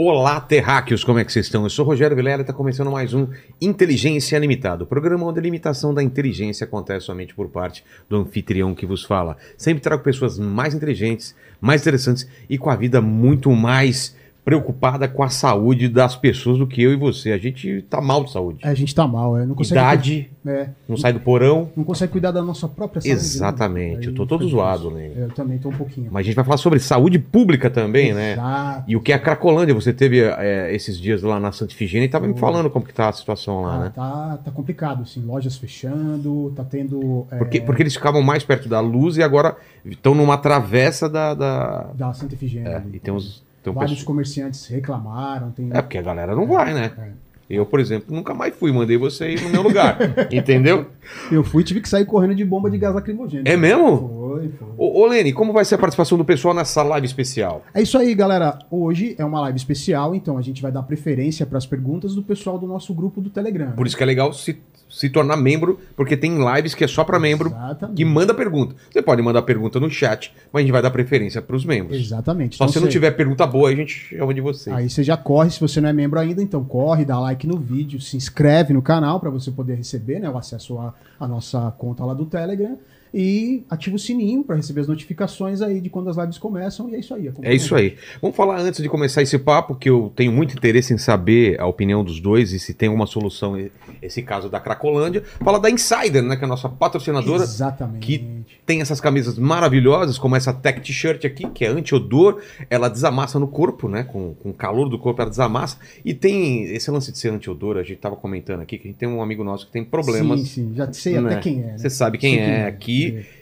Olá, terráqueos, como é que vocês estão? Eu sou Rogério Vilela e está começando mais um Inteligência Limitada, programa onde a limitação da inteligência acontece somente por parte do anfitrião que vos fala. Sempre trago pessoas mais inteligentes, mais interessantes e com a vida muito mais preocupada com a saúde das pessoas do que eu e você. A gente tá mal de saúde. É, a gente tá mal, é. Não consegue Idade, É, não sai do porão. não consegue cuidar da nossa própria saúde. né? Exatamente, eu tô Aí todo zoado, né? Eu também tô um pouquinho. Mas a gente vai falar sobre saúde pública também, né? Exato. E o que é a Cracolândia? Você teve é, esses dias lá na Santa Ifigênia e tava me falando como que tá a situação lá, Ah, né? tá, tá complicado, assim. Lojas fechando, tá tendo. é, Porque, porque eles ficavam mais perto da luz e agora estão numa travessa da. da... Da Santa Efigênia. É, ali. e tem uns. Tem um Vários pessoal- comerciantes reclamaram. Tem... É, porque a galera não vai, né? É. Eu, por exemplo, nunca mais fui, mandei você ir no meu lugar. entendeu? Eu fui e tive que sair correndo de bomba de gás lacrimogêneo. É mesmo? Foi, foi. Ô, ô Lene, como vai ser a participação do pessoal nessa live especial? É isso aí, galera. Hoje é uma live especial, então a gente vai dar preferência para as perguntas do pessoal do nosso grupo do Telegram. Por isso que é legal se, se tornar membro, porque tem lives que é só para membro Exatamente. que manda pergunta. Você pode mandar pergunta no chat, mas a gente vai dar preferência para os membros. Exatamente. Só Então se não você- tiver pergunta boa, a gente chama de você. Aí você já corre, se você não é membro ainda, então corre, dá like no vídeo, se inscreve no canal para você poder receber né, o acesso à, à nossa conta lá do Telegram e ativa o sininho para receber as notificações aí de quando as lives começam e é isso aí. É isso aí. Vamos falar antes de começar esse papo, que eu tenho muito interesse em saber a opinião dos dois e se tem uma solução esse caso da Cracolândia. Fala da Insider, né, que é a nossa patrocinadora. Exatamente. que Tem essas camisas maravilhosas, como essa Tech T-shirt aqui, que é anti-odor. Ela desamassa no corpo, né? Com, com o calor do corpo, ela desamassa. E tem esse lance de ser anti-odor, a gente tava comentando aqui, que a gente tem um amigo nosso que tem problemas. Sim, sim, já sei né? até quem é. Né? Você sabe quem Sei é aqui.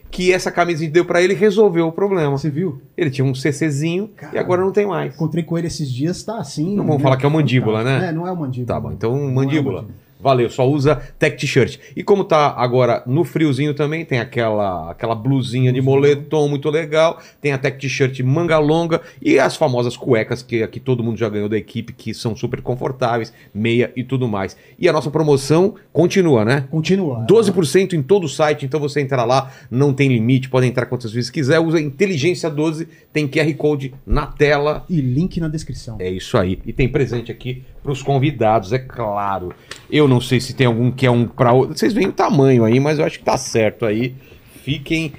Que essa camisa gente deu pra ele e resolveu o problema. Você viu? Ele tinha um CCzinho e agora não tem mais. Encontrei com ele esses dias, tá assim. Não vamos falar que é o mandíbula, né? É, não é o mandíbula. Tá bom, então é o mandíbula. Valeu, só usa tech t-shirt. E como tá agora no friozinho também, tem aquela aquela blusinha de moletom muito legal, tem a tech t-shirt manga longa e as famosas cuecas que aqui todo mundo já ganhou da equipe, que são super confortáveis, meia e tudo mais. E a nossa promoção continua, né? Continua. 12% em todo o site, então você entra lá, não tem limite, pode entrar quantas vezes quiser, usa Inteligência 12, tem QR Code na tela E link na descrição. é isso aí. E tem presente aqui para os convidados, é claro. Eu não sei se tem algum que é um para outro. Vocês veem o tamanho aí, mas eu acho que tá certo aí. Fiquem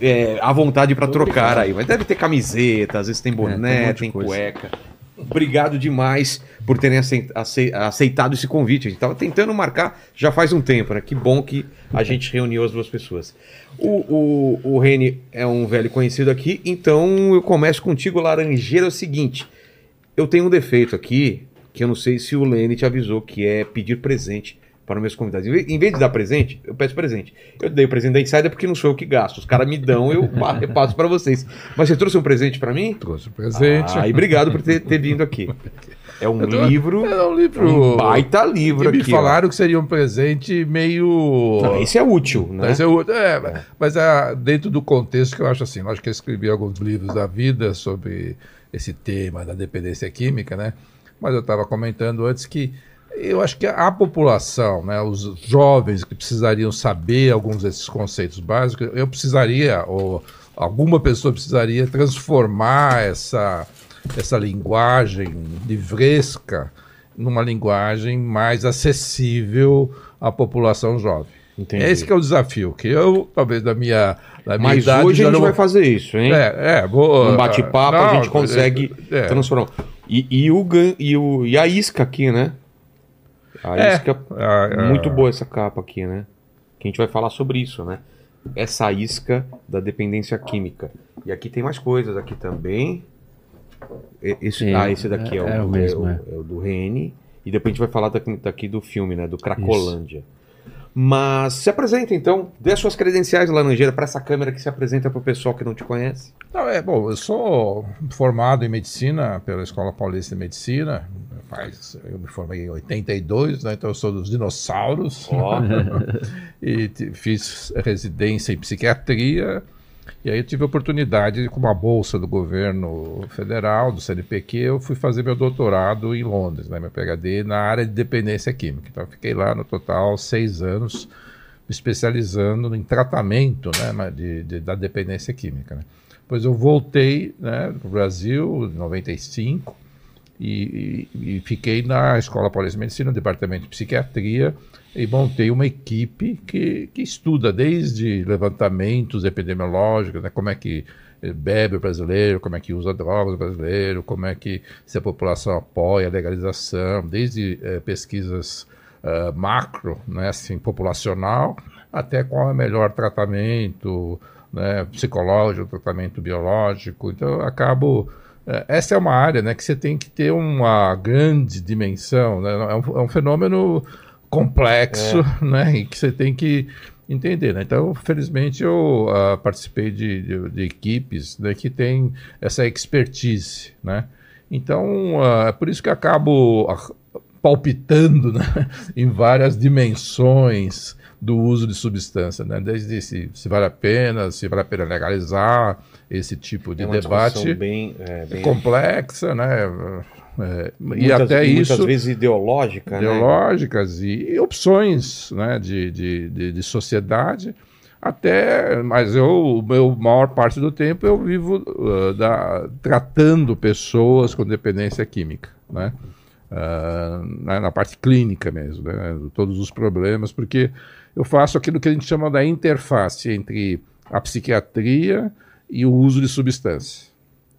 é, à vontade para trocar aí. Mas deve ter camiseta, às vezes tem boné, É, tem um tem cueca. Obrigado demais por terem acei- acei- aceitado esse convite. A gente estava tentando marcar já faz um tempo, né? Que bom que a gente reuniu as duas pessoas. O, o, o Reni é um velho conhecido aqui, então eu começo contigo, Laranjeira. É o seguinte: eu tenho um defeito aqui, que eu não sei se o Lene te avisou, que é pedir presente para os meus convidados. Em vez- de dar presente, eu peço presente. Eu dei o presente da Insider porque não sou eu que gasto. Os caras me dão, eu pa- repasso para vocês. Mas você trouxe um presente para mim? Trouxe o presente. Ah, e obrigado por ter, ter vindo aqui. É um tô- livro, É um livro. um baita livro E me aqui. ó. falaram que seria um presente meio. Não, esse é útil, né? Mas, eu, é, mas é dentro do contexto que eu acho assim, lógico que eu escrevi alguns livros da vida sobre esse tema da dependência química, né? Mas eu estava comentando antes que eu acho que a população, né, os jovens que precisariam saber alguns desses conceitos básicos, eu precisaria, ou alguma pessoa precisaria transformar essa, essa linguagem livresca numa linguagem mais acessível à população jovem. Entendi. Esse que é o desafio, que eu, talvez da minha, da minha Mas idade... hoje a gente não- vai fazer isso, hein? É, é, vou... Um bate-papo a gente consegue é, transformar. E, e o, e, o, e a isca aqui, né? A É. isca. Ah, ah. Muito boa essa capa aqui, né? Que a gente vai falar sobre isso, né? Essa isca da dependência química. E aqui tem mais coisas aqui também. Esse, É, ah, esse daqui é, é- o, é o mesmo, é é. o- é o do Rene. E depois a gente vai falar daqui, daqui do filme, né? Do Cracolândia. Mas se apresenta então, dê as suas credenciais, Laranjeira, para essa câmera que se apresenta para o pessoal que não te conhece. Não, é, bom, eu sou formado em medicina pela Escola Paulista de Medicina. Faz, eu me formei em 82, né, então eu sou dos dinossauros. Ó. e fiz residência em psiquiatria. E aí eu tive a oportunidade, com uma bolsa do governo federal, do CNPq, eu fui fazer meu doutorado em Londres, né, meu PhD, na área de dependência química. Então fiquei lá no total seis anos, me especializando em tratamento né, de, de- da dependência química. Né. Depois eu voltei né, para o Brasil, em 95, E, e, e fiquei na Escola Paulista de Medicina, no Departamento de Psiquiatria, e montei uma equipe que, que estuda desde levantamentos epidemiológicos, né, como é que bebe o brasileiro, como é que usa drogas o brasileiro, como é que se a população apoia a legalização, desde eh, pesquisas uh, macro, né, assim, populacional, até qual é o melhor tratamento né, psicológico, tratamento biológico. Então, eu acabo eh, essa é uma área né, que você tem que ter uma grande dimensão, né? é, um, é um fenômeno complexo, é. né? E que você tem que entender, né? Então, felizmente, eu uh, participei de, de, de, equipes né, que têm essa expertise, né? Então, uh, é por isso que acabo palpitando né, em várias dimensões do uso de substância, né? Desde se, se, vale a pena, se vale a pena legalizar esse tipo de é debate bem, é, bem... complexa, né? É, muitas, e até e isso. Muitas vezes ideológica, né? ideológicas né? e, e, opções né, de, de, de, de, sociedade. Até, mas eu, meu maior parte do tempo eu vivo uh, da, tratando pessoas com dependência química, né? Uh, na, na, parte clínica mesmo, né? todos os problemas, porque eu faço aquilo que a gente chama da interface entre a psiquiatria e o uso de substância.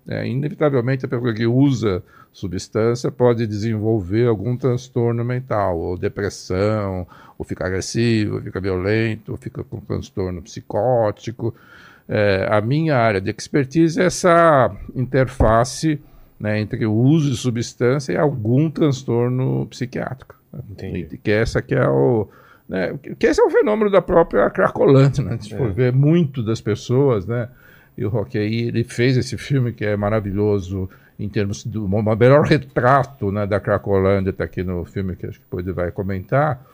É, inevitavelmente, a pessoa que usa substância pode desenvolver algum transtorno mental, ou depressão, ou fica agressivo, ou fica violento, ou fica com transtorno psicótico. É, a minha área de expertise é essa interface né, entre o uso de substância e algum transtorno psiquiátrico. Entendi. Que essa que é o né, que esse é o fenômeno da própria Cracolândia, né? Se é. for ver muito das pessoas, né? E o Rock ele fez esse filme que é maravilhoso em termos do um melhor retrato né, da Cracolândia, está aqui no filme que acho que depois vai comentar.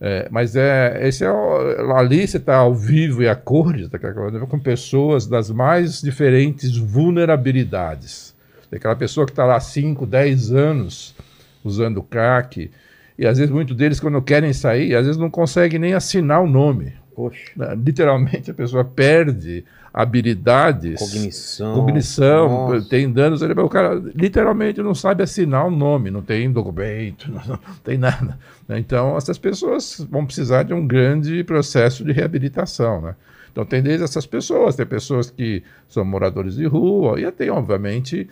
É, mas é, esse é o, ali você está ao vivo e a cores da Cracolândia com pessoas das mais diferentes vulnerabilidades. Aquela pessoa que está lá 5, 10 anos usando crack, e às vezes muitos deles, quando querem sair, às vezes não conseguem nem assinar o nome. Poxa. Literalmente a pessoa perde habilidades. Cognição. Cognição, Nossa. tem danos. O cara literalmente não sabe assinar o um nome, não tem documento, não, tem nada. Né? Então, essas pessoas vão precisar de um grande processo de reabilitação. Né? Então, tem desde essas pessoas, tem pessoas que são moradores de rua, e tem, obviamente,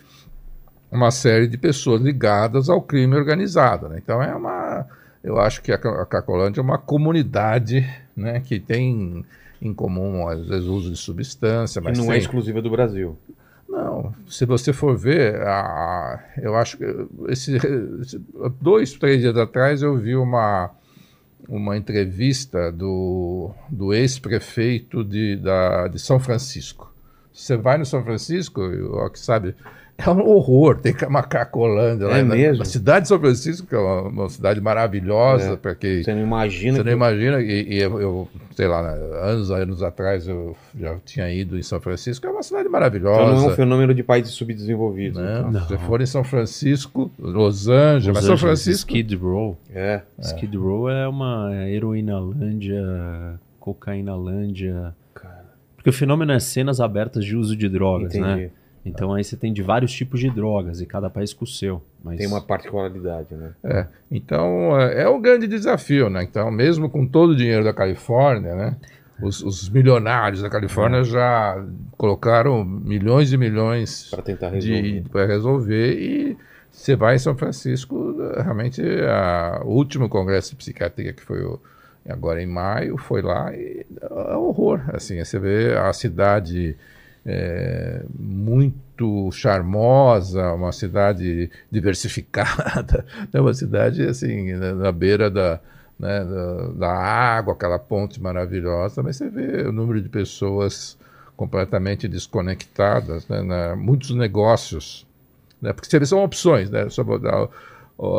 uma série de pessoas ligadas ao crime organizado. Né? Então, é uma. Eu acho que a, a Cacolândia é uma comunidade né, que tem em comum, às vezes, o uso de substância. Mas não é tem... é exclusiva do Brasil. Não, se você for ver, a, eu acho que esse, esse, dois, três dias atrás eu vi uma, uma entrevista do, do ex-prefeito de, de São Francisco. Você vai no São Francisco, o que sabe, é um horror, tem uma Cracolândia é lá mesmo? na cidade de São Francisco, que é uma, uma cidade maravilhosa, é. para que você não imagina. Você que... não imagina, e, e eu, eu, sei lá, anos, anos atrás eu já tinha ido em São Francisco, é uma cidade maravilhosa. Então não é um fenômeno de países subdesenvolvidos. Não, então. não. Se for em São Francisco, Los Angeles, Los mas São Francisco. Skid Row. É. Skid Row é uma heroinalândia, cocainalândia. Cara. Porque o fenômeno é cenas abertas de uso de drogas, né? Entendi. né? Então aí você tem de vários tipos de drogas e cada país com o seu. Mas... Tem uma particularidade, né? É. Então é, é um grande desafio, né? Então mesmo com todo o dinheiro da Califórnia, né? Os, os milionários da Califórnia é. já colocaram milhões e milhões para tentar resolver. para resolver e você vai em São Francisco, realmente a, o último congresso de psiquiatria que foi o, agora em maio foi lá e é um horror, assim, você vê a cidade é, muito charmosa, uma cidade diversificada, é uma cidade assim na, na beira da, né, da, da, água, aquela ponte maravilhosa, mas você vê o número de pessoas completamente desconectadas, né, na, muitos negócios, né, porque você vê, são opções, né,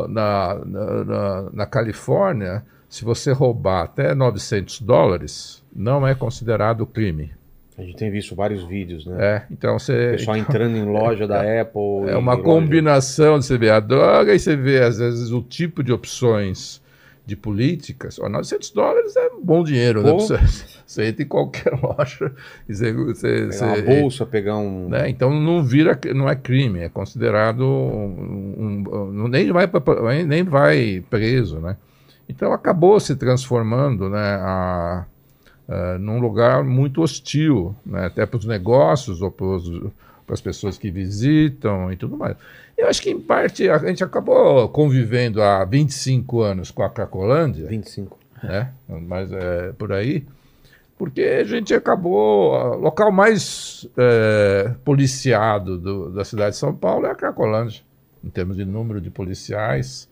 na, na, na Califórnia, se você roubar até 900 dólares, não é considerado crime. A gente tem visto vários vídeos, né? É, então você. O pessoal entrando em loja é, da é, Apple. É uma combinação de você ver a droga e você vê, às vezes, o tipo de opções de políticas, ó, 900 dólares é bom dinheiro, né? Você, você entra em qualquer loja e você, você, pegar uma bolsa, pegar um. Né? Então não vira, não é crime, é considerado um, um, nem vai nem vai preso, né? Então acabou se transformando, né? A, a, num lugar muito hostil, né? Até para os negócios ou para as pessoas que visitam e tudo mais. Eu acho que, em parte, a gente acabou convivendo há 25 anos com a Cracolândia. 25. Né? Mas é por aí. Porque a gente acabou. O local mais é, policiado do, da cidade de São Paulo é a Cracolândia, em termos de número de policiais.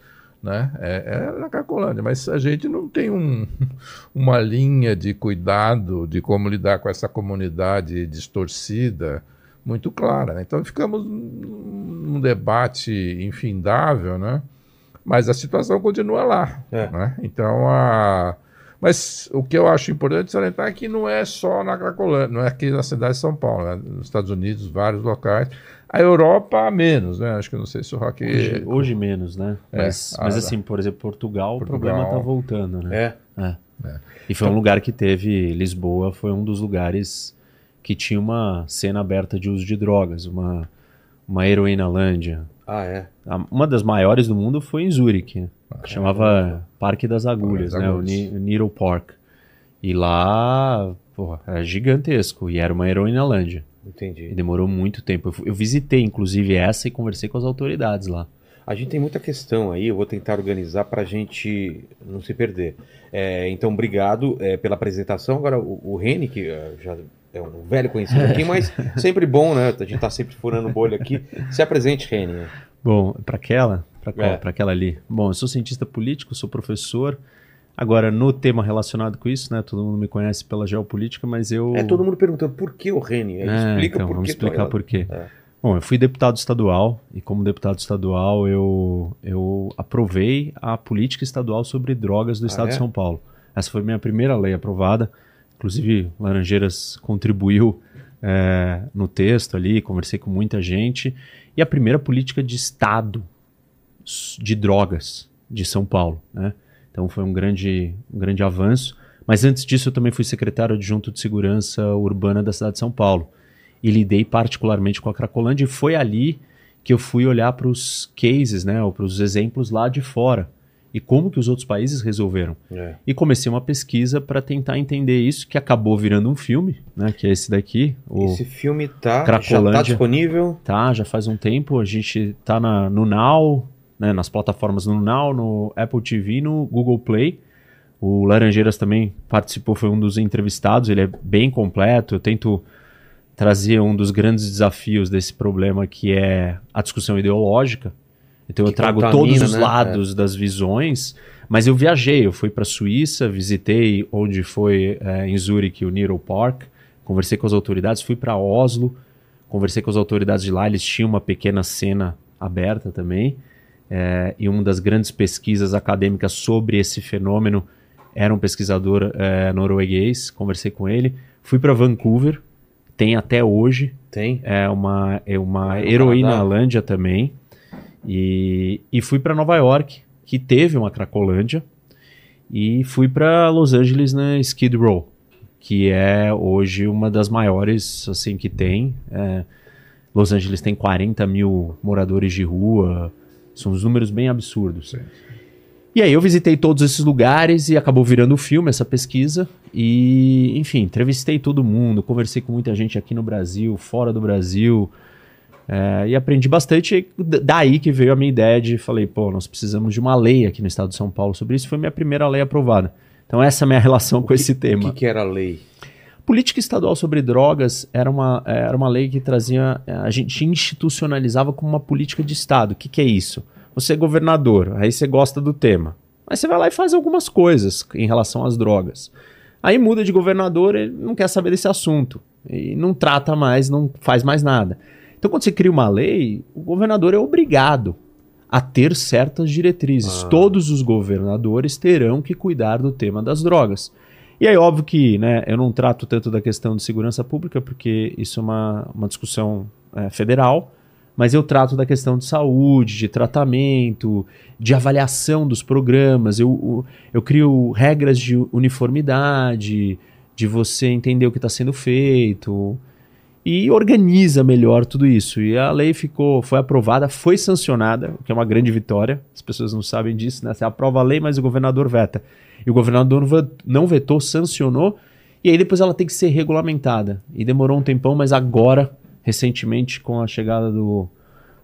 Né? É, é na Cracolândia, mas a gente não tem um, uma linha de cuidado de como lidar com essa comunidade distorcida muito clara. Né? Então ficamos num debate infindável, né? mas a situação continua lá. É. Né? Então a. Mas o que eu acho importante salientar é que não é só na Cracolândia, não é aqui na cidade de São Paulo, né? nos Estados Unidos, vários locais. A Europa, menos, né? Acho que não sei se o Rock. Hoje, hoje menos, né? É, mas, mas assim, por exemplo, Portugal, Portugal, o problema está voltando, né? É. é. é. E foi um lugar que teve. Lisboa foi um dos lugares que tinha uma cena aberta de uso de drogas, uma, uma heroinalândia. Ah, é? Uma das maiores do mundo foi em Zurique, ah, que chamava é. Parque das Agulhas, né? o Needle Park. E lá, porra, era gigantesco e era uma heroinalândia. Entendi. E demorou muito tempo. Eu, eu visitei, inclusive, essa e conversei com as autoridades lá. A gente tem muita questão aí, eu vou tentar organizar para a gente não se perder. É, então, obrigado é, pela apresentação. Agora, o, o Reni, que uh, já é um velho conhecido aqui, mas sempre bom, né? A gente tá sempre furando bolha aqui. Se apresente, Reni. Bom, para aquela, para é. aquela ali. Bom, eu sou cientista político, sou professor. Agora, no tema relacionado com isso, né? Todo mundo me conhece pela geopolítica, mas eu. É, todo mundo perguntando por que o Reni? É, explica então, por vamos explicar por quê. É. Bom, eu fui deputado estadual e como deputado estadual eu, eu aprovei a política estadual sobre drogas do ah, estado é? de São Paulo. Essa foi minha primeira lei aprovada. Inclusive, Laranjeiras contribuiu é, no texto ali, conversei com muita gente. E a primeira política de Estado de drogas de São Paulo. Né? Então foi um grande, um grande avanço. Mas antes disso, eu também fui secretário adjunto de segurança urbana da cidade de São Paulo. E lidei particularmente com a Cracolândia. E foi ali que eu fui olhar para os cases, né, ou para os exemplos lá de fora e como que os outros países resolveram. É. E comecei uma pesquisa para tentar entender isso, que acabou virando um filme, né? Que é esse daqui. esse filme tá, já tá disponível? Tá, já faz um tempo. A gente tá na, no Now, né, nas plataformas no Now, no Apple TV, no Google Play. O Laranjeiras também participou, foi um dos entrevistados. Ele é bem completo. Eu tento trazer um dos grandes desafios desse problema, que é a discussão ideológica. Então eu trago todos os né? lados é. das visões, mas eu viajei, eu fui para a Suíça, visitei onde foi é, em Zurich o Needle Park, conversei com as autoridades, fui para Oslo, conversei com as autoridades de lá, eles tinham uma pequena cena aberta também, é, e uma das grandes pesquisas acadêmicas sobre esse fenômeno era um pesquisador é, norueguês, conversei com ele, fui para Vancouver, tem até hoje, tem é uma é uma é heroína também. E, e fui para Nova York, que teve uma Cracolândia, e fui para Los Angeles na Skid Row, que é hoje uma das maiores assim que tem. É, Los Angeles tem 40 mil moradores de rua, são uns números bem absurdos. Sim. E aí eu visitei todos esses lugares e acabou virando o filme essa pesquisa. E, enfim, entrevistei todo mundo, conversei com muita gente aqui no Brasil, fora do Brasil. É, e aprendi bastante. Daí que veio a minha ideia de falei, pô, nós precisamos de uma lei aqui no estado de São Paulo sobre isso. Foi minha primeira lei aprovada. Então, essa é a minha relação com que, esse tema. O que, que, era a lei? Política estadual sobre drogas era uma, era uma lei que trazia. A gente institucionalizava como uma política de Estado. O que, que é isso? Você é governador, aí você gosta do tema. Mas você vai lá e faz algumas coisas em relação às drogas. Aí muda de governador, ele não quer saber desse assunto. E não trata mais, não faz mais nada. Então, quando você cria uma lei, o governador é obrigado a ter certas diretrizes. Ah. Todos os governadores terão que cuidar do tema das drogas. E aí, óbvio que né, eu não trato tanto da questão de segurança pública, porque isso é uma, uma discussão é, federal, mas eu trato da questão de saúde, de tratamento, de avaliação dos programas. Eu, eu, crio regras de uniformidade, de você entender o que está sendo feito e organiza melhor tudo isso. E a lei ficou, foi aprovada, foi sancionada, o que é uma grande vitória. As pessoas não sabem disso, né? Você aprova a lei, mas o governador veta. E o governador não vetou, sancionou, e aí depois ela tem que ser regulamentada. E demorou um tempão, mas agora recentemente com a chegada do,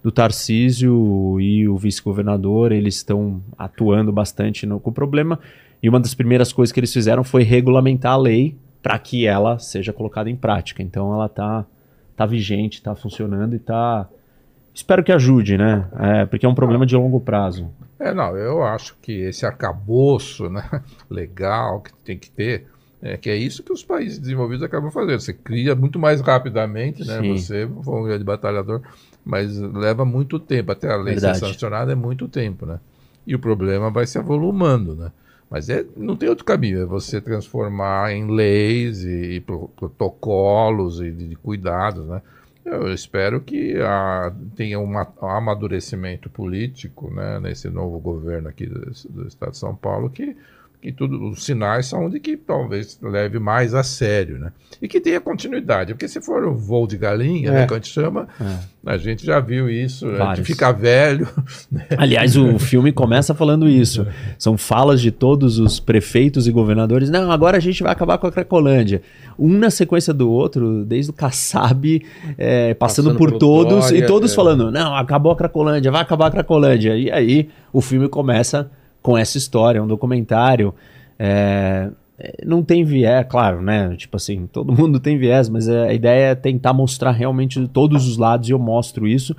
do Tarcísio e o vice-governador, eles estão atuando bastante no, com o problema. E uma das primeiras coisas que eles fizeram foi regulamentar a lei para que ela seja colocada em prática. Então ela está tá vigente, está funcionando e está. Espero que ajude, né? É, porque é um problema de longo prazo. É, não, eu acho que esse arcabouço né, legal que tem que ter é que é isso que os países desenvolvidos acabam fazendo. Você cria muito mais rapidamente, né? Sim. Você foi um grande batalhador, mas leva muito tempo. Até a lei Verdade. ser sancionada é muito tempo, né? E o problema vai se avolumando, né? Mas é, não tem outro caminho, é você transformar em leis e, e protocolos e de, de cuidados, né? Eu espero que a, tenha um amadurecimento político né, nesse novo governo aqui do, do Estado de São Paulo que que tudo, os sinais são de que talvez leve mais a sério, né? E que tenha continuidade, porque se for um voo de galinha, é. né, que a gente chama, é. a gente já viu isso, Vários. a gente fica velho. Né? Aliás, o filme começa falando isso. São falas de todos os prefeitos e governadores. Não, agora a gente vai acabar com a Cracolândia. Um na sequência do outro, desde o Kassab, é, passando, passando, por todos, Dória, e todos é. falando, não, acabou a Cracolândia, vai acabar a Cracolândia. E aí o filme começa com essa história, um documentário. É, não tem viés, claro, né? Tipo assim, todo mundo tem viés, mas a ideia é tentar mostrar realmente todos os lados e eu mostro isso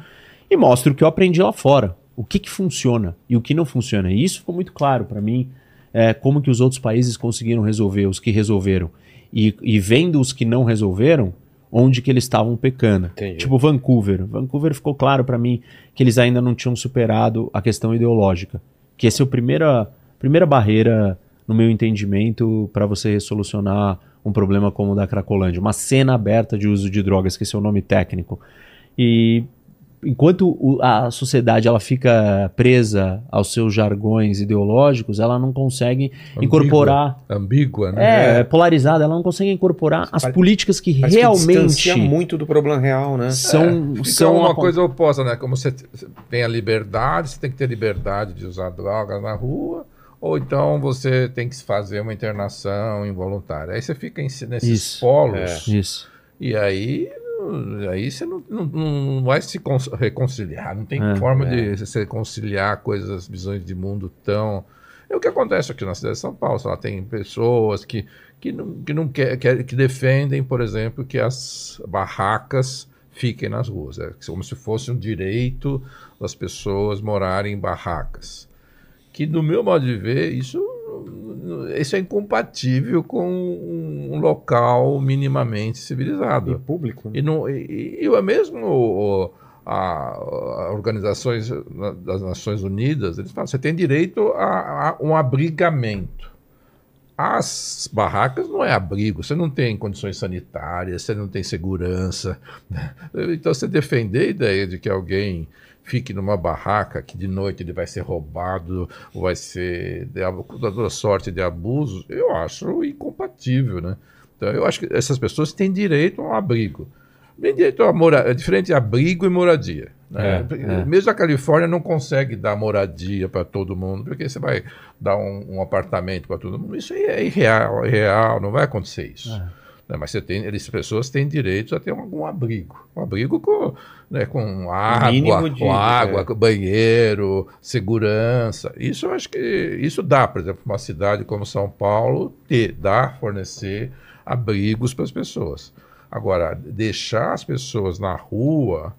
e mostro o que eu aprendi lá fora, o que, que funciona e o que não funciona. E isso ficou muito claro para mim, é, como que os outros países conseguiram resolver, os que resolveram. E, e vendo os que não resolveram, onde que eles estavam pecando. Entendi. Tipo Vancouver. Vancouver ficou claro para mim que eles ainda não tinham superado a questão ideológica. Que essa é a primeira, primeira barreira, no meu entendimento, para você solucionar um problema como o da Cracolândia. Uma cena aberta de uso de drogas, que esse é o nome técnico. E enquanto a sociedade ela fica presa aos seus jargões ideológicos, ela não consegue Ambígua. incorporar. Ambígua, né? É, é, polarizada, ela não consegue incorporar as políticas que realmente. Que muito do problema real, né? São, é, são uma coisa oposta, né? Como você tem a liberdade, você tem que ter liberdade de usar drogas na rua. Ou então você tem que fazer uma internação involuntária. Aí você fica nesses Isso. polos. É. Isso. E aí aí você não, não, não vai se reconciliar, não tem é, forma é. de se reconciliar coisas, visões de mundo tão. É o que acontece aqui na cidade de São Paulo. Lá tem pessoas que, que não, que, não quer, que, que defendem, por exemplo, que as barracas fiquem nas ruas. É como se fosse um direito das pessoas morarem em barracas. Que, no meu modo de ver, isso isso é incompatível com um local minimamente civilizado. E público. Né? E, não, e, e, mesmo a, a, organizações das Nações Unidas, eles falam, você tem direito a, a um abrigamento. As barracas não é abrigo, você não tem condições sanitárias, você não tem segurança. Né? Então, você defender a ideia de que alguém fique numa barraca que de noite ele vai ser roubado, ou vai ser com toda sorte de abusos, eu acho incompatível, né? Então eu acho que essas pessoas têm direito a um abrigo. Tem direito a morar, é diferente de abrigo e moradia. Né? É, é. Mesmo a Califórnia não consegue dar moradia para todo mundo, porque você vai dar um, um apartamento para todo mundo. Isso é irreal, é irreal, não vai acontecer isso. É. Né? Mas você tem, as pessoas têm direito a ter algum abrigo. Um abrigo com, né, com água, de, com água, é. banheiro, segurança. Isso eu acho que isso dá, por exemplo, uma cidade como São Paulo, ter, dá, fornecer abrigos para as pessoas. Agora, deixar as pessoas na rua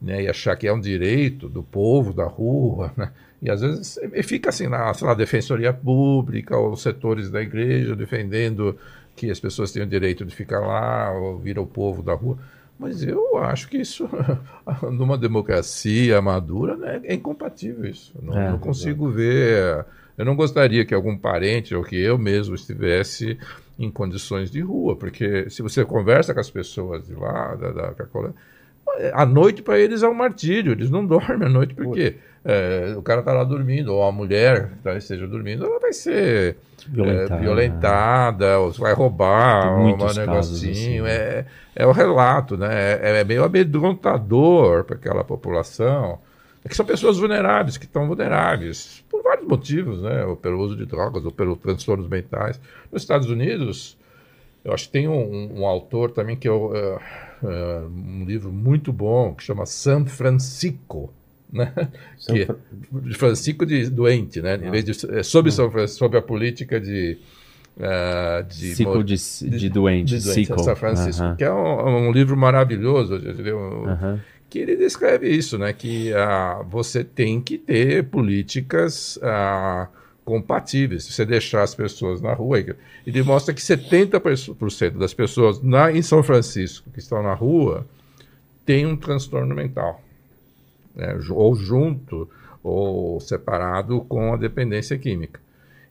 né, e achar que é um direito do povo da rua, né, e às vezes fica assim na, sei lá, defensoria pública ou setores da igreja defendendo que as pessoas têm o direito de ficar lá, ouvir o povo da rua. Mas eu acho que isso, numa democracia madura, né, é incompatível isso. Não, é, não consigo é. ver. Eu não gostaria que algum parente ou que eu mesmo estivesse em condições de rua, porque se você conversa com as pessoas de lá, da, da a noite para eles é um martírio, eles não dormem à noite porque é, o cara está lá dormindo, ou a mulher tá, esteja dormindo, ela vai ser violentada, é, violentada ou vai roubar um negocinho. Assim, é, é o relato, né? É, é meio amedrontador para aquela população. É que são pessoas vulneráveis, que estão vulneráveis, por vários motivos, né? Ou pelo uso de drogas, ou pelos transtornos mentais. Nos Estados Unidos, eu acho que tem um, um autor também que é uh, uh, um livro muito bom, que chama San Francisco, né? Que, é Francisco de doente, né? Em vez de, é sobre, ah. sobre, sobre a política de Uh, de, ciclo de, de, de doente, de doente São Francisco, uh -huh. que é um, um, livro maravilhoso? Uh -huh que ele descreve isso, né? Que ah, você tem que ter políticas ah, compatíveis. Se você deixar as pessoas na rua, ele mostra que 70% das pessoas na, em São Francisco que estão na rua têm um transtorno mental, né? ou junto ou separado com a dependência química.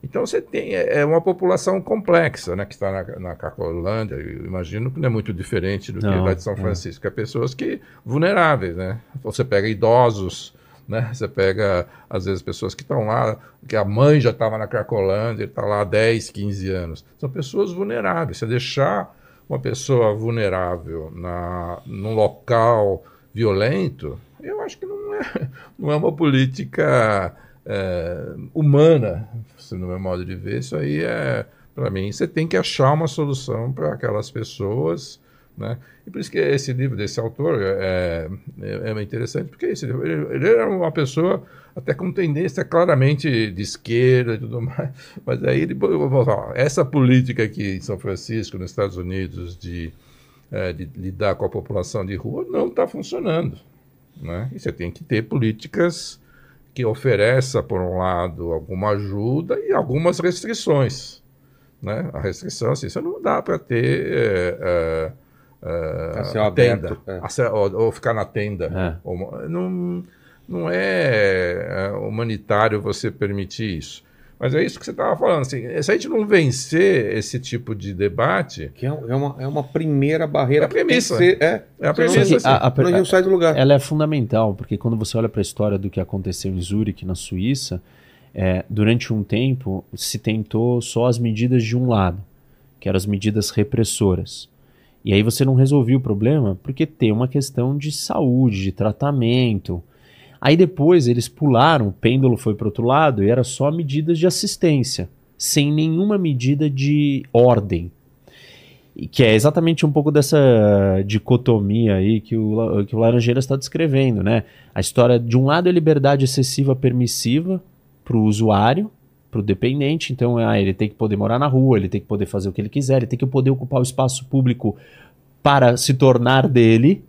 Então você tem é, é uma população complexa, né, que está na, na Cacolândia. Eu imagino que não é muito diferente do que lá de São Francisco. É pessoas que vulneráveis, né? Você pega idosos, né? Você pega às vezes pessoas que estão lá, que a mãe já estava na Cracolândia, está lá há 10, 15 anos. São pessoas vulneráveis. Você deixar uma pessoa vulnerável na num local violento, eu acho que não é, não é uma política é, humana, no meu modo de ver, isso aí é, para mim, você tem que achar uma solução para aquelas pessoas, né? E por isso que esse livro desse autor é, é, é interessante, porque esse livro, ele, ele era uma pessoa até com tendência claramente de esquerda e tudo mais, mas aí ele, essa política aqui em São Francisco, nos Estados Unidos, de, é, de lidar com a população de rua, não está funcionando, né? E você tem que ter políticas que ofereça, por um lado, alguma ajuda e algumas restrições. Né? A restrição, assim, você não dá para ter é, é, a tenda, é. ou, ou, ficar na tenda. É. Ou, não, não é, é humanitário você permitir isso. Mas é isso que você estava falando. Assim, se a gente não vencer esse tipo de debate. Que é, é uma, é uma primeira barreira. É a premissa. Ser, é, é a premissa. Assim, a, a, a, não sai do lugar. Ela é fundamental, porque quando você olha para a história do que aconteceu em Zurique, na Suíça, é, durante um tempo se tentou só as medidas de um lado, que eram as medidas repressoras. E aí você não resolvia o problema porque tem uma questão de saúde, de tratamento. Aí depois eles pularam, o pêndulo foi para outro lado e era só medidas de assistência, sem nenhuma medida de ordem. Que é exatamente um pouco dessa dicotomia aí que o, que o Laranjeiras está descrevendo, né? A história, de um lado, é liberdade excessiva permissiva para o usuário, para o dependente, então ah, ele tem que poder morar na rua, ele tem que poder fazer o que ele quiser, ele tem que poder ocupar o espaço público para se tornar dele,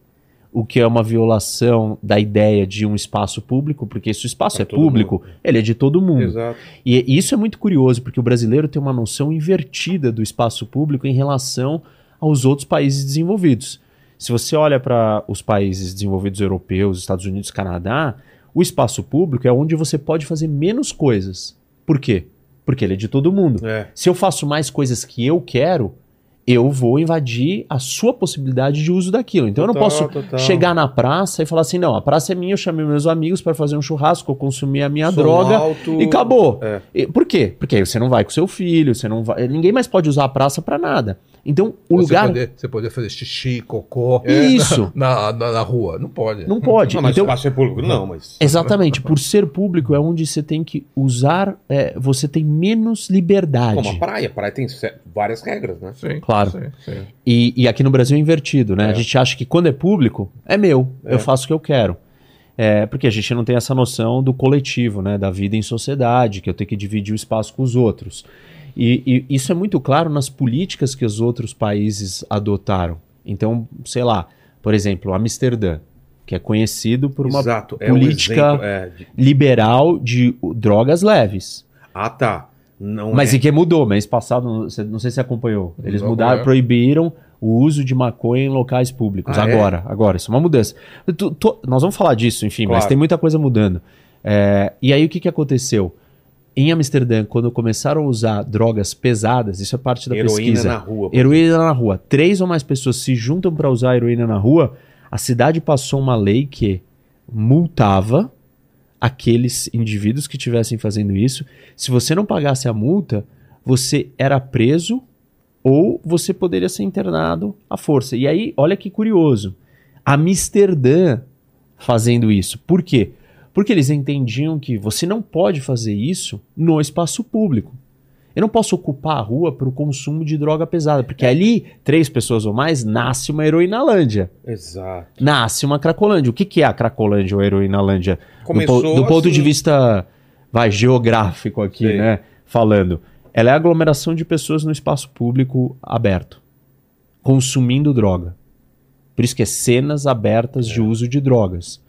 o que é uma violação da ideia de um espaço público, porque se o espaço é, é público, mundo. ele é de todo mundo. Exato. E isso é muito curioso, porque o brasileiro tem uma noção invertida do espaço público em relação aos outros países desenvolvidos. Se você olha para os países desenvolvidos europeus, Estados Unidos, Canadá, o espaço público é onde você pode fazer menos coisas. Por quê? Porque ele é de todo mundo. É. Se eu faço mais coisas que eu quero, eu vou invadir a sua possibilidade de uso daquilo. Então total, eu não posso total. chegar na praça e falar assim: não, a praça é minha, eu chamei meus amigos para fazer um churrasco, eu consumi a minha Sou droga alto... e acabou. É. E, por quê? Porque aí você não vai com seu filho, você não vai. Ninguém mais pode usar a praça para nada. Então, o você lugar. Poder, você poder fazer xixi, cocô. Isso. Na, na, na, rua. Não pode. Não pode. Não, mas então, espaço é público. Não, mas. Exatamente. Por ser público é onde você tem que usar. É, você tem menos liberdade. Como a praia. A praia tem várias regras, né? Sim. Claro. Sim, sim. E, e, aqui no Brasil é invertido, né? É. A gente acha que quando é público, é meu. É. Eu faço o que eu quero. É, porque a gente não tem essa noção do coletivo, né? Da vida em sociedade, que eu tenho que dividir o espaço com os outros. E, e, isso é muito claro nas políticas que os outros países adotaram. Então, sei lá, por exemplo, Amsterdã, que é conhecido por uma Exato, política é um exemplo, é, de... liberal de drogas leves. Ah, tá. Não Mas é. e que mudou, mês passado, não sei, se você acompanhou. Eles mudaram, é. proibiram o uso de maconha em locais públicos. Ah, é? agora, agora, isso é uma mudança. Tu, tu, nós vamos falar disso, enfim, claro. mas tem muita coisa mudando. É, e aí o que, que aconteceu? Em Amsterdã, quando começaram a usar drogas pesadas, isso é parte da heroína pesquisa. Heroína na rua. Heroína na rua. Três ou mais pessoas se juntam para usar heroína na rua, A cidade passou uma lei que multava aqueles indivíduos que estivessem fazendo isso. Se você não pagasse a multa, você era preso ou você poderia ser internado à força. E aí, olha que curioso. Amsterdã fazendo isso. Por quê? Porque eles entendiam que você não pode fazer isso no espaço público. Eu não posso ocupar a rua para o consumo de droga pesada, porque ali, três pessoas ou mais, nasce uma heroinalândia. Exato. Nasce uma cracolândia. O que, que é a cracolândia ou heroinalândia? Começou do, do ponto assim... de vista vai, geográfico aqui, Sim. né? Falando. Ela é a aglomeração de pessoas no espaço público aberto, consumindo droga. Por isso que é cenas abertas é. de uso de drogas.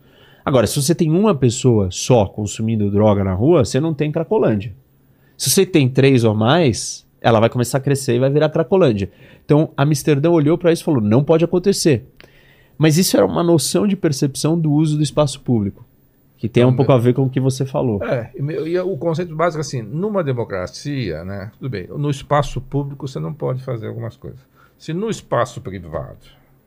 Agora, se você tem uma pessoa só consumindo droga na rua, você não tem Cracolândia. Se você tem três ou mais, ela vai começar a crescer e vai virar Cracolândia. Então, Amsterdã olhou para isso e falou: não pode acontecer. Mas isso era uma noção de percepção do uso do espaço público, que tem um pouco a ver com o que você falou. É, e o conceito básico assim, numa democracia, né, tudo bem, no espaço público você não pode fazer algumas coisas. Se no espaço privado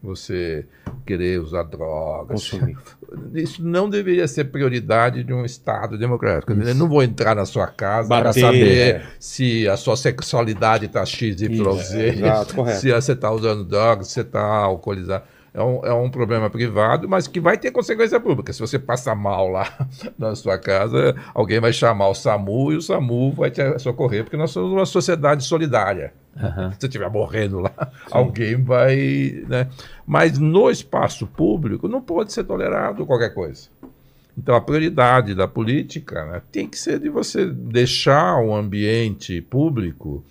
você querer usar drogas. Consumir. Isso não deveria ser prioridade de um Estado democrático. Eu não vou entrar na sua casa para saber é. se a sua sexualidade está XYZ, é, exato, se você está usando drogas, se você está alcoolizado é um, é um problema privado, mas que vai ter consequência pública. Se você passa mal lá na sua casa, alguém vai chamar o SAMU e o SAMU vai te socorrer, porque nós somos uma sociedade solidária. Uhum. Se você estiver morrendo lá, Sim. alguém vai. Né? Mas no espaço público não pode ser tolerado qualquer coisa. Então a prioridade da política né, tem que ser de você deixar o ambiente público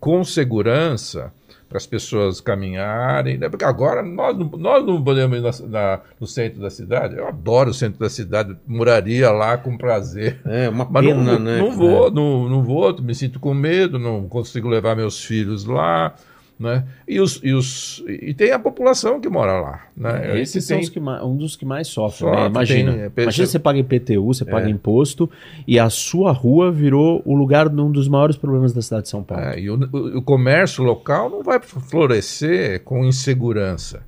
com segurança para as pessoas caminharem, né? porque agora nós, nós não podemos ir na, na, no centro da cidade. Eu adoro o centro da cidade, moraria lá com prazer. É uma Mas pena, não, né? Não vou, é. não, não vou, me sinto com medo, não consigo levar meus filhos lá. Né? E, os, e, os, e tem a população que mora lá. Né? É, esses tem... são que mais, um dos que mais sofrem. Né? Imagina, tem, é, imagina você paga IPTU, você paga é. imposto e a sua rua virou o lugar de um dos maiores problemas da cidade de São Paulo. É, e o, o, o comércio local não vai florescer com insegurança.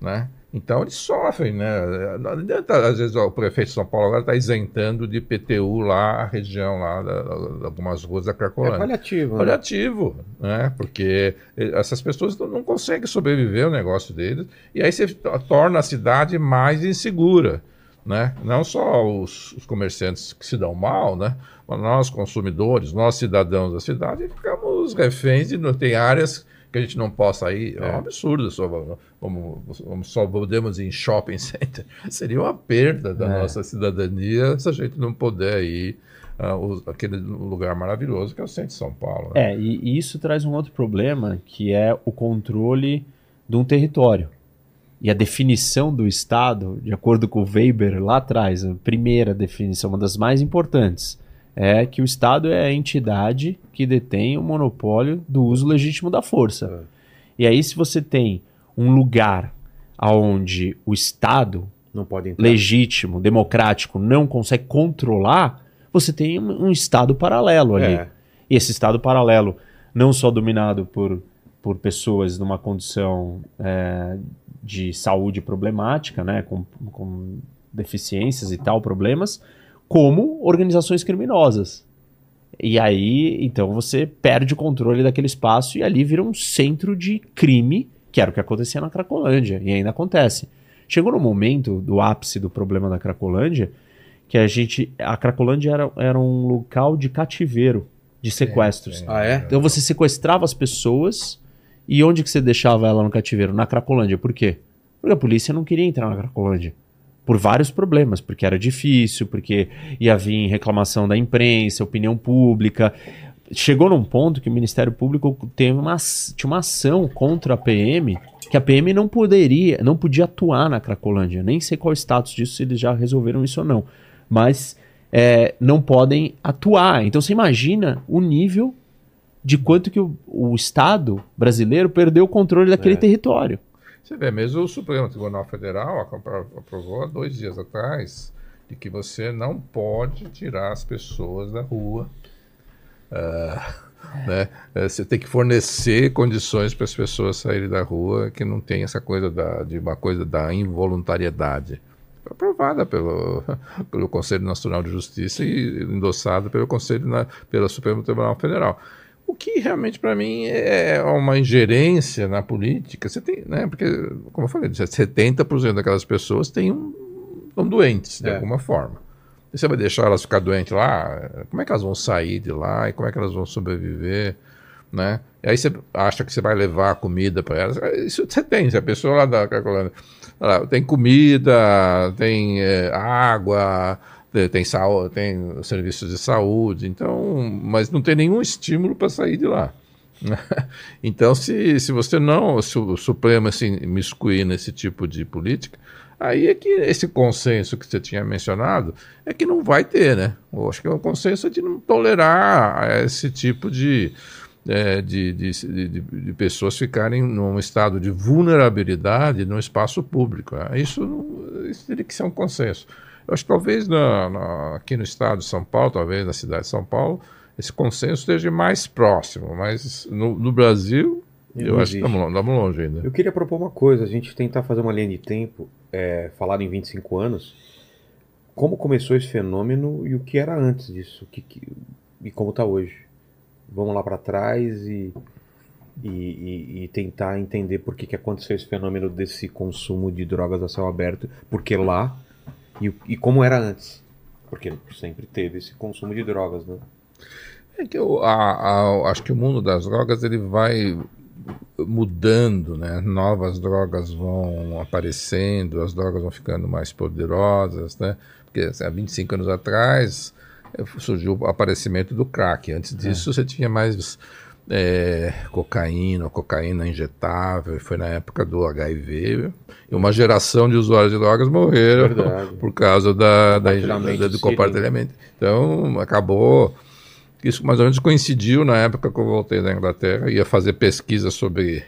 Né? Então eles sofrem, né? Não adianta, às vezes, o prefeito de São Paulo agora está isentando de PTU lá a região lá, da, da, algumas ruas da Cracolândia. É paliativo. Né? Paliativo, né? Porque essas pessoas não conseguem sobreviver o negócio deles, e aí você torna a cidade mais insegura. Né? Não só os, os comerciantes que se dão mal, né? Mas nós, consumidores, nós cidadãos da cidade, ficamos reféns de tem áreas que a gente não possa ir. É, é um absurdo. Só, vamos, vamos, só podemos ir em shopping center. Seria uma perda da é. nossa cidadania se a gente não puder ir uh, aquele lugar maravilhoso que é o centro de São Paulo. Né? É, e, e isso traz um outro problema, que é o controle de um território. E a definição do Estado, de acordo com o Weber lá atrás, a primeira definição, uma das mais importantes, é que o Estado é a entidade que detém o monopólio do uso legítimo da força. É. E aí, se você tem um lugar onde o Estado legítimo, democrático, não consegue controlar, você tem um Estado paralelo ali. É. E esse Estado paralelo, não só dominado por, por pessoas numa condição é, de saúde problemática, né, com, com deficiências e tal, problemas, como organizações criminosas. E aí, então, você perde o controle daquele espaço e ali vira um centro de crime, que era o que acontecia na Cracolândia, e ainda acontece. Chegou no momento do ápice do problema da Cracolândia, que a gente. A Cracolândia era, era um local de cativeiro, de sequestros. ah, é? Então você sequestrava as pessoas e onde que você deixava ela no cativeiro? Na Cracolândia. Por quê? Porque a polícia não queria entrar na Cracolândia por vários problemas, porque era difícil, porque ia vir reclamação da imprensa, opinião pública. Chegou num ponto que o Ministério Público teve uma, tinha uma ação contra a PM, que a PM não poderia, não podia atuar na Cracolândia. Nem sei qual é o status disso, se eles já resolveram isso ou não. Mas é, não podem atuar. Então você imagina o nível de quanto que o, o Estado brasileiro perdeu o controle daquele é. território. Você vê, mesmo o Supremo Tribunal Federal aprovou há dois dias atrás de que você não pode tirar as pessoas da rua. Uh, Né? É, você tem que fornecer condições para as pessoas saírem da rua que não tem essa coisa da, de uma coisa da involuntariedade. Foi aprovada pelo, pelo Conselho Nacional de Justiça e endossada pelo Conselho na, pelo Supremo Tribunal Federal. O que realmente para mim é uma ingerência na política. Você tem, né? Porque, como eu falei, 70% daquelas pessoas têm um, são doentes de é. alguma forma. E você vai deixar elas ficar doentes lá? Como é que elas vão sair de lá? E como é que elas vão sobreviver? Né? E aí você acha que você vai levar comida para elas. Isso você tem, se a pessoa lá da Cracolândia tem comida, tem é, água, tem, saúde, tem serviços de saúde, então, mas não tem nenhum estímulo para sair de lá. então, se, se você não, se o Supremo se assim, miscuir nesse tipo de política, Aí é que esse consenso que você tinha mencionado é que não vai ter, né? Eu acho que é um consenso de não tolerar esse tipo de, é, de, de, de, de, pessoas ficarem num estado de vulnerabilidade no espaço público. Né? Isso, isso teria que ser um consenso. Eu acho que talvez na, na, aqui no estado de São Paulo, talvez na cidade de São Paulo, esse consenso esteja mais próximo, mas no, no Brasil eu acho que estamos longe ainda. Eu queria propor uma coisa, a gente tentar fazer uma linha de tempo, é, falado em 25 anos, como começou esse fenômeno e o que era antes disso, que, que, e como está hoje. Vamos lá para trás e, e, e, e, tentar entender por que, que aconteceu esse fenômeno desse consumo de drogas a céu aberto, porque lá e, e como era antes. Porque sempre teve esse consumo de drogas, né? É que eu a, a, acho que o mundo das drogas ele vai mudando, né? Novas drogas vão aparecendo, as drogas vão ficando mais poderosas, né? Porque assim, há 25 anos atrás eh, surgiu o aparecimento do crack. Antes disso, é. você tinha mais é, cocaína, cocaína injetável, foi na época do HIV, e uma geração de usuários de drogas morreram Verdade. por causa da, da, da do compartilhamento. Então, acabou isso mais ou menos coincidiu na época que eu voltei da Inglaterra, ia fazer pesquisa sobre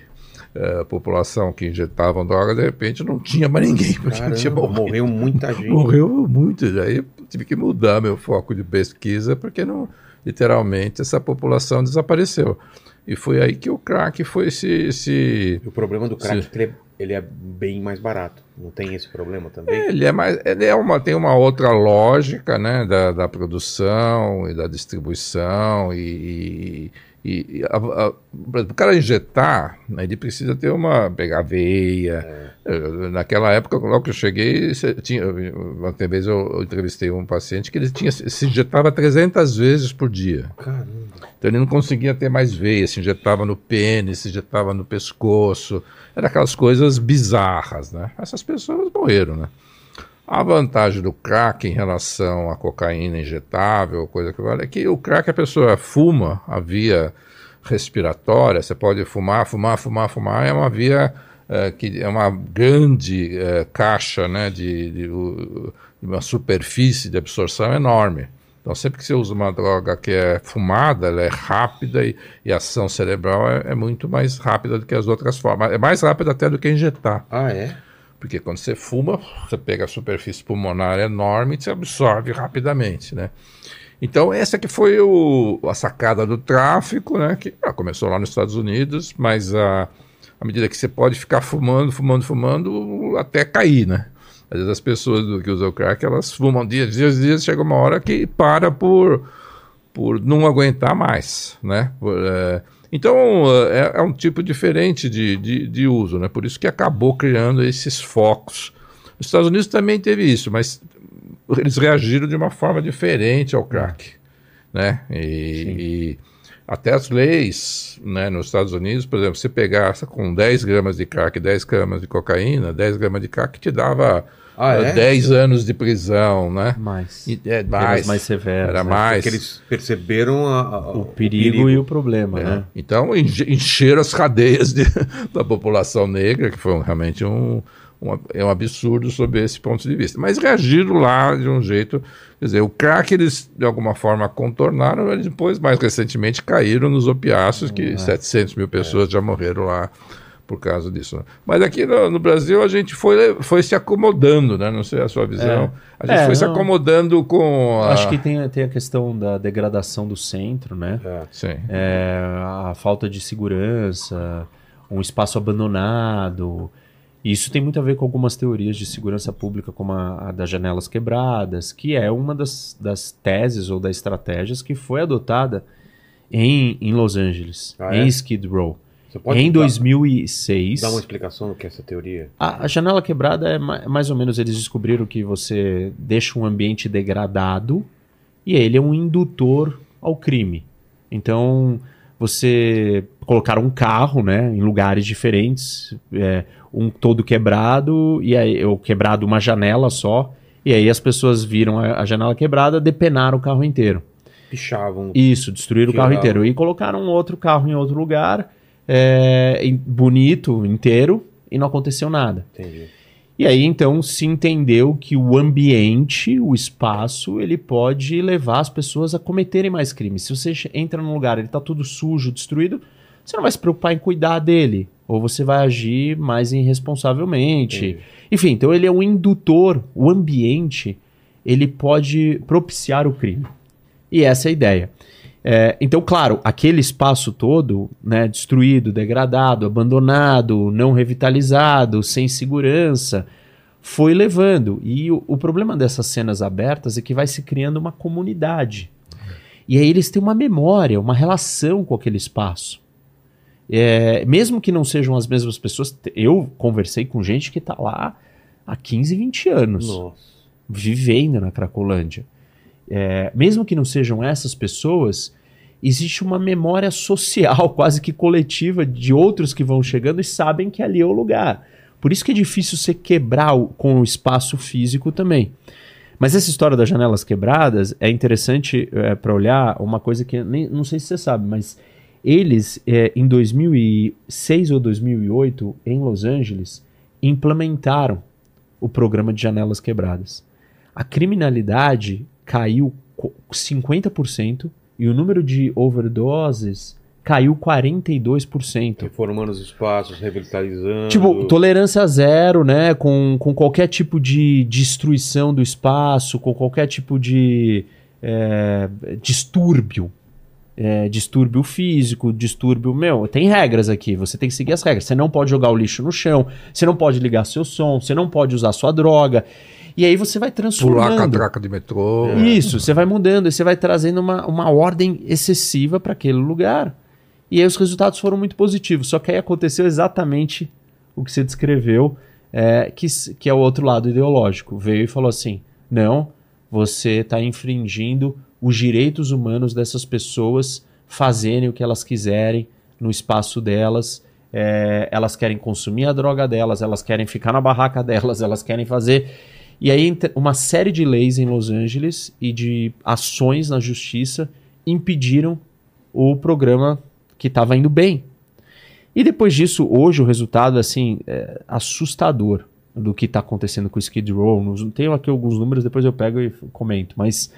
uh, população que injetavam droga, de repente não tinha mais ninguém, porque Caramba, tinha morreu muita gente. Morreu muito, aí tive que mudar meu foco de pesquisa, porque não, literalmente essa população desapareceu. E foi aí que o crack foi esse. esse o problema do crack esse... é ele é bem mais barato. Não tem esse problema também? É, ele é mais. Ele é uma, tem uma outra lógica né, da, da produção e da distribuição e, e, e a, a, o cara injetar, né, ele precisa ter uma. pegar veia. É. Naquela época, logo que eu cheguei, tinha, uma vez eu, entrevistei um paciente que ele tinha, se injetava 300 vezes por dia. Caramba. Então ele não conseguia ter mais veia, se injetava no pênis, se injetava no pescoço. Era aquelas coisas bizarras, né? Essas pessoas morreram, né? A vantagem do crack em relação à cocaína injetável, coisa que vale, é que o crack a pessoa fuma a via respiratória, você pode fumar, fumar, fumar, fumar, é uma via é, que é uma grande é, caixa né, de, de, de, uma superfície de absorção enorme. Então, sempre que você usa uma droga que é fumada, ela é rápida e, e a ação cerebral é, é, muito mais rápida do que as outras formas. É mais rápida até do que injetar. Ah, é? Porque quando você fuma, você pega a superfície pulmonar enorme e se absorve rapidamente, né? Então, essa que foi o, a sacada do tráfico, né? Que ah, começou lá nos Estados Unidos, mas a, à medida que você pode ficar fumando, fumando, fumando, até cair, né? Às vezes as pessoas que usam crack, elas fumam dias, dias, dias, chega uma hora que para por, por não aguentar mais, né? É, então, é, é, um tipo diferente de, de, de, uso, né? Por isso que acabou criando esses focos. Nos Estados Unidos também teve isso, mas eles reagiram de uma forma diferente ao crack, né? E, e até as leis, né? Nos Estados Unidos, por exemplo, você pegasse com 10 gramas de crack, 10 gramas de cocaína, 10 gramas de crack te dava ah, é? 10 anos de prisão, né? Mais. E, é, mais, mais severas. Era né? mais. Porque eles perceberam a, a, o, perigo o, perigo e o problema, é. né? Então encheram as cadeias de, da população negra, que foi realmente um, um, é um absurdo sob esse ponto de vista. Mas reagiram lá de um jeito. Quer dizer, o crack eles de alguma forma contornaram, e depois, mais recentemente, caíram nos opiáceos, que 700 hum, mil pessoas é. já morreram lá por causa disso. Né? Mas aqui no, no, Brasil a gente foi, foi se acomodando, né? Não sei a sua visão. É. A gente é, foi não, se acomodando com. A... Acho que tem, tem a questão da degradação do centro, né? É. Sim. É, a falta de segurança, um espaço abandonado. Isso tem muito a ver com algumas teorias de segurança pública, como a, a das janelas quebradas, que é uma das, das teses ou das estratégias que foi adotada em, em Los Angeles, ah, em é? Skid Row em 2006. Dá uma explicação do que é essa teoria? A, a janela quebrada é mais ou menos eles descobriram que você deixa um ambiente degradado e ele é um indutor ao crime. Então você colocar um carro, né, em lugares diferentes, é, um todo quebrado e aí ou quebrado uma janela só e aí as pessoas viram a, a janela quebrada, depenaram o carro inteiro. Pichavam. Isso, destruíram o carro inteiro e colocaram outro carro em outro lugar é, bonito, inteiro, e não aconteceu nada. Entendi. E aí, então, se entendeu que o ambiente, o espaço, ele pode levar as pessoas a cometerem mais crimes. Se você entra num lugar, ele está tudo sujo, destruído, você não vai se preocupar em cuidar dele. Ou você vai agir mais irresponsavelmente. Entendi. Enfim, então ele é um indutor. O ambiente, ele pode propiciar o crime. E essa é a ideia. É, então, claro, aquele espaço todo, né, destruído, degradado, abandonado, não revitalizado, sem segurança, foi levando. E o, o, problema dessas cenas abertas é que vai se criando uma comunidade. E aí eles têm uma memória, uma relação com aquele espaço. É, mesmo que não sejam as mesmas pessoas, eu conversei com gente que está lá há 15, 20 anos, Nossa. vivendo na Cracolândia é, mesmo que não sejam essas pessoas, existe uma memória social, quase que coletiva, de outros que vão chegando e sabem que ali é o lugar. Por isso que é difícil você quebrar o, com o espaço físico também. Mas essa história das janelas quebradas é interessante é, para olhar uma coisa que nem, não sei se você sabe, mas eles, é, em 2006 ou 2008, em Los Angeles, implementaram o programa de janelas quebradas. A criminalidade caiu 50% e o número de overdoses caiu 42%. Reformando os espaços, revitalizando. Tipo, tolerância zero, né? Com, com qualquer tipo de destruição do espaço, com qualquer tipo de é, distúrbio. É, distúrbio físico, distúrbio. Meu, tem regras aqui, você tem que seguir as regras. Você não pode jogar o lixo no chão, você não pode ligar seu som, você não pode usar sua droga. E aí você vai transformando. Pular a catraca de metrô. É. Isso, você vai mudando e você vai trazendo uma, uma ordem excessiva para aquele lugar. E aí os resultados foram muito positivos. Só que aí aconteceu exatamente o que você descreveu, é, que, que é o outro lado ideológico. Veio e falou assim: não, você está infringindo os direitos humanos dessas pessoas fazerem o que elas quiserem no espaço delas. É, elas querem consumir a droga delas, elas querem ficar na barraca delas, elas querem fazer. E aí uma série de leis em Los Angeles e de ações na justiça impediram o programa que estava indo bem. E depois disso, hoje o resultado assim é assustador do que está acontecendo com o Skid Row. Tenho aqui alguns números, depois eu pego e comento, mas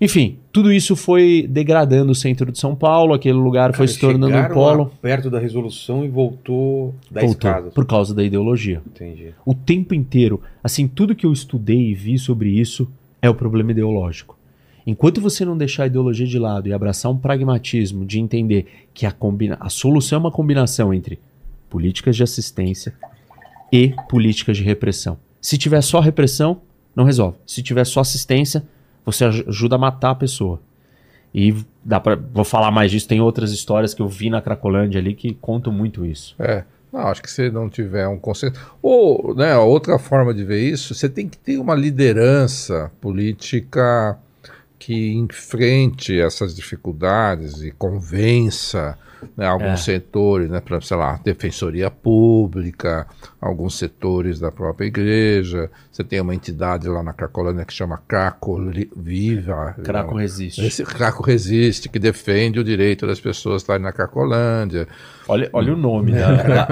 enfim, tudo isso foi degradando o centro de São Paulo, aquele lugar Cara, foi se tornando um polo. perto da resolução e voltou 10 voltou, casas. Por causa da ideologia. Entendi. O tempo inteiro, assim, tudo que eu estudei e vi sobre isso é o problema ideológico. Enquanto você não deixar a ideologia de lado e abraçar um pragmatismo de entender que a, combina a solução é uma combinação entre políticas de assistência e políticas de repressão. Se tiver só repressão, não resolve. Se tiver só assistência, você ajuda a matar a pessoa. E dá para vou falar mais disso, tem outras histórias que eu vi na Cracolândia ali que contam muito isso. É. Não, acho que se não tiver um consenso. Ou, né, outra forma de ver isso, você tem que ter uma liderança política que enfrente essas dificuldades e convença né, alguns é. setores, né, para, sei lá, defensoria pública, alguns setores da própria igreja. Você tem uma entidade lá na Cracolândia que chama Craco Viva. Craco não, Resiste. Esse Craco Resiste, que defende o direito das pessoas estarem na Cracolândia. Olha, olha o nome, né?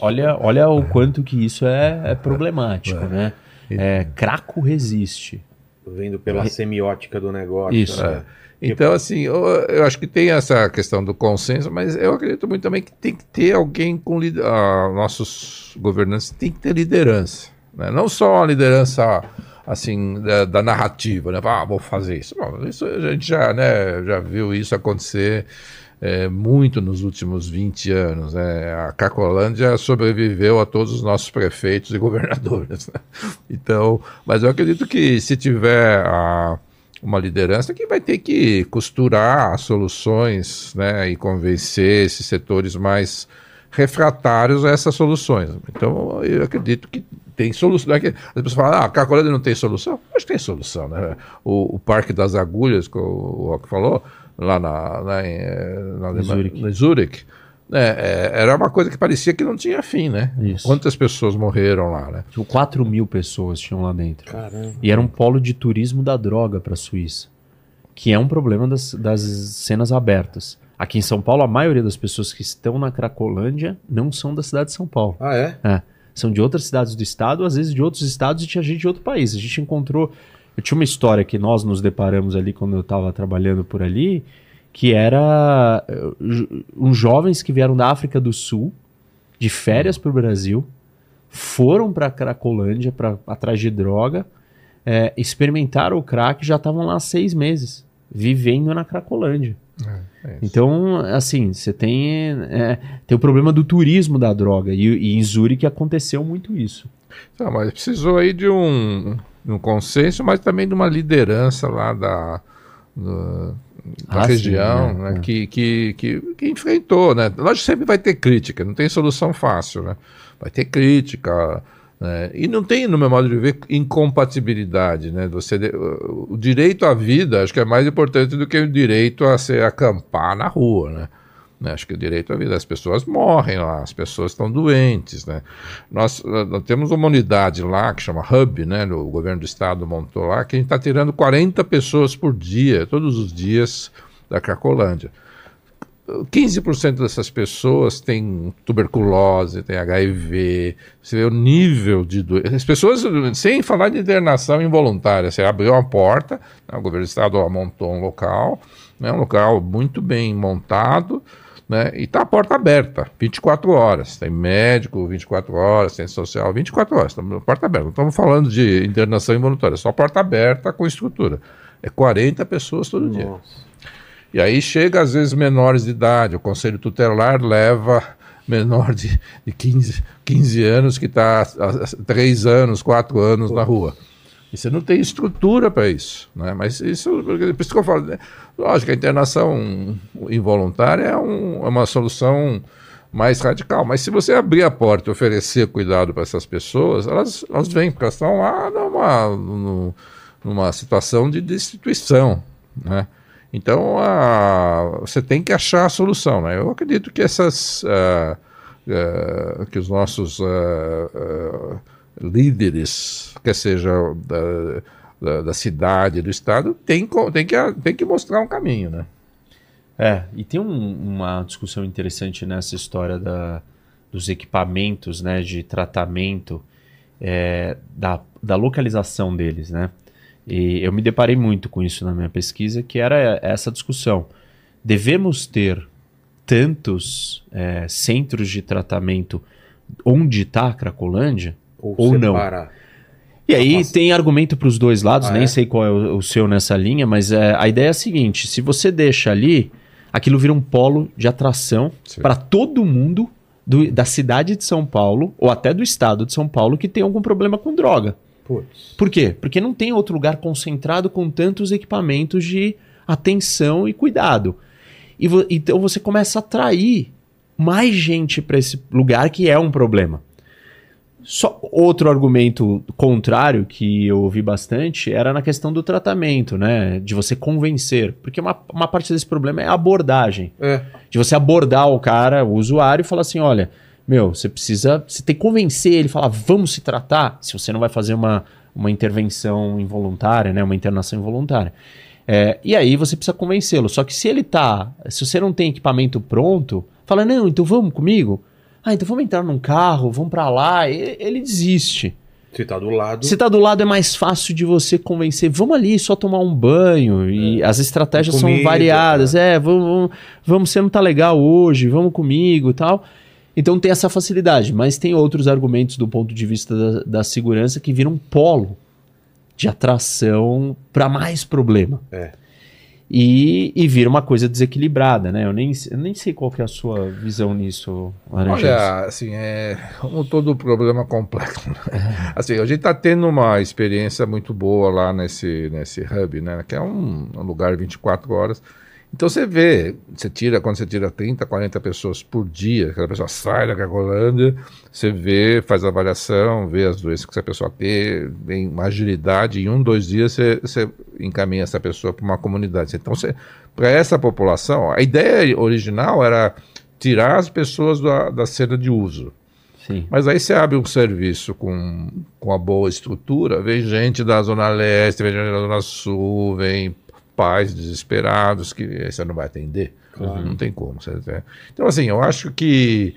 olha, olha o quanto que isso é, é problemático, é. né? É, Craco Resiste. Vendo pela semiótica do negócio. Isso. Né? Então, assim, eu, eu, acho que tem essa questão do consenso, mas eu acredito muito também que tem que ter alguém com ah, nossos governantes tem que ter liderança, né? não só a liderança assim da, da narrativa, né? Ah, vou fazer isso. Bom, isso a gente já, né, já viu isso acontecer é, muito nos últimos 20 anos. Né? A Cacolândia sobreviveu a todos os nossos prefeitos e governadores. Né? Então, mas eu acredito que se tiver a, uma liderança que vai ter que costurar soluções né, e convencer esses setores mais refratários a essas soluções. Então, eu acredito que tem solução. As pessoas falam, ah, a Cacolândia não tem solução? Acho que tem solução. Né? O, o Parque das Agulhas, que o Rock falou, lá na, na, na, na Zurich, Zurich é, é, era uma coisa que parecia que não tinha fim, né? Isso. Quantas pessoas morreram lá, né? 4 mil pessoas tinham lá dentro. Caramba. E era um polo de turismo da droga para a Suíça, que é um problema das, das cenas abertas. Aqui em São Paulo, a maioria das pessoas que estão na Cracolândia não são da cidade de São Paulo. Ah, é? É. São de outras cidades do estado, às vezes de outros estados e tinha gente de outro país. A gente encontrou eu tinha uma história que nós nos deparamos ali quando eu estava trabalhando por ali, que era uh, uns jovens que vieram da África do Sul, de férias para o Brasil, foram para Cracolândia para atrás de droga, é, experimentaram o crack e já estavam lá há seis meses, vivendo na Cracolândia. É, é então, assim, você tem, é, tem o problema do turismo da droga, e, e em Zurique aconteceu muito isso. Tá, mas precisou aí de um, um consenso, mas também de uma liderança lá da, do, da ah, região sim, né? né? Que, que, que, que, enfrentou. Né? Lógico sempre vai ter crítica, não tem solução fácil. Né? Vai ter crítica. Né? E não tem, no meu modo de ver, incompatibilidade. Né? Você, o direito à vida acho que é mais importante do que o direito a se acampar na rua. Né? Né? Acho que o direito à vida, as pessoas morrem lá, as pessoas estão doentes. Né? Nós, nós temos uma unidade lá que chama Hub, né? o governo do estado montou lá, que a gente está tirando 40 pessoas por dia, todos os dias da Cracolândia. 15% dessas pessoas têm tuberculose, têm HIV, você vê o nível de doença. As pessoas, sem falar de internação involuntária, você abriu uma porta, né, o governo do estado montou um local, né, um local muito bem montado, né? E tá a porta aberta, 24 horas. Tem médico 24 horas, tem social 24 horas. Estamos porta aberta. Não estamos falando de internação involuntária, só porta aberta com estrutura. É 40 pessoas todo Nossa. dia. E aí chega às vezes menores de idade. O conselho tutelar leva menor de, de 15, 15 anos que está há 3 anos, 4 anos na rua. E você não tem estrutura para isso. Né? Mas isso, por isso que eu falo, né? Lógico, a internação involuntária é, um, é, uma solução mais radical. Mas se você abrir a porta e oferecer cuidado para essas pessoas, elas, elas vêm, porque elas estão lá numa, numa situação de destituição. Né? Então a, você tem que achar a solução. Né? Eu acredito que essas. Uh, que os nossos. Uh, líderes, quer seja da, da, da, cidade, do estado, tem, tem, que, tem que mostrar um caminho, né? É, e tem um, uma discussão interessante nessa história da, dos equipamentos né, de tratamento, é, da, da localização deles, né? E eu me deparei muito com isso na minha pesquisa, que era essa discussão. Devemos ter tantos é, centros de tratamento onde está a Cracolândia? Ou, ou não. E aí Nossa. tem argumento para os dois lados, ah, nem é? sei qual é o, o, seu nessa linha, mas é, a ideia é a seguinte: se você deixa ali, aquilo vira um polo de atração para todo mundo do, da cidade de São Paulo, ou até do estado de São Paulo, que tem algum problema com droga. Puts. Por quê? Porque não tem outro lugar concentrado com tantos equipamentos de atenção e cuidado. E vo, então você começa a atrair mais gente para esse lugar que é um problema. Só outro argumento contrário que eu ouvi bastante era na questão do tratamento, né? De você convencer. Porque uma, uma parte desse problema é a abordagem. É. De você abordar o cara, o usuário, e falar assim: olha, meu, você precisa. Você tem que convencer ele, falar, vamos se tratar, se você não vai fazer uma, uma intervenção involuntária, né? Uma internação involuntária. É, e aí você precisa convencê-lo. Só que se ele tá. Se você não tem equipamento pronto, fala, não, então vamos comigo ah, então vamos entrar num carro, vamos para lá. Ele, ele, desiste. Se tá do lado. Se tá do lado é mais fácil de você convencer. Vamos ali, só tomar um banho. E é. as estratégias comida, são variadas. É, vamos, vamos, vamos, você não tá legal hoje, vamos comigo tal. Então tem essa facilidade, mas tem outros argumentos do ponto de vista da, da segurança que viram polo de atração para mais problema. É e, e vira uma coisa desequilibrada, né? Eu nem, eu nem sei qual é a sua visão nisso, Laranjas. Olha, assim, é como todo problema complexo. Né? É. Assim, a gente está tendo uma experiência muito boa lá nesse, nesse hub, né? Que é um, um lugar 24 horas então você vê, você tira, quando você tira 30, 40 pessoas por dia, aquela pessoa sai da Cracolândia, você vê, faz a avaliação, vê as doenças que essa pessoa tem, tem uma agilidade, em um, dois dias você, você encaminha essa pessoa para uma comunidade. Então, para essa população, a ideia original era tirar as pessoas da, da cena de uso. Sim. Mas aí você abre um serviço com, com uma boa estrutura, vem gente da Zona Leste, vem gente da Zona Sul, vem pais desesperados que você não vai atender. Claro. Não tem como. Você, então, assim, eu acho que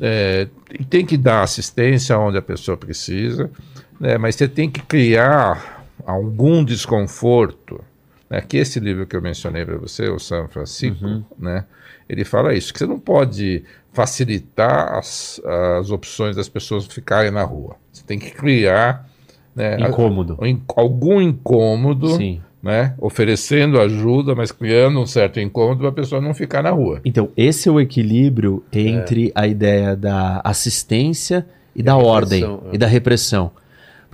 é, tem que dar assistência onde a pessoa precisa, né, mas você tem que criar algum desconforto. Né, que esse livro que eu mencionei para você, o São Francisco, uhum. né, ele fala isso, que você não pode facilitar as, as opções das pessoas ficarem na rua. Você tem que criar né, incômodo. algum incômodo Sim né? Oferecendo ajuda, mas criando um certo incômodo para a pessoa não ficar na rua. Então, esse é o equilíbrio entre é. a ideia da assistência e, da ordem é. e da repressão.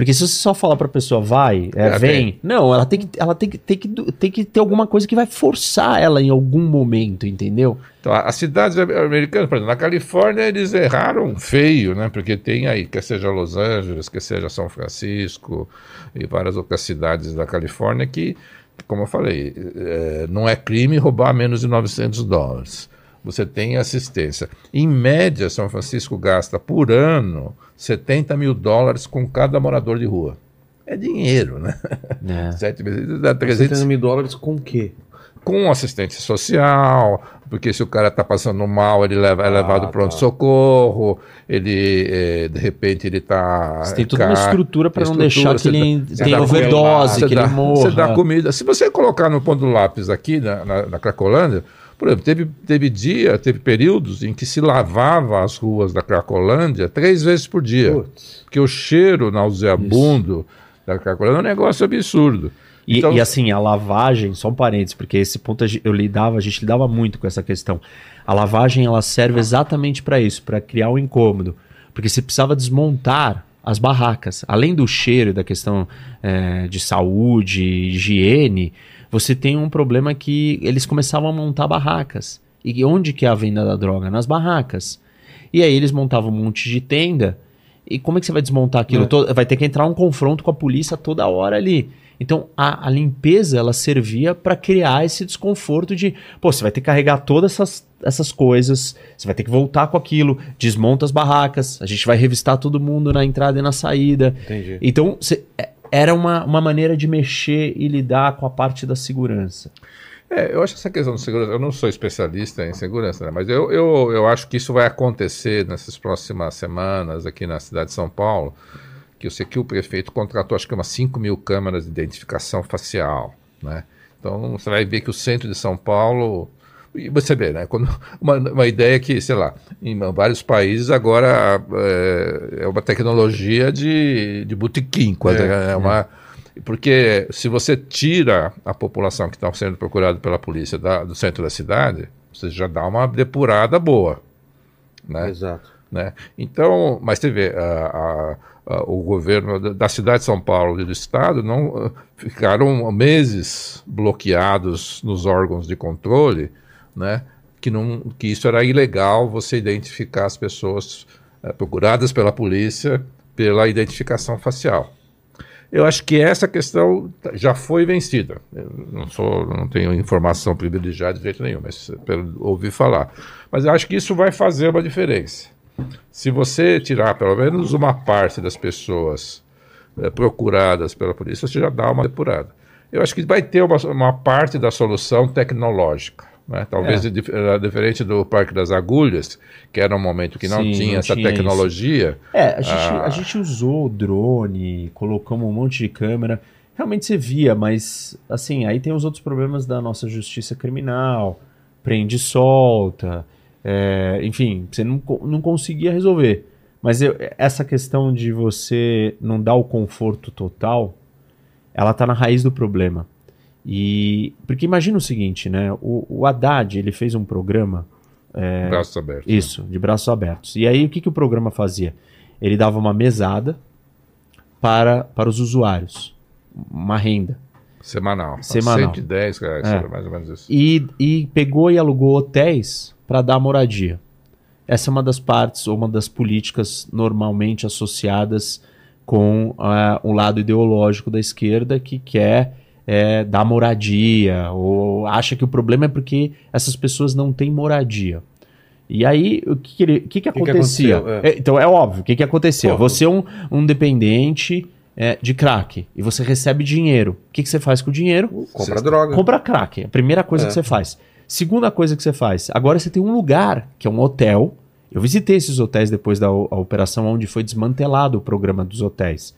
Porque se você só falar para a pessoa vai, é, vem, tem. não, ela tem que, ela tem que, tem que, tem que ter alguma coisa que vai forçar ela em algum momento, entendeu? Então, as cidades americanas, por exemplo, na Califórnia eles erraram feio, né? Porque tem aí, quer seja Los Angeles, quer seja São Francisco e várias outras cidades da Califórnia que, como eu falei, é, não é crime roubar menos de 900 dólares você tem assistência. Em média, São Francisco gasta por ano 70 mil dólares com cada morador de rua. É dinheiro, né? É. Sete vezes dá 300... 70 mil dólares com o quê? Com assistência social, porque se o cara está passando mal, ele leva, é ah, levado para pronto-socorro, ele, é, de repente, ele está... Você tem toda uma estrutura para não deixar que ele tenha overdose, que dá, ele morra. Você dá comida. Se você colocar no ponto do lápis aqui, na, na, na Cracolândia, por exemplo, teve, teve dia, teve períodos em que se lavava as ruas da Cracolândia três vezes por dia. Putz. Porque o cheiro nauseabundo Isso. da Cracolândia é um negócio absurdo. E, então, e, assim, a lavagem, só um parênteses, porque esse ponto eu lidava, a gente lidava muito com essa questão. A lavagem ela serve exatamente para isso, para criar um incômodo. Porque você precisava desmontar as barracas. Além do cheiro, da questão é, de saúde, higiene, você tem um problema que eles começavam a montar barracas. E onde que é a venda da droga? Nas barracas. E aí eles montavam um monte de tenda. E como é que você vai desmontar aquilo? É. Vai ter que entrar um confronto com a polícia toda hora ali. Então a, a limpeza ela servia para criar esse desconforto de, pô, você vai ter que carregar todas essas, essas coisas, você vai ter que voltar com aquilo, desmonta as barracas, a gente vai revistar todo mundo na entrada e na saída. Entendi. Então você, é, era uma, uma maneira de mexer e lidar com a parte da segurança. É, eu acho essa questão de segurança, eu não sou especialista em segurança, né, mas eu, eu, eu acho que isso vai acontecer nessas próximas semanas aqui na cidade de São Paulo, que eu sei que o prefeito contratou acho que umas 5 mil câmeras de identificação facial, né? Então você vai ver que o centro de São Paulo e você vê, né? Quando uma, uma ideia que, sei lá, em vários países agora é, é uma tecnologia de, de botequim, quase, é, né? é uma. Porque se você tira a população que está sendo procurada pela polícia da, do centro da cidade, você já dá uma depurada boa. Né? Exato. Né? Então, mas você vê, a, a, a, o governo da cidade de São Paulo e do estado não ficaram meses bloqueados nos órgãos de controle né? Que, não, que isso era ilegal você identificar as pessoas é, procuradas pela polícia pela identificação facial. Eu acho que essa questão já foi vencida. Eu não sou, não tenho informação privilegiada de jeito nenhum, mas pelo, falar. Mas eu acho que isso vai fazer uma diferença. Se você tirar pelo menos uma parte das pessoas é, procuradas pela polícia, você já dá uma depurada. Eu acho que vai ter uma, uma parte da solução tecnológica Né? Talvez é. diferente do Parque das Agulhas, que era um momento que não Sim, tinha não essa tinha tecnologia. Isso. É, a gente, ah... a gente usou o drone, colocamos um monte de câmera. Realmente você via, mas assim, aí tem os outros problemas da nossa justiça criminal, prende e solta, é, enfim, você não, não conseguia resolver. Mas eu, essa questão de você não dar o conforto total, ela está na raiz do problema. E porque imagina o seguinte, né? O, o Haddad ele fez um programa é, braços abertos. Né? Isso, né? de braços abertos. E aí o que, que o programa fazia? Ele dava uma mesada para, para os usuários, uma renda. Semanal. Semanal. 110 reais, é. mais ou menos isso. E, e pegou e alugou hotéis para dar moradia. Essa é uma das partes, ou uma das políticas normalmente associadas com uh, o lado ideológico da esquerda que quer é, dar moradia, ou acha que o problema é porque essas pessoas não têm moradia. E aí, o que, que, ele, que, que acontecia? Que é. então, é óbvio, o que, que acontecia? Você é um, um dependente é, de crack e você recebe dinheiro. O que, que você faz com o dinheiro? Compra você droga. Compra crack. A primeira coisa é. que você faz. Segunda coisa que você faz. Agora você tem um lugar, que é um hotel. Eu visitei esses hotéis depois da operação, onde foi desmantelado o programa dos hotéis.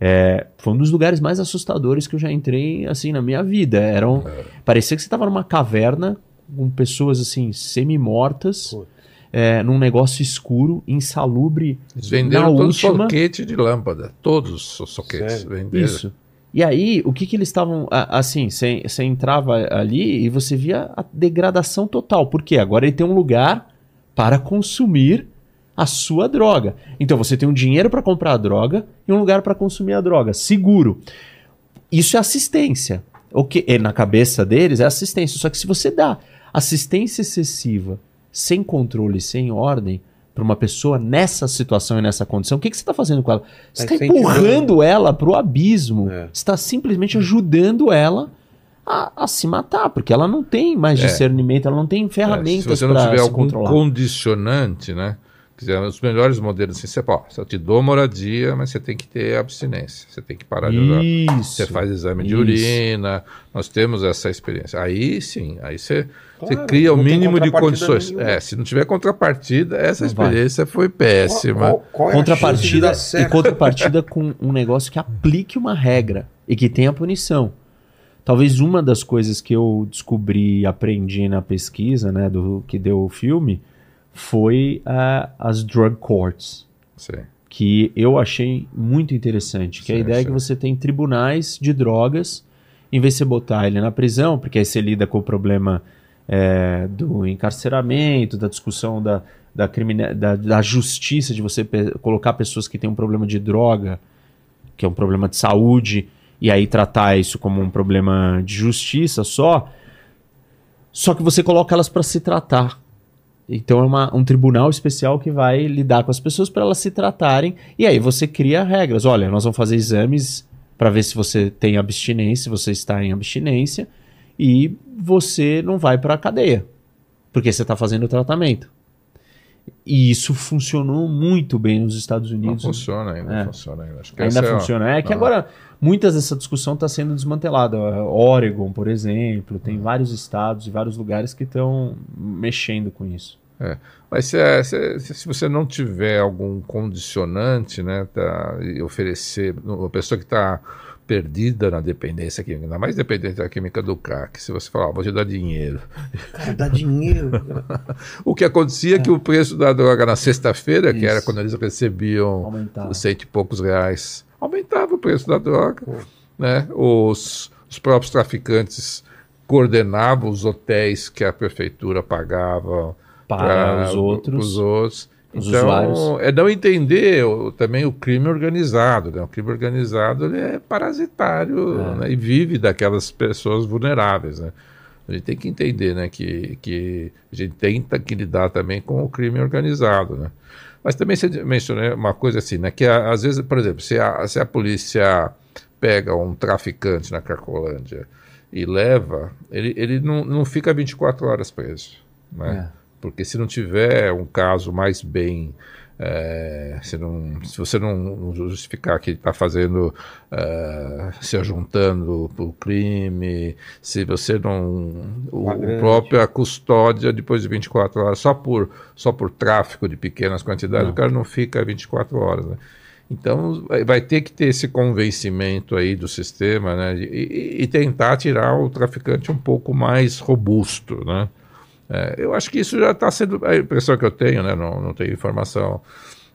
É, foi um dos lugares mais assustadores que eu já entrei assim na minha vida. Eram, é. parecia que você estava numa caverna com pessoas assim semi-mortas, é, num negócio escuro, insalubre. Eles venderam na todos última... soquete de lâmpada, todos os soquetes Sério? venderam. Isso. E aí, o que que eles estavam, assim, você entrava ali e você via a degradação total. Por quê? Agora ele tem um lugar para consumir a sua droga. Então você tem um dinheiro para comprar a droga e um lugar para consumir a droga, seguro. Isso é assistência. O que é na cabeça deles é assistência. Só que se você dá assistência excessiva, sem controle, sem ordem, para uma pessoa nessa situação e nessa condição, o que, que você está fazendo com ela? Você está tá empurrando ela para o abismo. É. Você está simplesmente ajudando ela a, a, se matar, porque ela não tem mais é. discernimento, ela não tem ferramentas para se você não tiver algum controlar. condicionante, né? Quer dizer, os melhores modelos assim, você, pô, eu te dou moradia, mas você tem que ter abstinência, você tem que parar de usar. Isso, você faz exame de urina, nós temos essa experiência. Aí sim, aí você, claro, você cria o mínimo de condições. É, se não tiver contrapartida, essa não experiência vai. foi péssima. Qual, qual, qual é contrapartida e contrapartida com um negócio que aplique uma regra e que tenha punição. Talvez uma das coisas que eu descobri e aprendi na pesquisa, né, do que deu o filme, foi uh, as drug courts. Sim. Que eu achei muito interessante. Que sim, a ideia sim. é que você tem tribunais de drogas, em vez de você botar ele na prisão, porque aí você lida com o problema é, do encarceramento, da discussão da, da, crimine... da, da justiça, de você colocar pessoas que têm um problema de droga, que é um problema de saúde, e aí tratar isso como um problema de justiça só. Só que você coloca elas para se tratar. Então é uma, um tribunal especial que vai lidar com as pessoas para elas se tratarem. E aí você cria regras. Olha, nós vamos fazer exames para ver se você tem abstinência, se você está em abstinência, e você não vai para a cadeia, porque você está fazendo o tratamento. E isso funcionou muito bem nos Estados Unidos. Não funciona ainda, é. funciona ainda. ainda funciona. É, é que agora muitas dessa discussão está sendo desmantelada. Oregon, por exemplo, tem vários estados e vários lugares que estão mexendo com isso. É. Mas se, é, se, se, você não tiver algum condicionante, né, tá, e oferecer, uma pessoa que está perdida na dependência química, ainda mais dependente da química do crack, se você falar, vou te dar dinheiro. Dá dinheiro. o que acontecia é que o preço da droga na sexta-feira, que era quando eles recebiam Aumentava. cento e poucos reais, aumentava o preço da droga. Né? Os, os próprios traficantes coordenavam os hotéis que a prefeitura pagava para os outros. Os outros. Os então, usuários. é não entender o, também o crime organizado. Né? O crime organizado ele é parasitário é. Né? e vive daquelas pessoas vulneráveis. Né? A gente tem que entender né? que, que a gente tenta que lidar também com o crime organizado. Né? Mas também você mencionou uma coisa assim, né? que às vezes, por exemplo, se a, se a polícia pega um traficante na Cracolândia e leva, ele, ele não, não fica 24 horas preso. Né? É. Porque se não tiver um caso mais bem É, se, não, se você não justificar que está fazendo, uh, se ajuntando para o crime, se você não. O, o própria custódia depois de 24 horas, só por, só por tráfico de pequenas quantidades, não. o cara não fica 24 horas. Né? Então vai ter que ter esse convencimento aí do sistema né, e, e tentar tirar o traficante um pouco mais robusto. Né? É, eu acho que isso já está sendo. A impressão que eu tenho, né, não, não tenho informação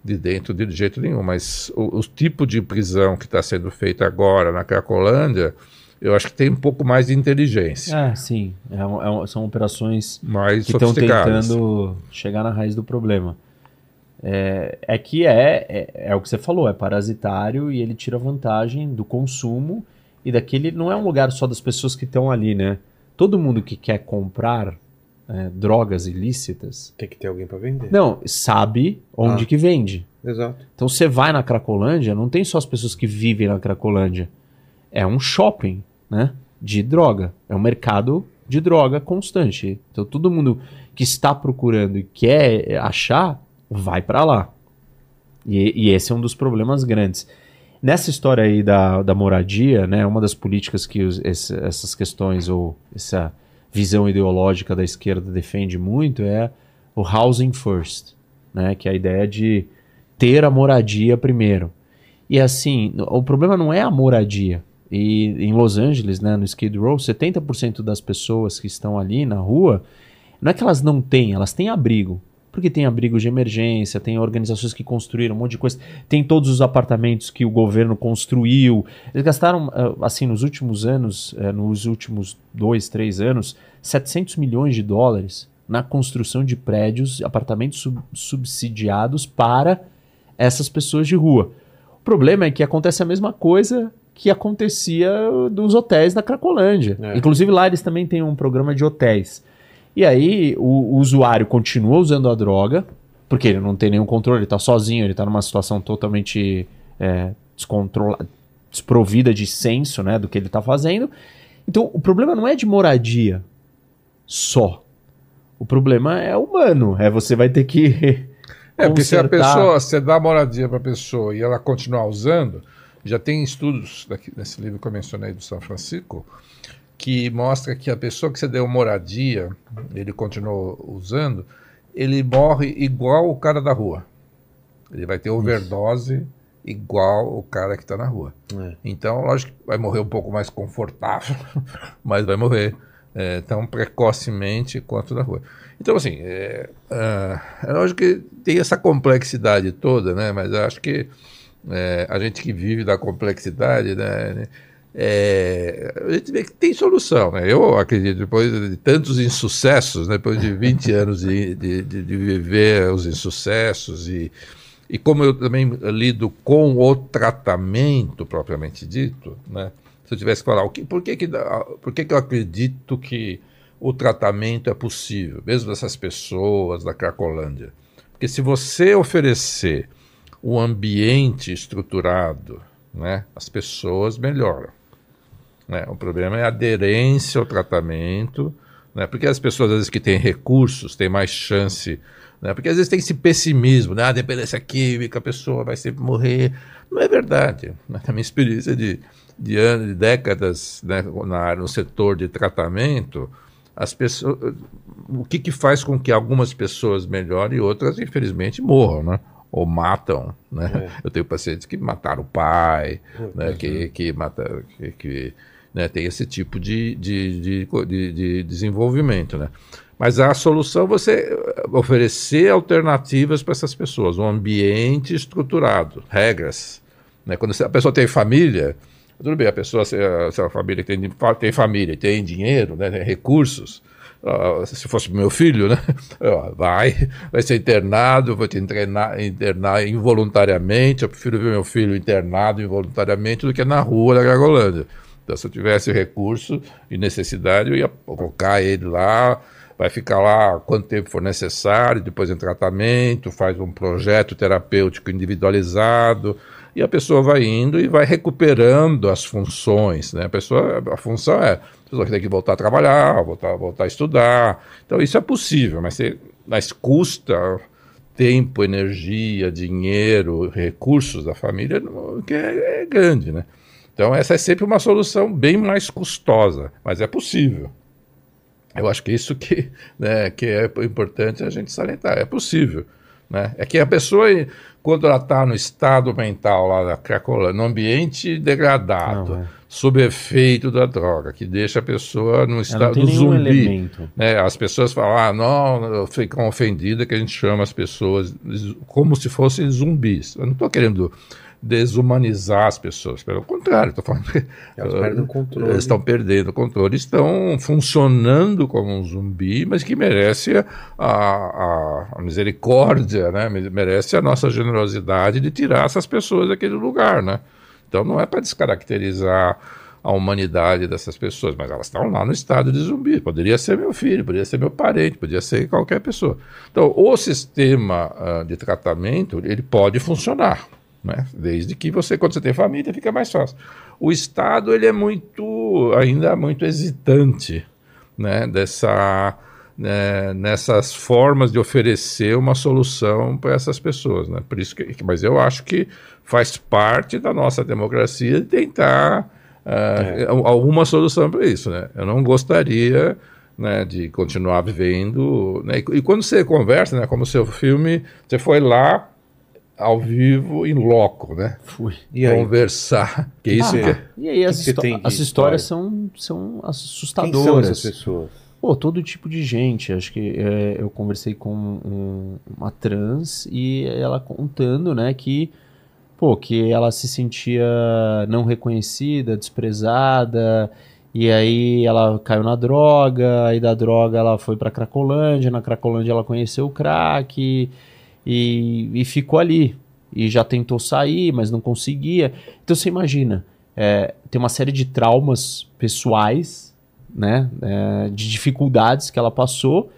de dentro de jeito nenhum, mas o, o tipo de prisão que está sendo feita agora na Cracolândia, eu acho que tem um pouco mais de inteligência. É, sim. É, é, são operações mais que estão tentando chegar na raiz do problema. É, é que é, é, é, o que você falou, é parasitário e ele tira vantagem do consumo e daquele. Não é um lugar só das pessoas que estão ali, né? Todo mundo que quer comprar é, drogas ilícitas. Tem que ter alguém para vender. Não, sabe onde ah, que vende. Exato. Então você vai na Cracolândia, não tem só as pessoas que vivem na Cracolândia. É um shopping, né? De droga. É um mercado de droga constante. Então todo mundo que está procurando e quer achar, vai para lá. E, e, esse é um dos problemas grandes. Nessa história aí da, da moradia, né, uma das políticas que os, esse, essas questões ou essa visão ideológica da esquerda defende muito é o housing first, né? Que é a ideia de ter a moradia primeiro. E assim, o problema não é a moradia. E em Los Angeles, né, no Skid Row, 70% das pessoas que estão ali na rua, não é que elas não têm, elas têm abrigo. Porque tem abrigos de emergência, tem organizações que construíram um monte de coisa, tem todos os apartamentos que o governo construiu. Eles gastaram, ah, assim, nos últimos anos, eh, nos últimos dois, três anos, 700 milhões de dólares na construção de prédios, apartamentos sub subsidiados para essas pessoas de rua. O problema é que acontece a mesma coisa que acontecia dos hotéis na Cracolândia. É. Inclusive lá eles também têm um programa de hotéis. E aí o, o usuário continua usando a droga, porque ele não tem nenhum controle, ele está sozinho, ele está numa situação totalmente é, descontrolada, desprovida de senso né, do que ele está fazendo. Então o problema não é de moradia só. O problema é humano, é você vai ter que. É, porque se a pessoa, você dá moradia para a pessoa e ela continuar usando, já tem estudos daqui, nesse livro que eu mencionei do São Francisco, que mostra que a pessoa que você deu moradia, ele continuou usando, ele morre igual o cara da rua. Ele vai ter overdose Isso. igual o cara que está na rua. É. Então, lógico que vai morrer um pouco mais confortável, mas vai morrer é, tão precocemente quanto da rua. Então, assim, é, é, é lógico que tem essa complexidade toda, né? Mas acho que é, a gente que vive da complexidade, né? É, a gente vê que tem solução. Né? Eu acredito, depois de tantos insucessos, né? depois de 20 anos de, de, de, viver os insucessos, e, e como eu também lido com o tratamento propriamente dito, né? se eu tivesse que falar, o que, por, que, que, por que, que eu acredito que o tratamento é possível, mesmo dessas pessoas da Cracolândia? Porque se você oferecer um ambiente estruturado, né, as pessoas melhoram. Né? O problema é a aderência ao tratamento, né? porque as pessoas, às vezes, que têm recursos, têm mais chance. Né? Porque às vezes tem esse pessimismo, né? a ah, dependência química, a pessoa vai sempre morrer. Não é verdade. Né? A minha experiência de, de anos, de décadas né? na, no setor de tratamento, as pessoas, o que, que faz com que algumas pessoas melhorem e outras, infelizmente, morram, né? ou matam, né? É. Eu tenho pacientes que mataram o pai, é. né? Que, que, mata, que, que né? Tem esse tipo de, de, de, de, de desenvolvimento, né? Mas a solução é você oferecer alternativas para essas pessoas, um ambiente estruturado, regras. Né? Quando a pessoa tem família, tudo bem, a pessoa, se a, se a família tem, tem família, tem dinheiro, né? tem recursos, uh, se fosse meu filho, né? vai, vai ser internado, vou te internar, internar involuntariamente, eu prefiro ver meu filho internado involuntariamente do que na rua da Gagolândia. Então, se eu tivesse recurso e necessidade, eu ia colocar ele lá, vai ficar lá quanto tempo for necessário, depois em tratamento, faz um projeto terapêutico individualizado, e a pessoa vai indo e vai recuperando as funções. Né? A pessoa, a função é, a pessoa tem que voltar a trabalhar, voltar, voltar a estudar. Então isso é possível, mas, você, mas custa tempo, energia, dinheiro, recursos da família que é, é grande, né? Então essa é sempre uma solução bem mais custosa, mas é possível. Eu acho que isso que, né, que é importante a gente salientar. É possível. Né? É que a pessoa, quando ela está no estado mental lá da Cracolândia, no ambiente degradado, não, é. sob efeito da droga, que deixa a pessoa no estado zumbi. Né? As pessoas falam, ah, não, ficam ofendidas que a gente chama as pessoas como se fossem zumbis. Eu não estou querendo desumanizar as pessoas. Pelo contrário, estou falando que elas perdem o controle. Estão perdendo o controle, estão funcionando como um zumbi, mas que merece a, a, a misericórdia, né? merece a nossa generosidade de tirar essas pessoas daquele lugar. Né? Então não é para descaracterizar a humanidade dessas pessoas, mas elas estão lá no estado de zumbi. Poderia ser meu filho, poderia ser meu parente, poderia ser qualquer pessoa. Então, o sistema uh, de tratamento ele pode funcionar. Né? Desde que você, quando você tem família, fica mais fácil. O Estado ele é muito, ainda muito hesitante né? Dessa, né? nessas formas de oferecer uma solução para essas pessoas. Né? Por isso que, mas eu acho que faz parte da nossa democracia de tentar uh, é. alguma solução para isso. Né? Eu não gostaria né, de continuar vivendo. Né? E, e, quando você conversa, né, como o seu filme, você foi lá ao vivo em loco, né? Fui. E aí? Conversar. Que isso ah, que é. E aí as, que que as histórias são, são assustadoras. Quem são essas pessoas? Pô, todo tipo de gente. Acho que é, eu conversei com um, uma trans e ela contando, né, que pô, que ela se sentia não reconhecida, desprezada, e aí ela caiu na droga, aí da droga ela foi para Cracolândia, na Cracolândia ela conheceu o crack, e, e ficou ali. E já tentou sair, mas não conseguia. Então você imagina, é, tem uma série de traumas pessoais, né, é, de dificuldades que ela passou,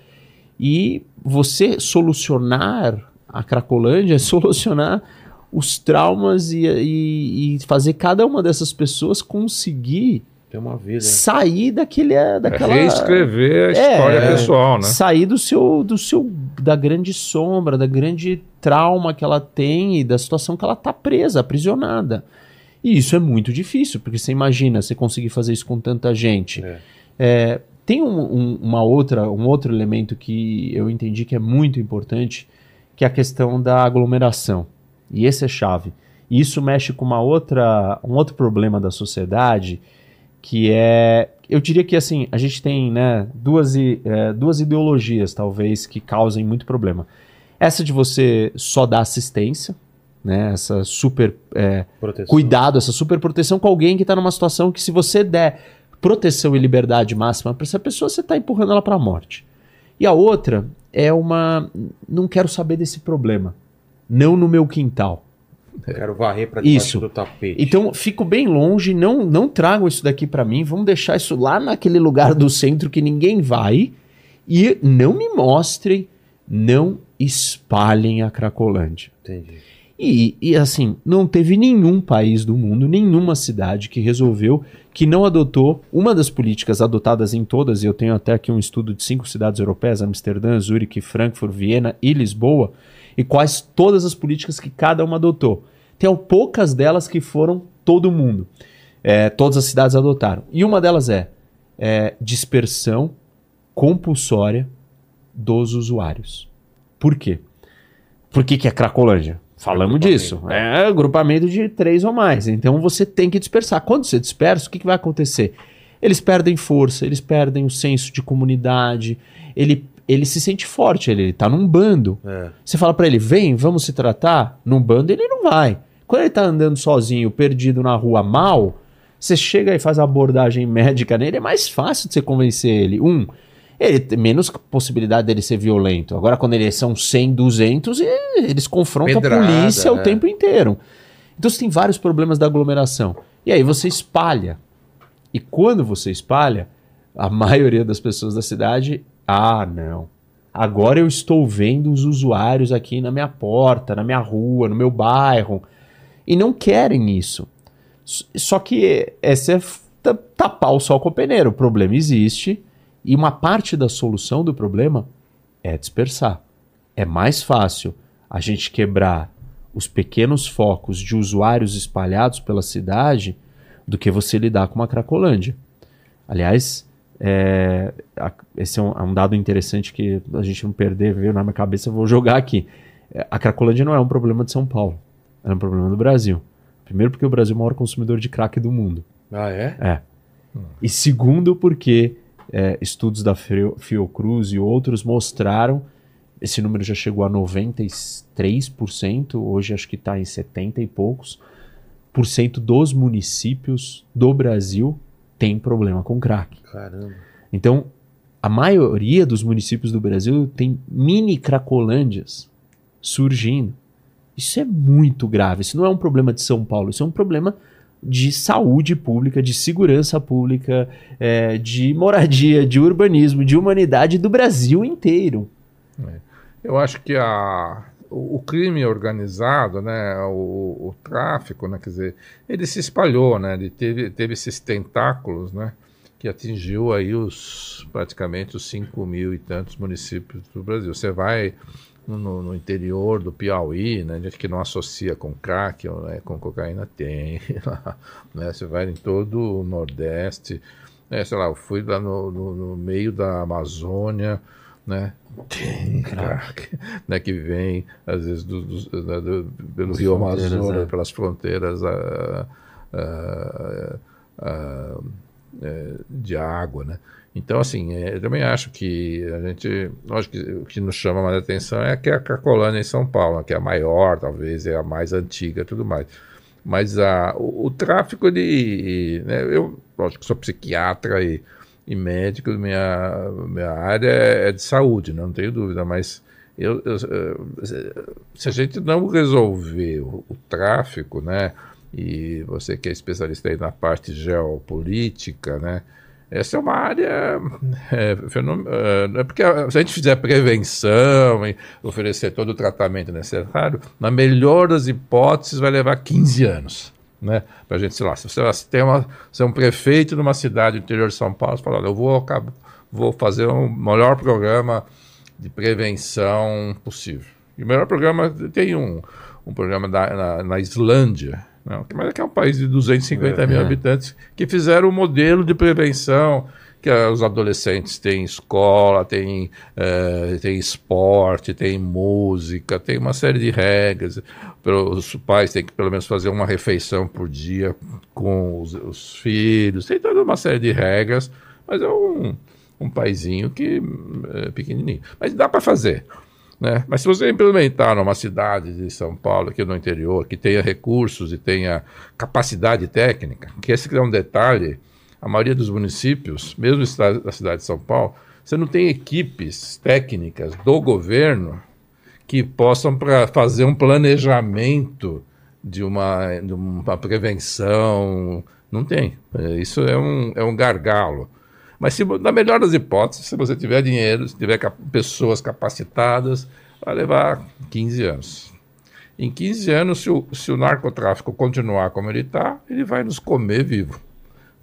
e você solucionar a Cracolândia é solucionar os traumas e, e, e, fazer cada uma dessas pessoas conseguir ter uma vida. Sair daquele, é, daquela. É reescrever a história é, pessoal, né? Sair do seu, do seu. da grande sombra, da grande trauma que ela tem e da situação que ela tá presa, aprisionada. E isso é muito difícil, porque você imagina você conseguir fazer isso com tanta gente. É. É, tem um, um, uma outra, um outro elemento que eu entendi que é muito importante, que é a questão da aglomeração. E esse é chave. E isso mexe com uma outra, um outro problema da sociedade que é, eu diria que assim, a gente tem né, duas, é, duas ideologias talvez que causem muito problema. Essa de você só dar assistência, né, essa super é, cuidado, essa super proteção com alguém que está numa situação que se você der proteção e liberdade máxima para essa pessoa, você está empurrando ela para a morte. E a outra é uma, não quero saber desse problema, não no meu quintal. Quero varrer para debaixo do tapete. Então, fico bem longe, não não tragam isso daqui para mim, vamos deixar isso lá naquele lugar do centro que ninguém vai e não me mostrem, não espalhem a Cracolândia. Entendi. E, e assim, não teve nenhum país do mundo, nenhuma cidade que resolveu, que não adotou uma das políticas adotadas em todas, e eu tenho até aqui um estudo de cinco cidades europeias, Amsterdã, Zurique, Frankfurt, Viena e Lisboa, e quais todas as políticas que cada uma adotou. Tem poucas delas que foram todo mundo. É, todas as cidades adotaram. E uma delas é, é dispersão compulsória dos usuários. Por quê? Por que, que é Cracolândia? Falamos disso. É. é grupamento de três ou mais. Então você tem que dispersar. Quando você dispersa, o que, que vai acontecer? Eles perdem força, eles perdem o senso de comunidade, ele ele se sente forte, ele tá num bando. É. Você fala para ele, vem, vamos se tratar. Num bando ele não vai. Quando ele tá andando sozinho, perdido na rua mal, você chega e faz a abordagem médica nele, é mais fácil de você convencer ele. Um, ele tem menos possibilidade dele ser violento. Agora, quando eles são 100, 200, eles confrontam Pedrada, a polícia é. o tempo inteiro. Então, você tem vários problemas da aglomeração. E aí você espalha. E quando você espalha, a maioria das pessoas da cidade ah, não. Agora eu estou vendo os usuários aqui na minha porta, na minha rua, no meu bairro. E não querem isso. Só que esse é tapar o sol com o peneiro. O problema existe e uma parte da solução do problema é dispersar. É mais fácil a gente quebrar os pequenos focos de usuários espalhados pela cidade do que você lidar com uma Cracolândia. Aliás, é, esse é um, é um, dado interessante que a gente não perder, veio na minha cabeça, eu vou jogar aqui. A Cracolândia não é um problema de São Paulo, é um problema do Brasil. Primeiro porque o Brasil é o maior consumidor de crack do mundo. Ah, é? É. Hum. E segundo porque é, estudos da Fiocruz e outros mostraram esse número já chegou a 93%, hoje acho que está em 70 e poucos por cento dos municípios do Brasil tem problema com crack. Caramba. Então, a maioria dos municípios do Brasil tem mini cracolândias surgindo. Isso é muito grave. Isso não é um problema de São Paulo, isso é um problema de saúde pública, de segurança pública, é, de moradia, de urbanismo, de humanidade do Brasil inteiro. É. Eu acho que a, o, crime organizado, né, o, o, tráfico, né, quer dizer, ele se espalhou, né, ele teve, teve esses tentáculos, né, que atingiu aí os praticamente os 5 mil e tantos municípios do Brasil. Você vai no, no, interior do Piauí, né, gente que não associa com crack, né, com cocaína, tem. né, você vai em todo o Nordeste, né, sei lá, eu fui lá no, no, no meio da Amazônia, né? Né? Que vem às vezes do, do, né, do, pelo As Rio Amazonas, é. pelas fronteiras a, a, a, é, de água, né? Então, assim, é, eu também acho que a gente, lógico que o que nos chama mais atenção é que a Cracolândia em São Paulo, né, que é a maior, talvez, é a mais antiga, tudo mais. Mas a, o, o tráfico, ele, né, eu, lógico, sou psiquiatra e e médico, minha, minha área é de saúde, não tenho dúvida, mas eu, eu, se a gente não resolver o, o, tráfico, né, e você que é especialista aí na parte geopolítica, né, essa é uma área é, é, porque se a gente fizer prevenção e oferecer todo o tratamento necessário, na melhor das hipóteses vai levar 15 anos né? Para a gente, sei lá, se você, tem uma, você é um prefeito de uma cidade do interior de São Paulo, você fala, olha, eu vou, vou fazer um melhor programa de prevenção possível. E o melhor programa, tem um, um programa da, na, na Islândia, não, mas é que é um país de 250 é, mil é. habitantes, que fizeram um modelo de prevenção que os adolescentes têm escola, têm, é, têm esporte, têm música, tem uma série de regras. Os pais têm que pelo menos fazer uma refeição por dia com os, os filhos, tem toda uma série de regras, mas é um, um paizinho que é pequenininho. Mas dá para fazer. Né? Mas se você implementar numa cidade de São Paulo, aqui no interior, que tenha recursos e tenha capacidade técnica, que esse é um detalhe a maioria dos municípios, mesmo da cidade de São Paulo, você não tem equipes técnicas do governo que possam pra fazer um planejamento de uma, de uma prevenção. Não tem. É, isso é um, é um gargalo. Mas, se, na melhor das hipóteses, se você tiver dinheiro, se tiver cap pessoas capacitadas, vai levar 15 anos. Em 15 anos, se o, se o narcotráfico continuar como ele está, ele vai nos comer vivo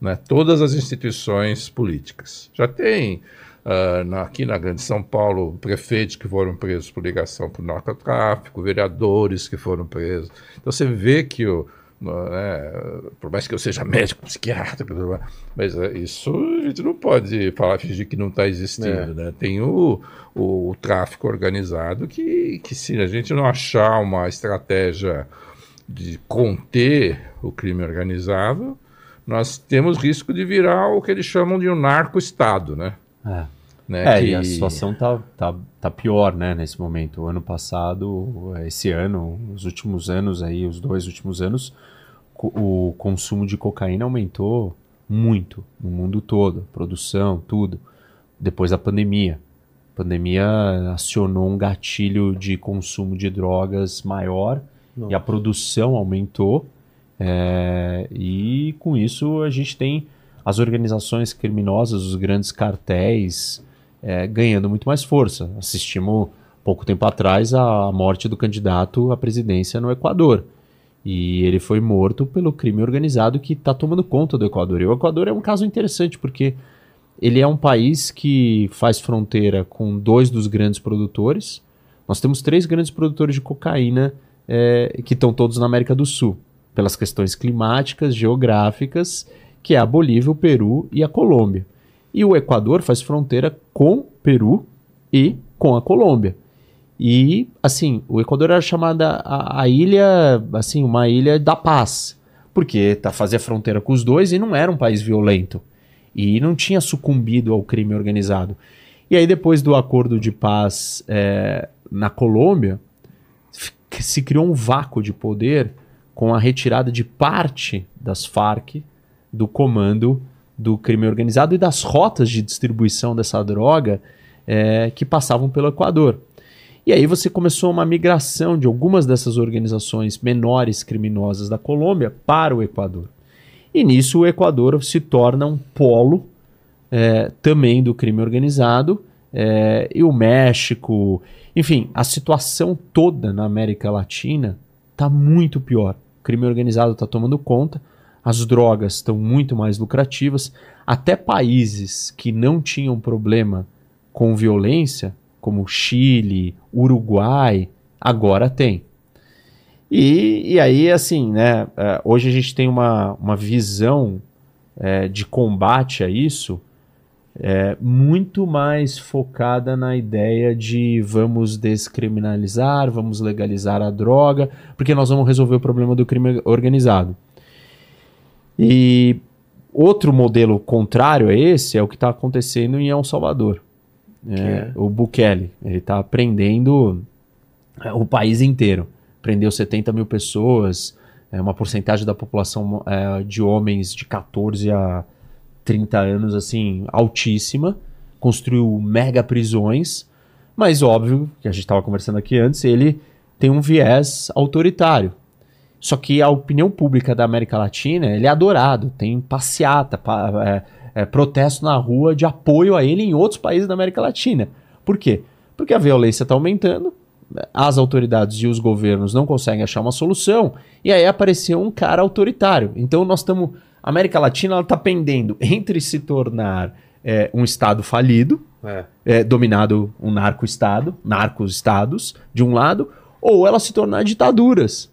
né, todas as instituições políticas. Já tem uh, na, aqui na Grande São Paulo prefeitos que foram presos por ligação com narcotráfico, vereadores que foram presos. Então você vê que o, né, por mais que eu seja médico, psiquiatra, mas é, isso a gente não pode falar, fingir que não está existindo. É. Né? Tem o, o, o, tráfico organizado que, que, se a gente não achar uma estratégia de conter o crime organizado, nós temos risco de virar o que eles chamam de um narco-estado, né? É. Né, é, que... e a situação tá, tá, tá pior, né, nesse momento. O ano passado, esse ano, os últimos anos aí, os dois últimos anos, o consumo de cocaína aumentou muito no mundo todo, produção, tudo. Depois da pandemia. A pandemia acionou um gatilho de consumo de drogas maior Nossa. e a produção aumentou é, e com isso a gente tem as organizações criminosas, os grandes cartéis, é, ganhando muito mais força. Assistimos pouco tempo atrás a morte do candidato à presidência no Equador. E ele foi morto pelo crime organizado que está tomando conta do Equador. E o Equador é um caso interessante porque ele é um país que faz fronteira com dois dos grandes produtores, Nós temos três grandes produtores de cocaína é, que estão todos na América do Sul, pelas questões climáticas, geográficas, que é a Bolívia, o Peru e a Colômbia. E o Equador faz fronteira com Peru e com a Colômbia. E, assim, o Equador era chamada a, a, ilha, assim, uma ilha da paz, porque tá, fazia fronteira com os dois e não era um país violento. E não tinha sucumbido ao crime organizado. E aí, depois do acordo de paz é, na Colômbia, se criou um vácuo de poder com a retirada de parte das Farc do comando do crime organizado e das rotas de distribuição dessa droga é, que passavam pelo Equador. E aí você começou uma migração de algumas dessas organizações menores criminosas da Colômbia para o Equador. E nisso o Equador se torna um polo é, também do crime organizado, é, e o México, enfim, a situação toda na América Latina está muito pior. Crime organizado está tomando conta, as drogas estão muito mais lucrativas, até países que não tinham problema com violência, como Chile, Uruguai, agora tem. E, e aí, assim, né, é, hoje a gente tem uma, uma visão é, de combate a isso é, muito mais focada na ideia de vamos descriminalizar, vamos legalizar a droga, porque nós vamos resolver o problema do crime organizado. E outro modelo contrário a esse é o que está acontecendo em El Salvador. É, é? O Bukele, ele está prendendo é, o país inteiro. Prendeu 70 mil pessoas, é uma porcentagem da população é, de homens de 14 a 30 anos, assim, altíssima, construiu mega prisões, mas óbvio, que a gente estava conversando aqui antes, ele tem um viés autoritário. Só que a opinião pública da América Latina, ele é adorado, tem passeata, é, é, protesto na rua de apoio a ele em outros países da América Latina. Por quê? Porque a violência está aumentando, as autoridades e os governos não conseguem achar uma solução, e aí apareceu um cara autoritário. Então nós estamos a América Latina está pendendo entre se tornar é, um Estado falido, é. É, dominado um narco-estado, narcos-estados, de um lado, ou ela se tornar ditaduras.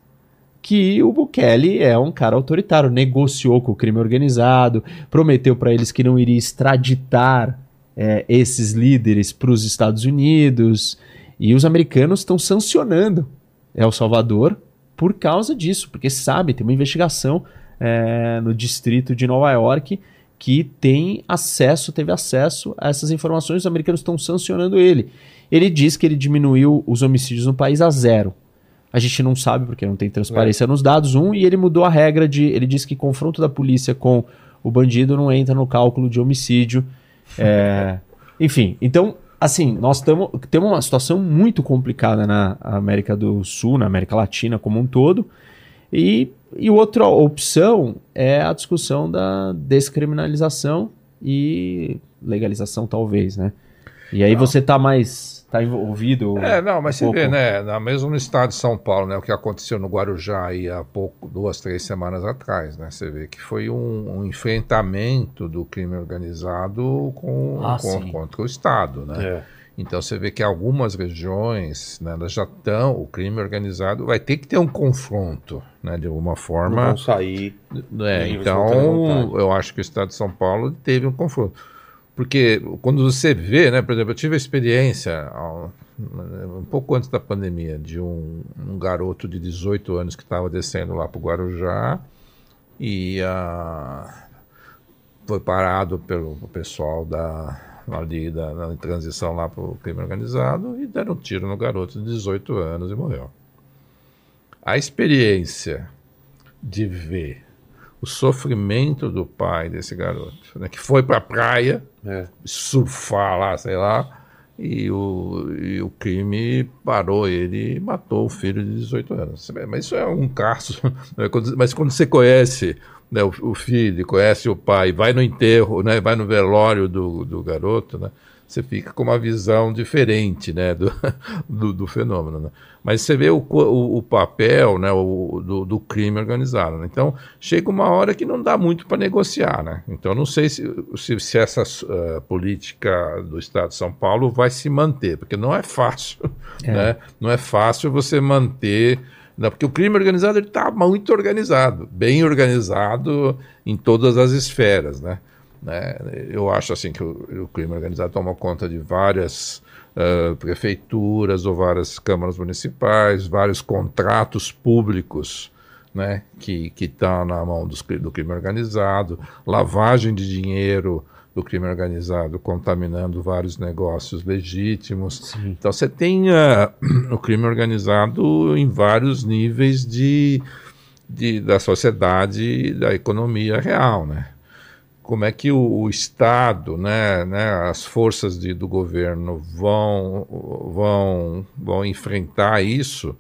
Que o Bukele é um cara autoritário, negociou com o crime organizado, prometeu para eles que não iria extraditar é, esses líderes para os Estados Unidos, e os americanos estão sancionando El Salvador por causa disso, porque sabe, tem uma investigação é, no distrito de Nova York que tem acesso, teve acesso a essas informações, os americanos estão sancionando ele. Ele diz que ele diminuiu os homicídios no país a zero. A gente não sabe porque não tem transparência é. nos dados, um, e ele mudou a regra de. Ele disse que confronto da polícia com o bandido não entra no cálculo de homicídio. É, enfim, então, assim, nós tamo, temos uma situação muito complicada na América do Sul, na América Latina como um todo. E, e outra opção é a discussão da descriminalização e legalização, talvez, né? E aí não. você está mais tá envolvido. É, não, mas um você pouco... vê, né? Na, mesmo no estado de São Paulo, né? O que aconteceu no Guarujá aí há pouco, duas, três semanas atrás, né? Você vê que foi um, um enfrentamento do crime organizado com, ah, com contra o Estado, né? É. Então você vê que algumas regiões né, elas já estão, o crime organizado vai ter que ter um confronto, né, de alguma forma. Não vão sair. É, então eu acho que o Estado de São Paulo teve um confronto. Porque quando você vê, né, por exemplo, eu tive a experiência um pouco antes da pandemia de um, um garoto de 18 anos que estava descendo lá para o Guarujá e uh, foi parado pelo pessoal da ali da, na transição lá para o crime organizado e deram um tiro no garoto de 18 anos e morreu. A experiência de ver o sofrimento do pai desse garoto, né, que foi para a praia é. surfar lá, sei lá, e o, e o crime parou ele e matou o filho de 18 anos. Mas isso é um caso. Né, mas quando você conhece né, o, o, filho, conhece o pai, vai no enterro, né, vai no velório do, do garoto, né, você fica com uma visão diferente né, do, do, do fenômeno. Né? Mas você vê o, o, o papel né, o, do, do, crime organizado. Né? Então, chega uma hora que não dá muito para negociar. Né? Então, não sei se, se, se essa uh, política do Estado de São Paulo vai se manter, porque não é fácil. É. Né? Não é fácil você manter. Né? Porque o crime organizado está muito organizado, bem organizado em todas as esferas. Né? Né? Eu acho assim que o, o crime organizado toma conta de várias uh, prefeituras ou várias câmaras municipais, vários contratos públicos né, que estão tá na mão dos, do crime organizado, lavagem de dinheiro do crime organizado contaminando vários negócios legítimos. Sim. Então você tem uh, o crime organizado em vários níveis de, de, da sociedade e da economia real, né? como é que o, o Estado, né, né, as forças de, do governo vão, vão, vão enfrentar isso,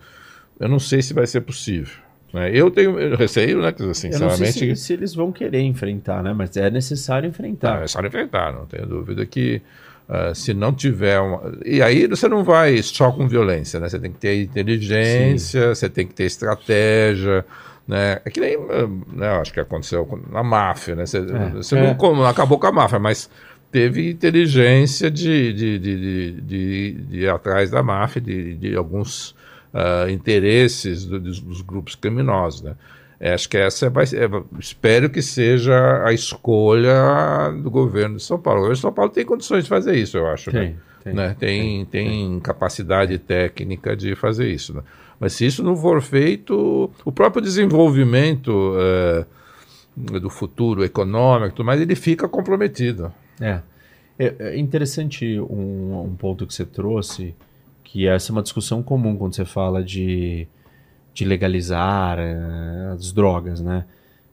eu não sei se vai ser possível. Né? Eu tenho receio, né, sinceramente... Eu não sei se, se, eles vão querer enfrentar, né, mas é necessário enfrentar. É necessário enfrentar, não tenho dúvida que Uh, se não tiver uma... E aí você não vai só com violência, né? Você tem que ter inteligência, Sim. você tem que ter estratégia, né? É que nem, né, acho que aconteceu na máfia, né? Você, é, você é. Não, acabou com a máfia, mas teve inteligência de, de, de, de, de ir atrás da máfia, de, de alguns uh, interesses do, dos grupos criminosos, né? É, acho que essa vai, é, espero que seja a escolha do governo de São Paulo. O governo de São Paulo tem condições de fazer isso, eu acho. Tem, né? tem, né? tem, tem, tem capacidade técnica de fazer isso. Né? Mas se isso não for feito, o próprio desenvolvimento é, do futuro econômico, mas ele fica comprometido. É, é, é interessante um, um, ponto que você trouxe, que essa é uma discussão comum quando você fala de, de legalizar é, as drogas, né?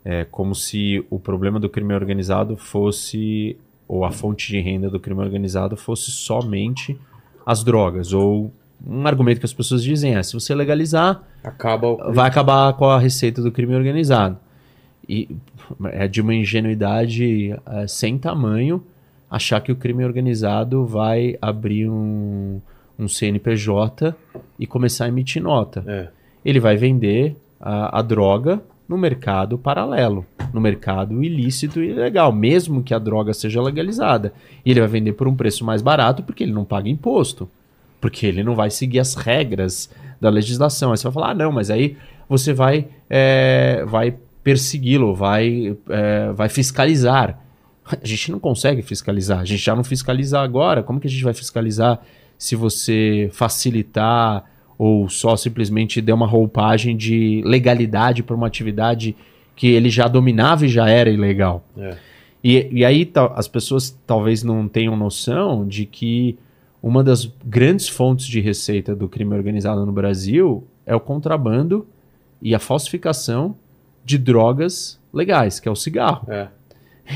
É como se o problema do crime organizado fosse, ou a fonte de renda do crime organizado fosse somente as drogas, ou um argumento que as pessoas dizem é: se você legalizar, Acaba vai acabar com a receita do crime organizado. E é de uma ingenuidade é, sem tamanho achar que o crime organizado vai abrir um, um CNPJ e começar a emitir nota. É. Ele vai vender a, a droga no mercado paralelo, no mercado ilícito e ilegal, mesmo que a droga seja legalizada. E ele vai vender por um preço mais barato porque ele não paga imposto porque ele não vai seguir as regras da legislação. Aí você vai falar, ah, não, mas aí você vai, é, vai persegui-lo, vai, é, vai fiscalizar. A gente não consegue fiscalizar, a gente já não fiscaliza agora. Como que a gente vai fiscalizar se você facilitar ou só simplesmente der uma roupagem de legalidade para uma atividade que ele já dominava e já era ilegal? É. E, e aí as pessoas talvez não tenham noção de que uma das grandes fontes de receita do crime organizado no Brasil é o contrabando e a falsificação de drogas legais, que é o cigarro. É.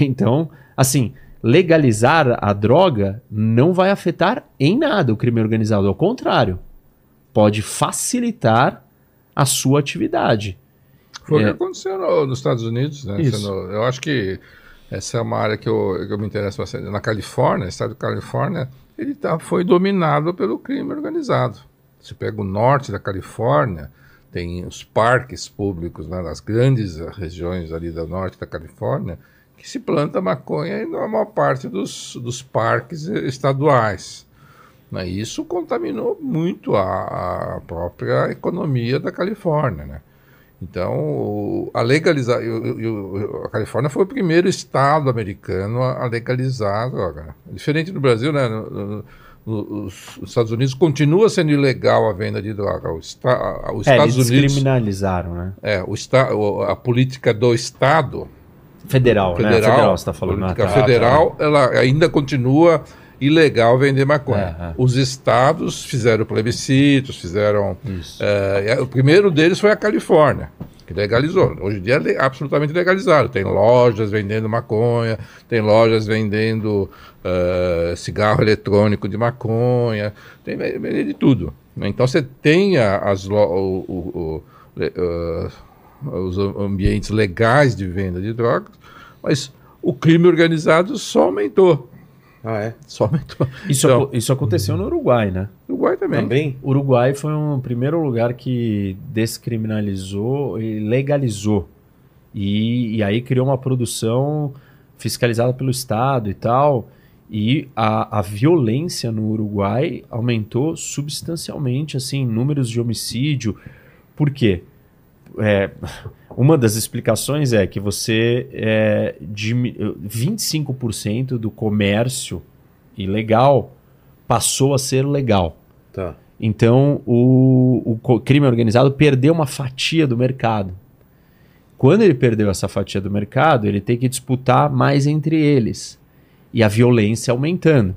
Então, assim, legalizar a droga não vai afetar em nada o crime organizado, ao contrário, pode facilitar a sua atividade. Foi o que é. aconteceu no, nos Estados Unidos, né? Isso. Eu acho que essa é uma área que eu, que eu me interesso bastante. Na Califórnia, estado da Califórnia, ele tá, foi dominado pelo crime organizado. Se pega o norte da Califórnia, tem os parques públicos né, nas grandes regiões ali do norte da Califórnia, que se planta maconha na maior parte dos, dos parques estaduais. Né, isso contaminou muito a, a própria economia da Califórnia. Né? Então, a legalizar. A Califórnia foi o primeiro estado americano a legalizar a droga. Diferente do Brasil, né? No, no, os Estados Unidos continua sendo ilegal a venda de droga. Esta, os é, Estados eles Unidos criminalizaram, né? É, o a política do Estado federal, federal, né? federal, você está falando. A política ah, tá, federal, tá. ela ainda continua ilegal vender maconha. É, é. Os estados fizeram plebiscitos, fizeram. É, o primeiro deles foi a Califórnia, que legalizou. Hoje em dia é absolutamente legalizado. Tem lojas vendendo maconha, tem lojas vendendo uh, cigarro eletrônico de maconha, tem de tudo. Então você tem as, o, o, o, os ambientes legais de venda de drogas, mas o crime organizado só aumentou. Ah, é? Só aumentou. Isso, então, isso aconteceu no Uruguai, né? Uruguai também. Também? Uruguai foi um primeiro lugar que descriminalizou e legalizou. E, e aí criou uma produção fiscalizada pelo Estado e tal. E a, a violência no Uruguai aumentou substancialmente, assim, números de homicídio. Por quê? É, uma das explicações é que você é, de 25% do comércio ilegal passou a ser legal. Tá. Então o, o crime organizado perdeu uma fatia do mercado. Quando ele perdeu essa fatia do mercado, ele tem que disputar mais entre eles. E a violência aumentando.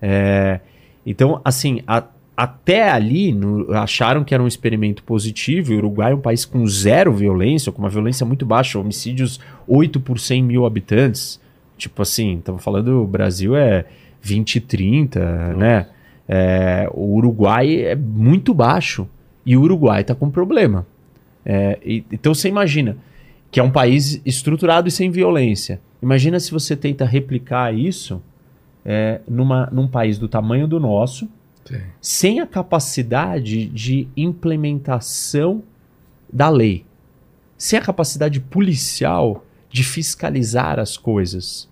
É, então, assim, a, até ali no, acharam que era um experimento positivo. O Uruguai é um país com zero violência, com uma violência muito baixa, homicídios 8 por 100 mil habitantes. Tipo assim, estamos falando, o Brasil é 20, 30, né? É, o Uruguai é muito baixo e o Uruguai está com problema. É, e, então você imagina que é um país estruturado e sem violência. Imagina se você tenta replicar isso é, numa, num país do tamanho do nosso, Sem a capacidade de implementação da lei, sem a capacidade policial de fiscalizar as coisas.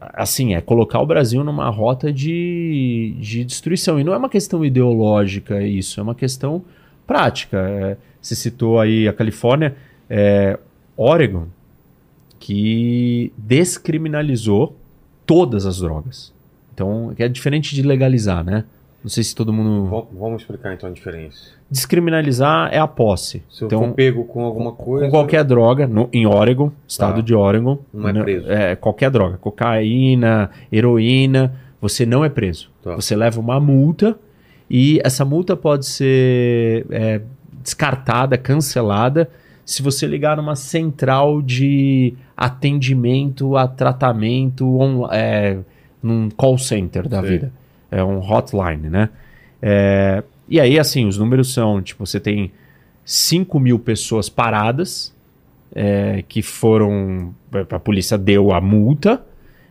Assim, é colocar o Brasil numa rota de, de destruição. E não é uma questão ideológica isso, é uma questão prática. É, você citou aí a Califórnia, é, Oregon, que descriminalizou todas as drogas. Então, é diferente de legalizar, né? Não sei se todo mundo. Vamos explicar então a diferença. Descriminalizar é a posse. Se eu então, for pego com alguma coisa. Com qualquer droga, no, em Oregon, estado tá. de Oregon. Não é preso. É, qualquer droga. Cocaína, heroína, você não é preso. Tá. Você leva uma multa e essa multa pode ser é, descartada, cancelada, se você ligar numa central de atendimento a tratamento on, é, num call center da Sim. vida. É um hotline, né? É, e aí, assim, os números são, tipo, você tem 5 mil pessoas paradas é, que foram... A polícia deu a multa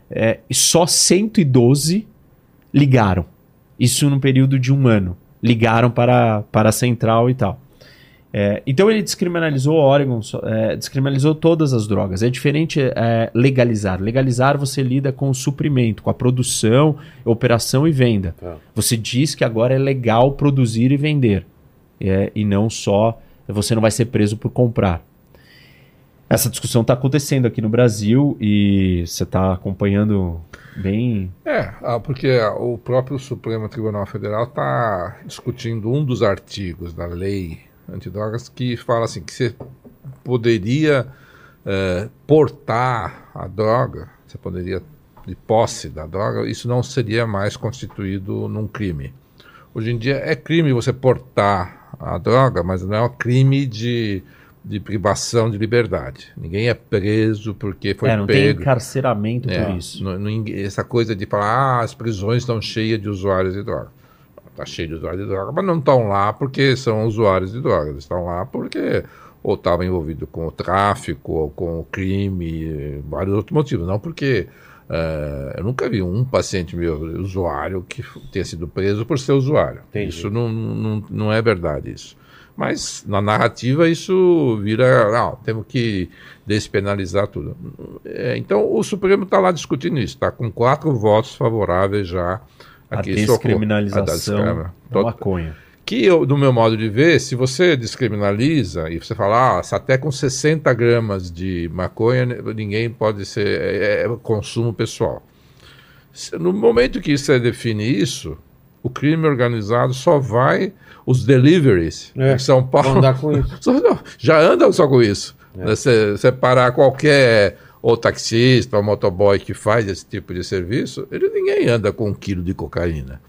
é, e só 112 ligaram. Isso num período de um ano. Ligaram para, para a central e tal. É, então ele descriminalizou Oregon, é, descriminalizou todas as drogas. É diferente é, legalizar. Legalizar você lida com o suprimento, com a produção, operação e venda. Tá. Você diz que agora é legal produzir e vender. É, e não só você não vai ser preso por comprar. Essa discussão está acontecendo aqui no Brasil e você está acompanhando bem. É, ah, porque o próprio Supremo Tribunal Federal está discutindo um dos artigos da lei antidrogas que fala assim que você poderia é, portar a droga, você poderia de posse da droga, isso não seria mais constituído num crime. Hoje em dia é crime você portar a droga, mas não é um crime de, de privação de liberdade. Ninguém é preso porque foi é, não pego. tem encarceramento é, por isso. Não, não, essa coisa de falar, ah, as prisões estão cheias de usuários de droga está cheio de usuários de droga, mas não estão lá porque são usuários de drogas, estão lá porque ou estavam envolvidos com o tráfico, ou com o crime, vários outros motivos, não porque uh, eu nunca vi um paciente meu usuário que tenha sido preso por ser usuário. Entendi. Isso não, não, não é verdade isso. Mas na narrativa isso vira, não, temos que despenalizar tudo. É, então o Supremo está lá discutindo isso, está com quatro votos favoráveis já a descriminalização a da maconha. Que, eu, do meu modo de ver, se você descriminaliza e você fala, ah, até com 60 gramas de maconha, ninguém pode ser é, é consumo pessoal. No momento que você define isso, o crime organizado só vai. Os deliveries é, em São Paulo. Andar com isso. Só, não, já andam só com isso. É. Você, você parar qualquer ou taxista ou motoboy que faz esse tipo de serviço, ele ninguém anda com um quilo de cocaína,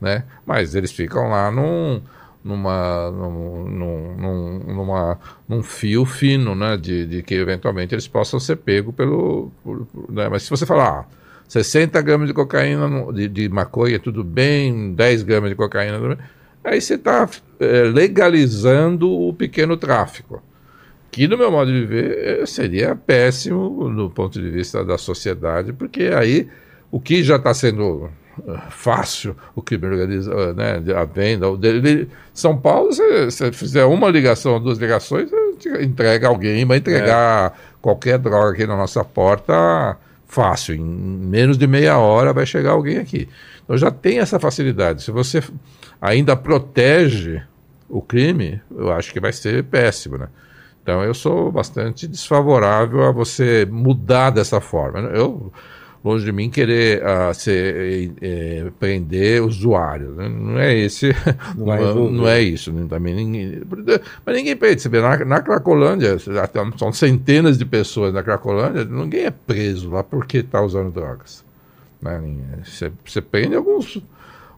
né? Mas eles ficam lá num, numa, num, num, numa, num fio fino, né? De, de que eventualmente eles possam ser pegos pelo... Por, né? Mas se você falar, ah, 60 gramas de cocaína, de, de maconha, tudo bem, 10 gramas de cocaína, aí você está é, legalizando o pequeno tráfico que, no meu modo de ver, seria péssimo do ponto de vista da sociedade, porque aí o que já está sendo fácil o crime organizado, né, a venda. São Paulo, se você fizer uma ligação, duas ligações, entrega alguém, vai entregar é. qualquer droga aqui na nossa porta fácil. Em menos de meia hora vai chegar alguém aqui. Então já tem essa facilidade. Se você ainda protege o crime, eu acho que vai ser péssimo, né? Então eu sou bastante desfavorável a você mudar dessa forma. Eu longe de mim querer uh, ser, é, prender usuários. Né? Não é esse, não, não, não, é isso. Né? Também ninguém, mas ninguém prende. Você vê, na, na Cracolândia, são centenas de pessoas na Cracolândia, ninguém é preso lá porque está usando drogas. Né? Você, você prende alguns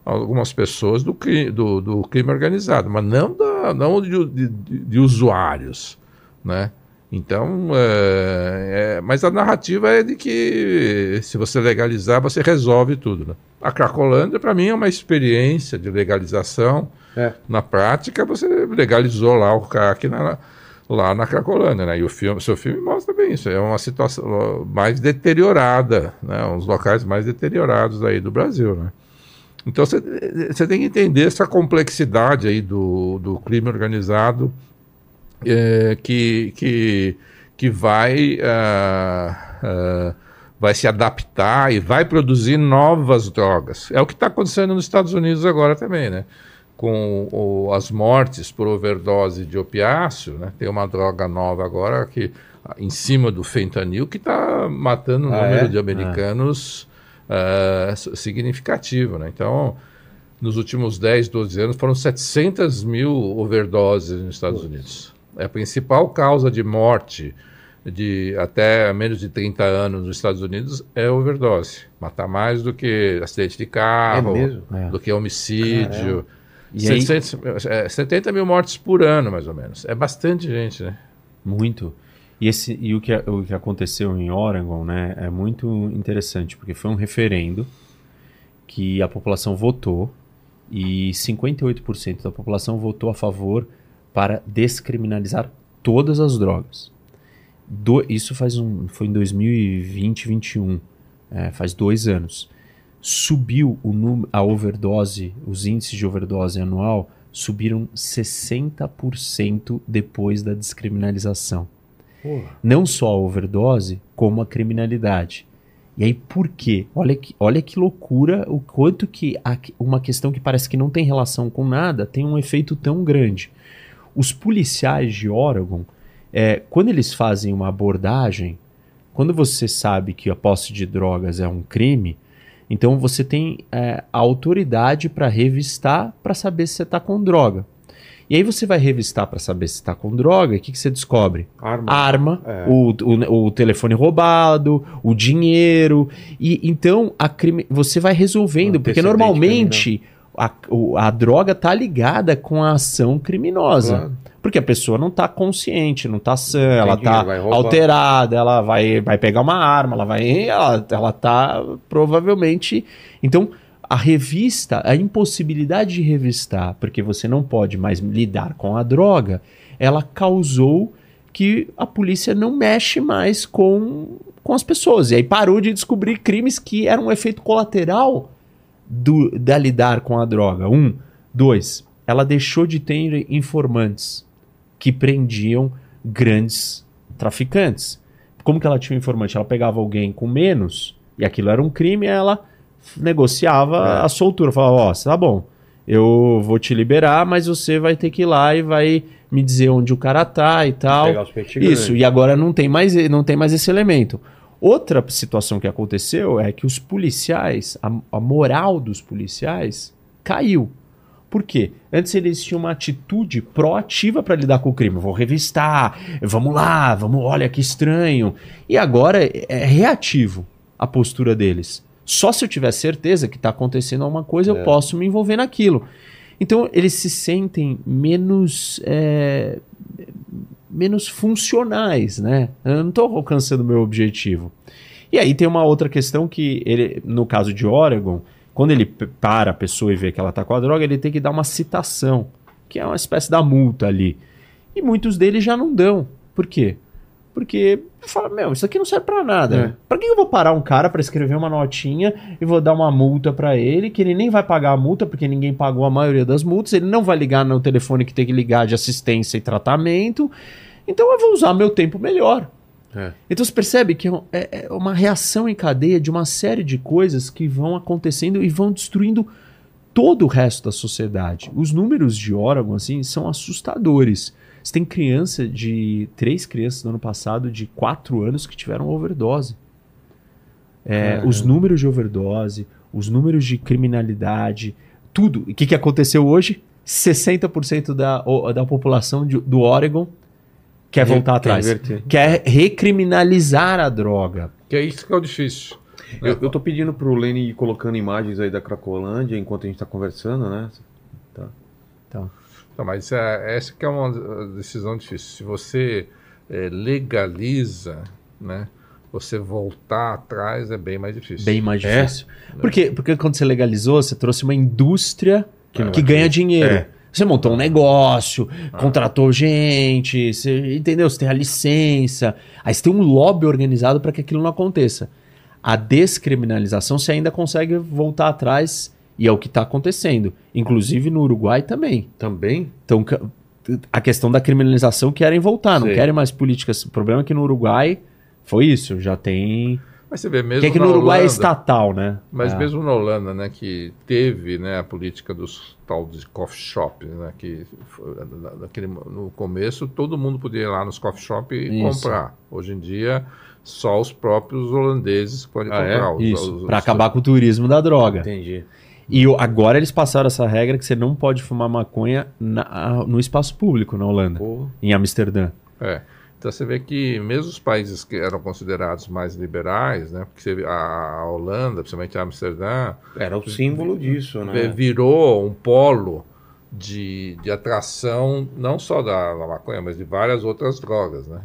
algumas pessoas do, do, do, crime organizado, mas não, da, não de, de, de usuários, né? Então, é, é, mas a narrativa é de que se você legalizar, você resolve tudo. Né? A Cracolândia, para mim, é uma experiência de legalização. É. Na prática, você legalizou lá o crack na, lá na Cracolândia. Né? E o filme, seu filme mostra bem isso. É uma situação mais deteriorada, né? uns locais mais deteriorados aí do Brasil. Né? Então, você tem que entender essa complexidade aí do, do crime organizado é, que, que, que vai, uh, uh, vai se adaptar e vai produzir novas drogas. É o que está acontecendo nos Estados Unidos agora também, né? Com o, as mortes por overdose de opiáceo, né? Tem uma droga nova agora que em cima do fentanil que está matando um ah, número é? de americanos uh, significativo, né? Então nos últimos 10, 12 anos foram 700 mil overdoses nos Estados Unidos. É a principal causa de morte de até menos de 30 anos nos Estados Unidos é overdose. Mata mais do que acidente de carro, é do que homicídio. E 700, aí... 70 mil mortes por ano, mais ou menos. É bastante gente, né? Muito. E, esse, e o, que, o que aconteceu em Oregon né, é muito interessante, porque foi um referendo que a população votou e 58% da população votou a favor para descriminalizar todas as drogas. Do, isso faz um, foi em 2020, 2021, é, faz dois anos. Subiu o a overdose, os índices de overdose anual subiram 60% depois da descriminalização. Porra. Não só a overdose, como a criminalidade. E aí por quê? Olha que, olha que loucura o quanto que uma questão que parece que não tem relação com nada tem um efeito tão grande. Os policiais de Oregon, é, quando eles fazem uma abordagem, quando você sabe que a posse de drogas é um crime, então você tem é, a autoridade para revistar para saber se você está com droga. E aí você vai revistar para saber se está com droga, e o que, que você descobre? Arma. Arma, é. o, o, o, telefone roubado, o dinheiro. E então a crime, você vai resolvendo, porque normalmente a, a droga tá ligada com a ação criminosa. Claro. Porque a pessoa não está consciente, não está sã, ela está alterada, ela vai, vai pegar uma arma, ela vai. Ela, ela tá provavelmente. Então, a revista, a impossibilidade de revistar, porque você não pode mais lidar com a droga, ela causou que a polícia não mexe mais com, com as pessoas. E aí parou de descobrir crimes que eram um efeito colateral do, da lidar com a droga. Um. Dois, ela deixou de ter informantes que prendiam grandes traficantes. Como que ela tinha um informante? Ela pegava alguém com menos, e aquilo era um crime, ela negociava é. a soltura. Falava, ó, oh, tá bom, eu vou te liberar, mas você vai ter que ir lá e vai me dizer onde o cara tá e tal. Isso, e agora não tem mais, não tem mais esse elemento. Outra situação que aconteceu é que os policiais, a, a moral dos policiais caiu. Por quê? Antes eles tinham uma atitude proativa para lidar com o crime. Vou revistar, vamos lá, vamos, olha que estranho. E agora é, reativo a postura deles. Só se eu tiver certeza que está acontecendo alguma coisa, é. eu posso me envolver naquilo. Então eles se sentem menos é, menos funcionais, né? Eu não estou alcançando o meu objetivo. E aí tem uma outra questão que, ele, no caso de Oregon, quando ele para a pessoa e vê que ela está com a droga, ele tem que dar uma citação, que é uma espécie da multa ali. E muitos deles já não dão. Por quê? Porque fala, meu, isso aqui não serve para nada. É. Para que eu vou parar um cara para escrever uma notinha e vou dar uma multa para ele, que ele nem vai pagar a multa, porque ninguém pagou a maioria das multas, ele não vai ligar no telefone que tem que ligar de assistência e tratamento. Então eu vou usar meu tempo melhor. É. Então você percebe que é, é, é uma reação em cadeia de uma série de coisas que vão acontecendo e vão destruindo todo o resto da sociedade. Os números de Oregon assim são assustadores. Você tem criança de. Três crianças no ano passado de quatro anos que tiveram overdose. É, os números de overdose, os números de criminalidade, tudo. O que, que aconteceu hoje? 60% da, da população de, do Oregon quer voltar atrás. Quer recriminalizar a droga. Que é isso que é o difícil. Eu, eu tô pedindo pro Lenny ir colocando imagens aí da Cracolândia enquanto a gente tá conversando, né? Tá. Tá. Então, mas é, essa que é uma decisão difícil. Se você é, legaliza, né? Você voltar atrás é bem mais difícil. Bem mais é? difícil. É? Por quê? Porque quando você legalizou, você trouxe uma indústria que, que ganha dinheiro. É. Você montou um negócio, ah. contratou gente, você, entendeu? Você tem a licença. Aí você tem um lobby organizado para que aquilo não aconteça. A descriminalização você ainda consegue voltar atrás e é o que está acontecendo. Inclusive no Uruguai também. Também? Então, a questão da criminalização querem voltar, não querem mais políticas. O problema é que no Uruguai foi isso, já tem. Mas você vê mesmo. Que é que no Uruguai é Holanda, é estatal, né? Mas é. mesmo na Holanda, né, que teve né, a política dos tal de coffee shop, né, que naquele, no começo todo mundo podia ir lá nos coffee shop e isso. comprar. Hoje em dia só os próprios holandeses podem ah, comprar. É? Os, isso, para acabar com o turismo da droga. Entendi. E agora eles passaram essa regra que você não pode fumar maconha na, no espaço público na Holanda, em Amsterdã. É. Então você vê que mesmo os países que eram considerados mais liberais, né, porque a Holanda, principalmente Amsterdã, era o símbolo disso, né? Virou um polo de, de atração não só da, da maconha, mas de várias outras drogas, né?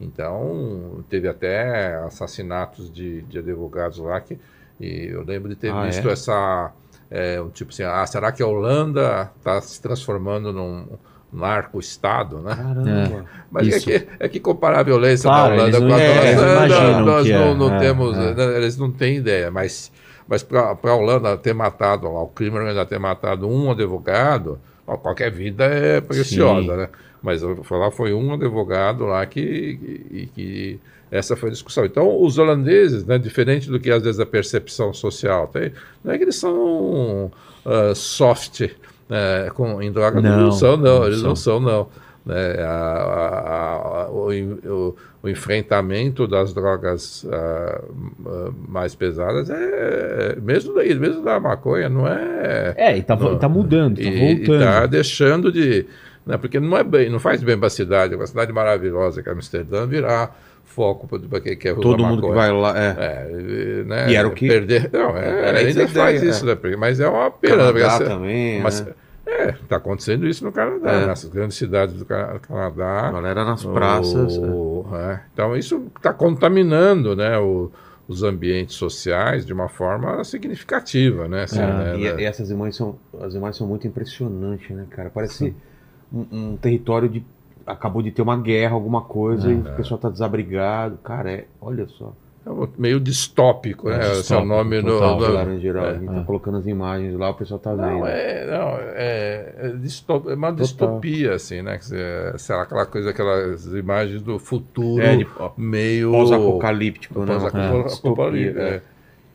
Então teve até assassinatos de, de advogados lá que e eu lembro de ter ah, visto é? essa é, um tipo assim, ah, será que a Holanda está se transformando num narco-estado, né? Caramba. É, Mas é que, é que comparar a violência claro, da Holanda com a é, nós não, é, não é, temos, é. Né, eles não têm ideia, mas, mas para a Holanda ter matado, lá, o crime ainda ter matado um advogado, qualquer vida é preciosa, Sim. né? Mas lá foi um advogado lá que, que, que essa foi a discussão. Então, os holandeses, né, diferente do que às vezes a percepção social tem, não é que eles são uh, soft uh, com, em droga, não, não são, não, não eles são. não são, não. Né, a, a, a, o, o, o, enfrentamento das drogas uh, mais pesadas é mesmo daí, mesmo da maconha, não é. É, e tá, não, tá mudando, tá e, voltando. E tá deixando de. Né, porque não é bem, não faz bem para a cidade, uma cidade maravilhosa que é Amsterdã, virar foco para quem quer Todo mundo que vai lá. É. é né, e era o que. Perder. Não, é, era ainda faz isso, é. né? Mas é uma pena. Canadá essa, também. Mas, né? É, está acontecendo isso no Canadá, é. nas grandes cidades do Canadá. A galera nas praças. O, é. Então isso está contaminando né, o, os ambientes sociais de uma forma significativa, né? Assim, né e, e, essas imagens são, as imagens são muito impressionantes, né, cara? Parece um, um território de acabou de ter uma guerra, alguma coisa, é, e o pessoal está desabrigado. Cara, é, olha só. É meio distópico, né? É Esse é o nome total, no, no... geral. É, a gente tá colocando as imagens lá, o pessoal tá vendo. Não, é, não, é, é, distop, é uma total. distopia, assim, né? Sei lá, aquela coisa, aquelas imagens do futuro é, de, meio. Pós-apocalíptico, né? Pós-apocalíptico, é.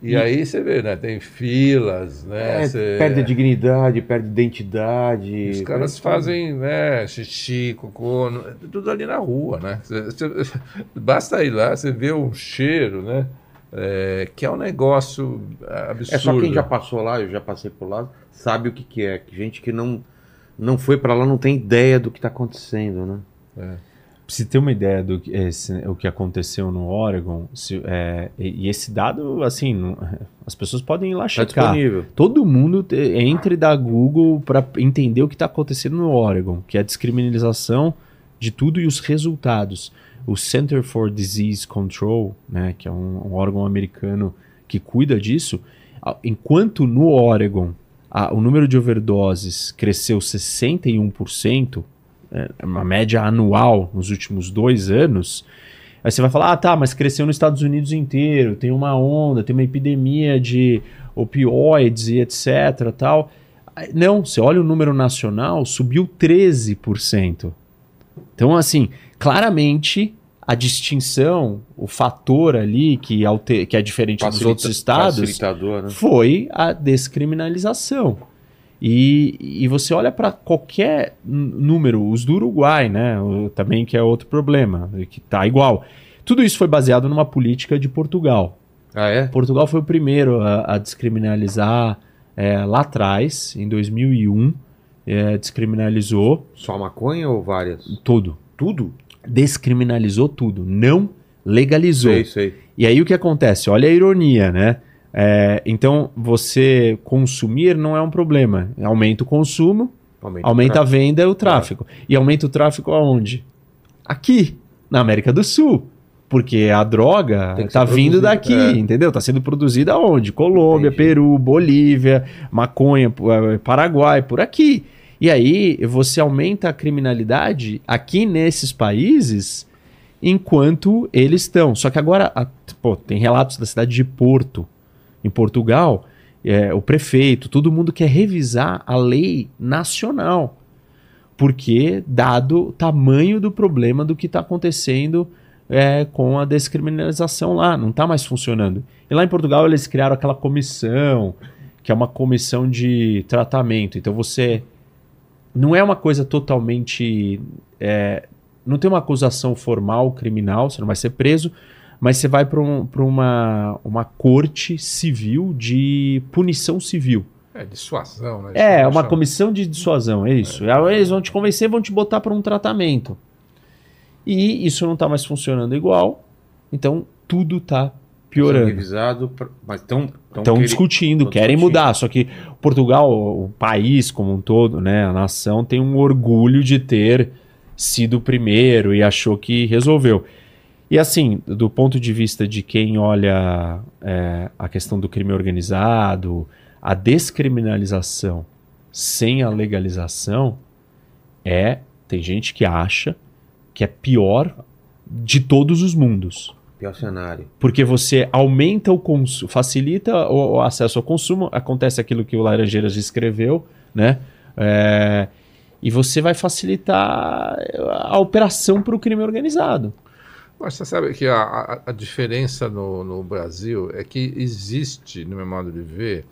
E, e, aí você vê, né? Tem filas, né? É, você... Perde a dignidade, perde identidade. Os caras fazem, né? Xixi, cocô, tudo ali na rua, né? Você, você, basta ir lá, você vê um cheiro, né? É, que é um negócio absurdo. É só quem já passou lá, eu já passei por lá, sabe o que, que é. Gente que não, não foi para lá não tem ideia do que está acontecendo, né? É. Pra você ter uma ideia do que, esse, o que aconteceu no Oregon, se, é, e, esse dado, assim, não, as pessoas podem ir lá tá checar. Tá disponível. Todo mundo te, entre da Google para entender o que está acontecendo no Oregon, que é a descriminalização de tudo e os resultados. O Center for Disease Control, né, que é um, um órgão americano que cuida disso, enquanto no Oregon a, o número de overdoses cresceu 61%, é, uma média anual nos últimos dois anos, Aí você vai falar, ah, tá, mas cresceu nos Estados Unidos inteiro, tem uma onda, tem uma epidemia de opioides e etc. tal. Não, você olha o número nacional, subiu 13%. Então, assim, claramente a distinção, o fator ali que, alter, que é diferente Facilita, dos outros estados, né? foi a descriminalização. E, e você olha para qualquer número, os do Uruguai, né? Também que é outro problema, que tá igual. Tudo isso foi baseado numa política de Portugal. Ah, é? Portugal foi o primeiro a, a descriminalizar é, lá atrás, em 2001, é, descriminalizou. Só maconha ou várias? Tudo. Tudo? Descriminalizou tudo, não legalizou. Sei, sei. E aí o que acontece? Olha a ironia, né? É, então, você consumir não é um problema. Aumenta o consumo, aumenta, aumenta a venda e o tráfego. É. E aumenta o tráfego aonde? Aqui, na América do Sul. Porque a droga está vindo daqui, é. entendeu? Está sendo produzida aonde? Colômbia, Entendi. Peru, Bolívia, maconha, é, Paraguai, por aqui. E aí você aumenta a criminalidade aqui nesses países enquanto eles estão. Só que agora, a, pô, tem relatos da cidade de Porto, em Portugal, é, o prefeito, todo mundo quer revisar a lei nacional. Porque, dado o tamanho do problema do que está acontecendo é, com a descriminalização lá, não está mais funcionando. E lá em Portugal eles criaram aquela comissão, que é uma comissão de tratamento. Então você. Não é uma coisa totalmente. É, não tem uma acusação formal criminal, você não vai ser preso, mas você vai para um, uma, uma corte civil de punição civil. É, dissuasão, né? É, uma comissão de dissuasão, é isso. É. Eles vão te convencer, vão te botar para um tratamento. E isso não está mais funcionando igual, então tudo está piorando. Revisado, mas estão estão discutindo, querem discutindo. mudar. Só que Portugal, o país como um todo, né, a nação tem um orgulho de ter sido o primeiro e achou que resolveu. E assim, do ponto de vista de quem olha é, a questão do crime organizado, a descriminalização sem a legalização é. Tem gente que acha que é pior de todos os mundos. Pior cenário. Porque você aumenta o consumo, facilita o, o, acesso ao consumo, acontece aquilo que o Laranjeiras descreveu, né? É, e você vai facilitar a operação para o crime organizado. Mas você sabe que a, a, a diferença no, no, Brasil é que existe, no meu modo de ver,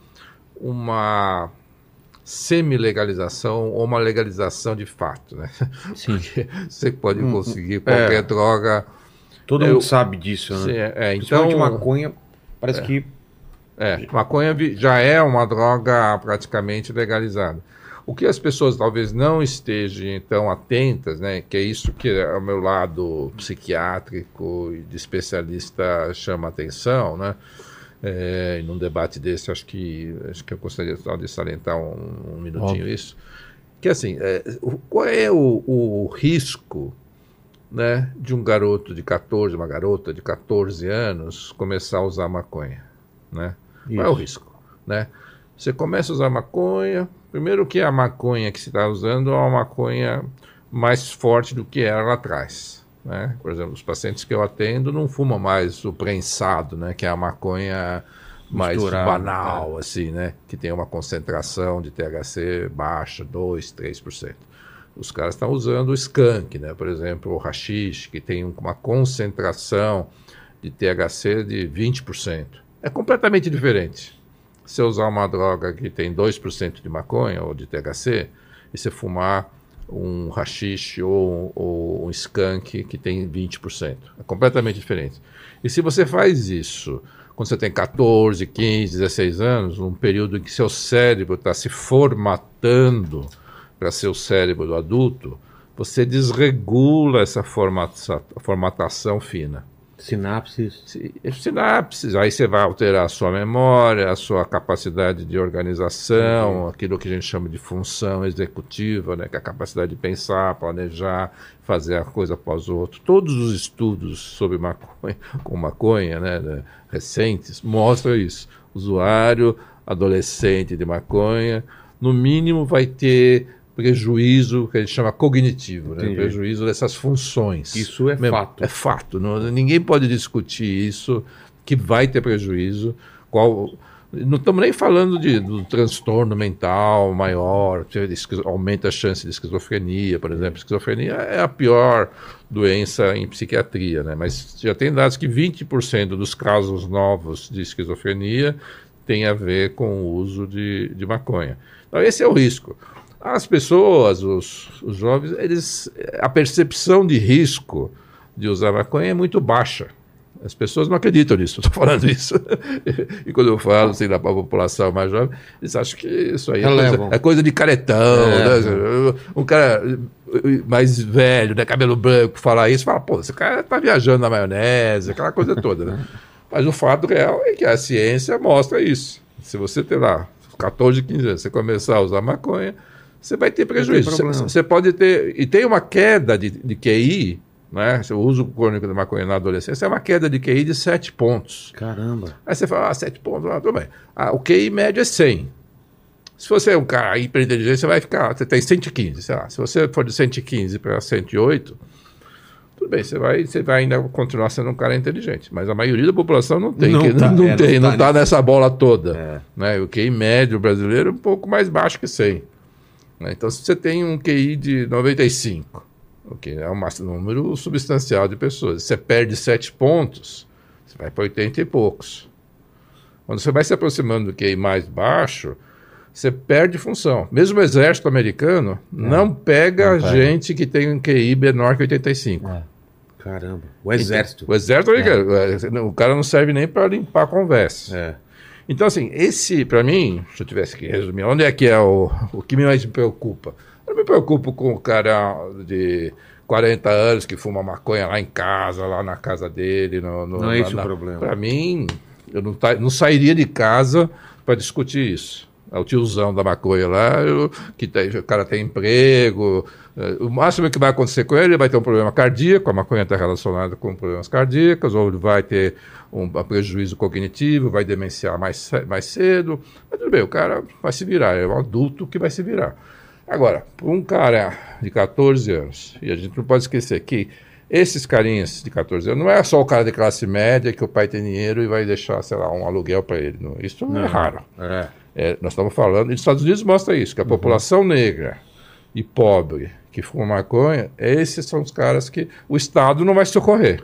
uma semi-legalização ou uma legalização de fato, né? Sim. Porque você pode hum, conseguir qualquer é. droga. Todo eu, mundo sabe disso, né? Sim, é, é, então maconha parece é, que é, maconha já é uma droga praticamente legalizada. O que as pessoas talvez não estejam tão atentas, né, que é isso que o meu lado psiquiátrico e de especialista chama atenção, né, é, num debate desse, acho que, acho que eu gostaria só de salientar um, um minutinho Óbvio. isso, que assim, é, qual é o, o risco né, de um garoto de 14, uma garota de 14 anos começar a usar maconha, né? Qual é o risco, né? Você começa a usar maconha, Primeiro que a maconha que se está usando é uma maconha mais forte do que era lá atrás. Né? Por exemplo, os pacientes que eu atendo não fumam mais o prensado, né? que é a maconha mais Misturado, banal, é. assim, né? que tem uma concentração de THC baixa, 2, 3%. Os caras estão usando o skunk, né? por exemplo, o hashish, que tem uma concentração de THC de 20%. É completamente diferente se eu usar uma droga que tem 2% de maconha ou de THC, e você fumar um hashish ou, ou um skunk que tem 20%. É completamente diferente. E se você faz isso quando você tem 14, 15, 16 anos, um período em que seu cérebro está se formatando para ser o cérebro do adulto, você desregula essa formatação fina. Sinapses. Sinapses, aí você vai alterar a sua memória, a sua capacidade de organização, uhum. aquilo que a gente chama de função executiva, né, que é a capacidade de pensar, planejar, fazer a coisa após o outro. Todos os estudos sobre maconha, com maconha, né, né recentes, mostram isso. Usuário adolescente de maconha, no mínimo vai ter prejuízo que a gente chama cognitivo, né? prejuízo dessas funções. Isso é Mesmo, fato. É fato. Não, ninguém pode discutir isso, que vai ter prejuízo. Qual, não estamos nem falando de, do transtorno mental maior, aumenta a chance de esquizofrenia, por exemplo. Esquizofrenia é a pior doença em psiquiatria, né? mas já tem dados que 20% dos casos novos de esquizofrenia tem a ver com o uso de, de maconha. Então, esse é o risco. As pessoas, os, os jovens, eles, a percepção de risco de usar maconha é muito baixa. As pessoas não acreditam nisso, estou falando isso. e quando eu falo assim, da população mais jovem, eles acham que isso aí é, coisa, é coisa, de caretão. É. Né? Um cara mais velho, né, cabelo branco, falar isso, fala, pô, esse cara está viajando na maionese, aquela coisa toda. Né? Mas o fato real é que a ciência mostra isso. Se você ter lá 14, 15 anos, você começar a usar maconha, você vai ter prejuízo. Você, você, pode ter. E tem uma queda de, de QI, né? O uso crônico da maconha na adolescência é uma queda de QI de 7 pontos. Caramba. Aí você fala, ah, 7 pontos, ah, tudo bem. Ah, o QI médio é 100. Se você é um cara hiperinteligente, você vai ficar. Você tem 115, sei lá. Se você for de 115 para 108, tudo bem, você vai, você vai ainda continuar sendo um cara inteligente. Mas a maioria da população não tem, não, que, tá, não, é, tem, não, tá, não tá nessa bola toda. É. Né? O QI médio brasileiro é um pouco mais baixo que 100. Né? Então, se você tem um QI de 95, okay, é um número substancial de pessoas, você perde 7 pontos, você vai para 80 e poucos. Quando você vai se aproximando do QI mais baixo, você perde função. Mesmo o exército americano é. não pega não gente que tem um QI menor que 85. É. Caramba. O exército. Então, o exérito é. o cara não serve nem para limpar a conversa. É. Então, assim, esse, para mim, se eu tivesse que resumir, onde é que é o, o que mais me preocupa? Eu não me preocupo com o cara de 40 anos que fuma maconha lá em casa, lá na casa dele. No, no, não é esse na, o problema. Para mim, eu não, tá, não sairia de casa para discutir isso. É o tiozão da maconha lá, eu, que tem, o cara tem emprego. É, o máximo que vai acontecer com ele, ele vai ter um problema cardíaco, a maconha está relacionada com problemas cardíacos, ou ele vai ter um, prejuízo cognitivo, vai demenciar mais, mais cedo. Mas tudo bem, o cara vai se virar, é um adulto que vai se virar. Agora, um cara de 14 anos, e a gente não pode esquecer que esses carinhas de 14 anos não é só o cara de classe média que o pai tem dinheiro e vai deixar, sei lá, um aluguel para ele. Não, isso não, é raro. É. É, nós estamos falando, e os Estados Unidos mostra isso, que a uhum. população negra e pobre que fuma maconha, esses são os caras que o Estado não vai socorrer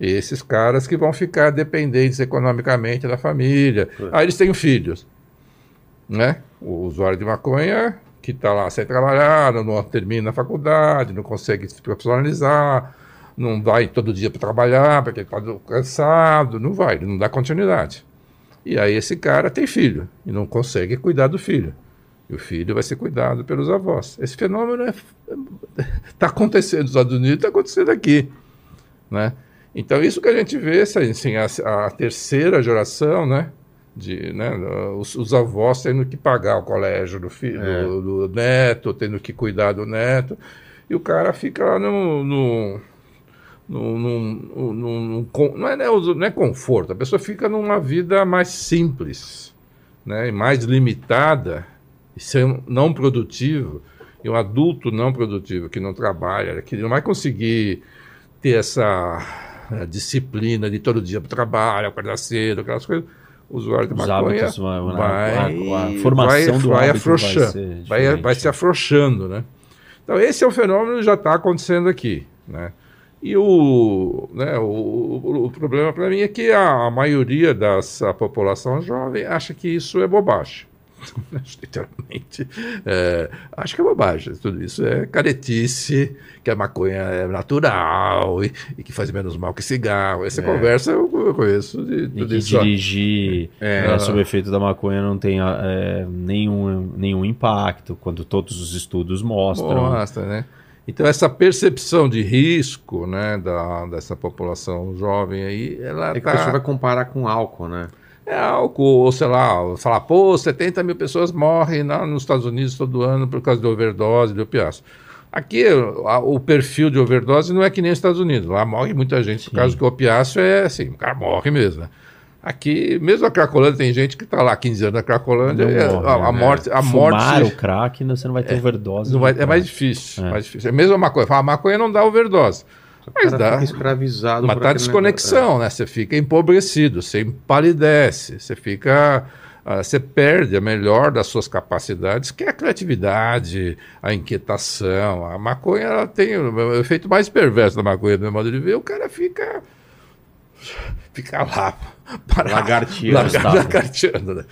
esses caras que vão ficar dependentes economicamente da família. É. Aí eles têm filhos. Né? O usuário de maconha que está lá sem trabalhar, não termina a faculdade, não consegue se profissionalizar, não vai todo dia para trabalhar porque está cansado, não vai, não dá continuidade. E aí esse cara tem filho e não consegue cuidar do filho. E o filho vai ser cuidado pelos avós. Esse fenômeno está é, tá acontecendo nos Estados Unidos, está acontecendo aqui. Né? Então, isso que a gente vê, assim, a, a terceira geração, né? De, né, os, os, avós tendo que pagar o colégio do, filho, é. do, do, neto, tendo que cuidar do neto, e o cara fica lá no. no, no, no, no não, é, não é conforto, a pessoa fica numa vida mais simples, né, mais limitada, e não produtivo, e um adulto não produtivo que não trabalha, que não vai conseguir ter essa a disciplina de todo dia para o trabalho, acordar cedo, aquelas coisas, o usuário de Os maconha hábitos, vai, a, a, formação vai, do vai afrouxando, vai, vai, vai, se afrouxando, né? Então esse é um fenômeno que já está acontecendo aqui, né? E o, né, o, o, o problema para mim é que a, a maioria da população jovem acha que isso é bobagem. literalmente. É, acho que é bobagem. Tudo isso é caretice, que a maconha é natural e, e que faz menos mal que cigarro. Essa é. conversa eu, eu, conheço de, e que dirigir é, é, sob efeito da maconha não tem é, nenhum, nenhum impacto, quando todos os estudos mostram. Mostra, né? Então, essa percepção de risco né, da, dessa população jovem aí, ela. É que tá... a pessoa vai comparar com álcool, né? É álcool, ou sei lá, falar, pô, 70 mil pessoas morrem lá nos Estados Unidos todo ano por causa de overdose, de opiáceo. Aqui, a, o perfil de overdose não é que nem nos Estados Unidos. Lá morre muita gente Sim. por causa que o opiáceo é assim, o cara morre mesmo, né? Aqui, mesmo a Cracolândia, tem gente que está lá 15 anos na Cracolândia, é, morre, a, a né? morte. A Fumar morte o crack, você não vai ter overdose. não de vai- é mais difícil, É. mais difícil. É a maconha. Fala, A maconha não dá overdose. Mas cara dá. fica escravizado. Mas tá desconexão, né? Você fica empobrecido, você empalidece, você fica. ah, você perde a melhor das suas capacidades, que é a criatividade, a inquietação. A maconha ela tem o efeito mais perverso da maconha, do meu modo de ver, o cara fica. Fica lá. parado, Lagarteando. lagar- Lagarteando, né?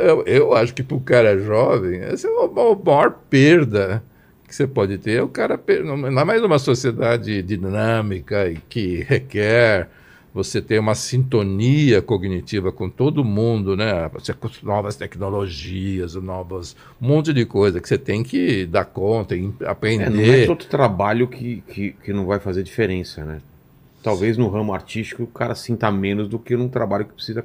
Eu, eu acho que para o cara jovem, essa é a maior perda que você pode ter. É o cara, ainda mais numa sociedade dinâmica e que requer você ter uma sintonia cognitiva com todo mundo, né? Você com novas tecnologias, novas um monte de coisa que você tem que dar conta, em- É, não é aprender. todo trabalho que, que, que não vai fazer diferença, né? Talvez no ramo artístico o cara sinta menos do que num trabalho que precisa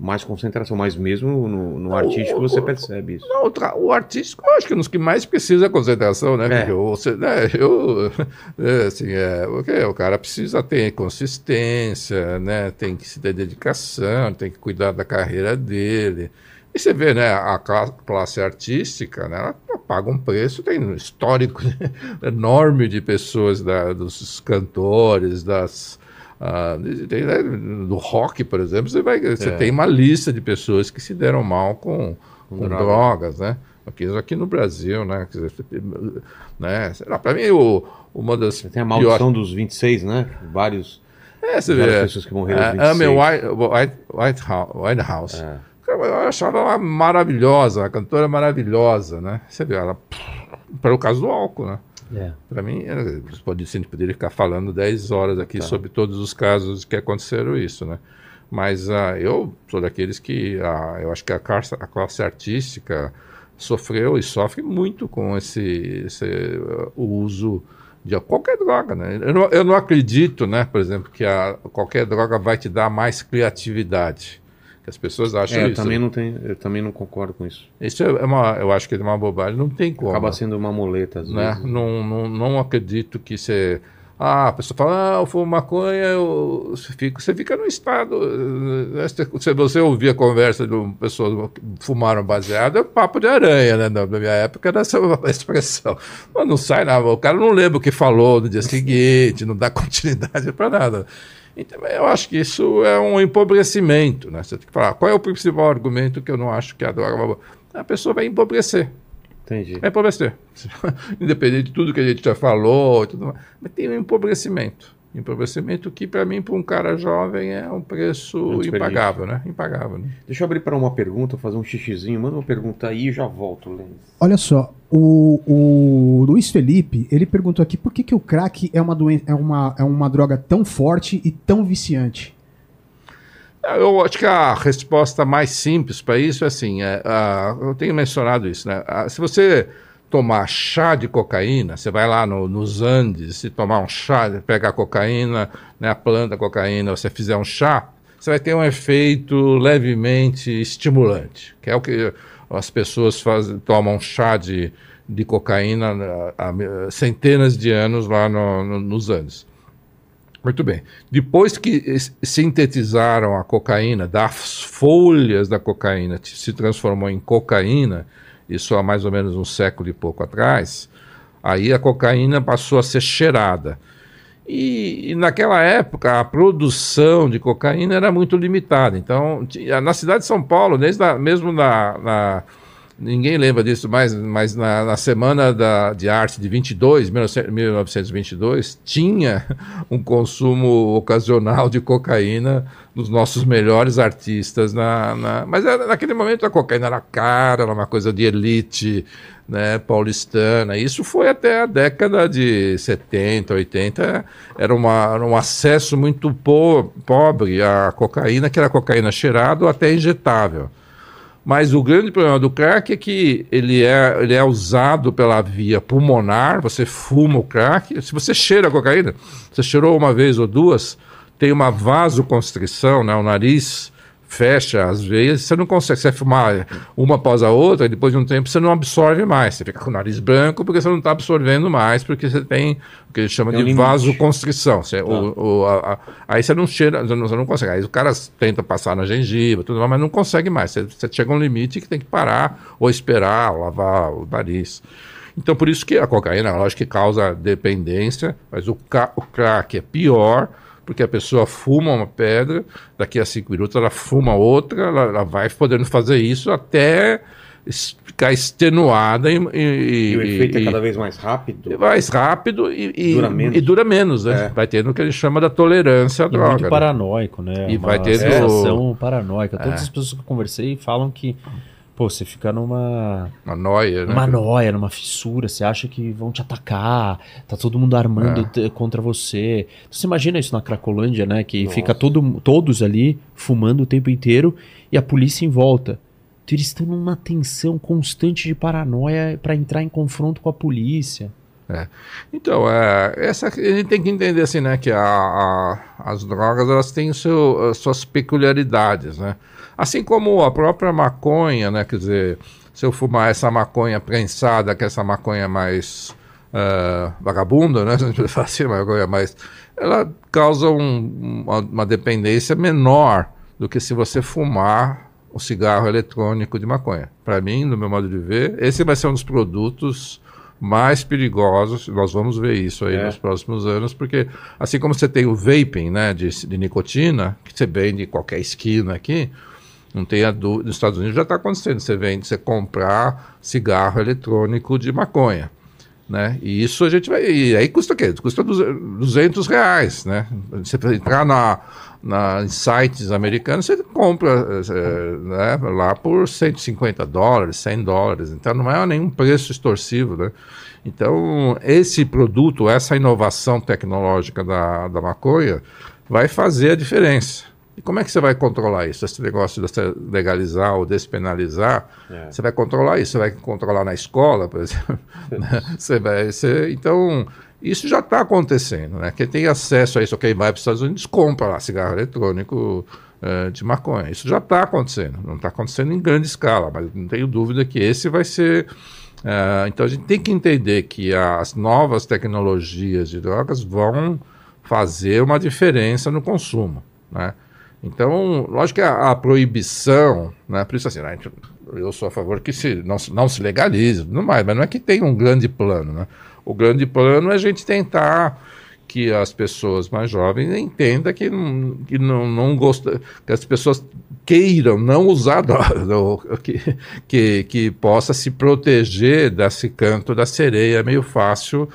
mais concentração, mas mesmo no, no artístico você percebe isso. Não, o, o artístico, eu acho que é nos que mais precisa concentração, né? É. Você, né, eu, é, assim, é, o, que, o cara precisa ter consistência, né? Tem que se ter dedicação, tem que cuidar da carreira dele. E você vê, né, a cla- classe artística, né, ela paga um preço, tem um histórico enorme de pessoas, da, dos cantores, das, ah, né, do rock, por exemplo, você, vai, você É. tem uma lista de pessoas que se deram mal com, com drogas. drogas, né? Aqui, aqui no Brasil, né? Né? Para mim, o, uma das Tem a maldição dos 26, né? Vários. é, você várias vê, pessoas que morreram a Amy 26. White, White, White House, White House. É. Eu achava ela maravilhosa, uma cantora maravilhosa, né? Você vê, ela... Para o caso do álcool, né? É. Para mim, é, pode, sim, poderia ficar falando 10 horas aqui Tá. sobre todos os casos que aconteceram isso, né? Mas ah, eu sou daqueles que ah, eu acho que a classe, a classe artística sofreu e sofre muito com esse, esse, ah, o uso de qualquer droga, né? Eu não, eu não acredito, né, por exemplo, que a, qualquer droga vai te dar mais criatividade. As pessoas acham É, eu isso. também não tenho, eu também não concordo com isso. Isso é uma, eu acho que é uma bobagem. Não tem como Acaba sendo uma muleta às né? vezes. Não, não, não acredito que você. Ah, a pessoa fala, ah, eu fumo maconha, eu... fica, você fica no estado. eh, Se você ouvir a conversa de uma pessoa que fumaram baseado, é papo de aranha, né? Na minha época era essa expressão. Mas não sai nada, o cara não lembra o que falou no dia seguinte, não dá continuidade para nada. Então, eu acho que isso é um empobrecimento, né? Você tem que falar, qual é o principal argumento que eu não acho que a droga... A pessoa vai empobrecer. Entendi. É empobrecer. Independente de tudo que a gente já falou, tudo mais. mas tem um empobrecimento. Empobrecimento que, para mim, para um cara jovem, é um preço É um impagável, né? Impagável, né? Deixa eu abrir para uma pergunta, fazer um xixizinho. Manda uma pergunta aí e já volto, Lênin. Olha só, o, o Luiz Felipe, ele perguntou aqui por que, que o crack é uma, doen- é, uma, é uma droga tão forte e tão viciante. Eu acho que a resposta mais simples para isso é assim: é, ah, eu tenho mencionado isso, né? Ah, se você tomar chá de cocaína, você vai lá no- nos Andes e tomar um chá, pegar cocaína, né, a planta cocaína, você fizer um chá, você vai ter um efeito levemente estimulante, que é o que as pessoas fazem, tomam chá de, de cocaína há, há centenas de anos lá no- no- nos Andes. Muito bem. Depois que sintetizaram a cocaína, das folhas da cocaína se transformou em cocaína, isso há mais ou menos um século e pouco atrás, aí a cocaína passou a ser cheirada. E, e naquela época a produção de cocaína era muito limitada. Então, na cidade de São Paulo, desde a, mesmo na, na- Ninguém lembra disso, mas, mas na, na Semana da, de Arte de 22, 1900 1922, tinha um consumo ocasional de cocaína dos nossos melhores artistas. Na, na- mas era- naquele momento a cocaína era cara, era uma coisa de elite né, paulistana. Isso foi até a década de 70, 80. Era, uma, era um acesso muito po- pobre à cocaína, que era cocaína cheirada ou até injetável. Mas o grande problema do crack é que ele é, ele é usado pela via pulmonar, você fuma o crack, se você cheira cocaína, você cheirou uma vez ou duas, tem uma vasoconstrição, né, o nariz fecha as veias, você não consegue. Você fumar uma após a outra, e depois de um tempo você não absorve mais. Você fica com o nariz branco porque você não está absorvendo mais, porque você tem o que eles chamam tem de um vasoconstrição. Você, o, o, a, a, aí você não cheira, você não, você não, consegue. Aí o cara tenta passar na gengiva, tudo mais, mas não consegue mais. Você, você chega a um limite que tem que parar, ou esperar, ou lavar o nariz. Então, por isso que a cocaína, lógico que causa dependência, mas o, o crack é pior porque a pessoa fuma uma pedra, daqui a cinco minutos ela fuma outra, ela, ela vai podendo fazer isso até ficar extenuada e, e, e o efeito é e, é cada vez mais rápido mais rápido e, e dura menos, e dura menos né? É. vai tendo o que ele chama da tolerância à droga muito né? paranoico né e Uma vai ter sensação paranoica todas é. as pessoas que eu conversei falam que Pô, você fica numa. Uma noia, né? Uma noia, numa fissura. Você acha que vão te atacar, tá todo mundo armando é. contra você. Então, você imagina isso na Cracolândia, né? Que Nossa. fica todo, todos ali fumando o tempo inteiro e a polícia em volta. Então eles estão numa tensão constante de paranoia para entrar em confronto com a polícia. É. Então, é, essa, a gente tem que entender assim, né, que a, a, as drogas elas têm seu, suas peculiaridades, né? Assim como a própria maconha, né? Quer dizer, se eu fumar essa maconha prensada, que é essa maconha mais uh, vagabunda, né? A gente fala assim, maconha mais... Ela causa um, uma, uma dependência menor do que se você fumar o cigarro eletrônico de maconha. Para mim, no meu modo de ver, esse vai ser um dos produtos mais perigosos. Nós vamos ver isso aí é. nos próximos anos, porque assim como você tem o vaping, né, de, de nicotina, que você vende em qualquer esquina aqui, não tenha dúvida, nos Estados Unidos já está acontecendo. Você vende, você comprar cigarro eletrônico de maconha. Né? E isso a gente vai. E aí custa o quê? Custa 200 reais. Né? Você entrar na, na, em sites americanos, você compra é, né, lá por 150 dólares, 100 dólares. Então não é nenhum preço extorsivo. Né? Então, esse produto, essa inovação tecnológica da, da maconha, vai fazer a diferença. E como é que você vai controlar isso? Esse negócio de legalizar ou despenalizar, é. você vai controlar isso? Você vai controlar na escola, por exemplo? você vai, você, então, isso já está acontecendo. Né? Quem tem acesso a isso, quem vai para os Estados Unidos, compra lá cigarro eletrônico uh, de maconha. Isso já está acontecendo. Não está acontecendo em grande escala, mas não tenho dúvida que esse vai ser. Uh, então a gente tem que entender que as novas tecnologias de drogas vão fazer uma diferença no consumo. Né? Então, lógico que a, a proibição, né, por isso assim, né, eu sou a favor que se, não, não se legalize, não mais, mas não é que tem um grande plano. Né? O grande plano é a gente tentar que as pessoas mais jovens entendam que não, que não, não gosta, que as pessoas queiram não usar droga, que, que, que possa se proteger desse canto da sereia meio fácil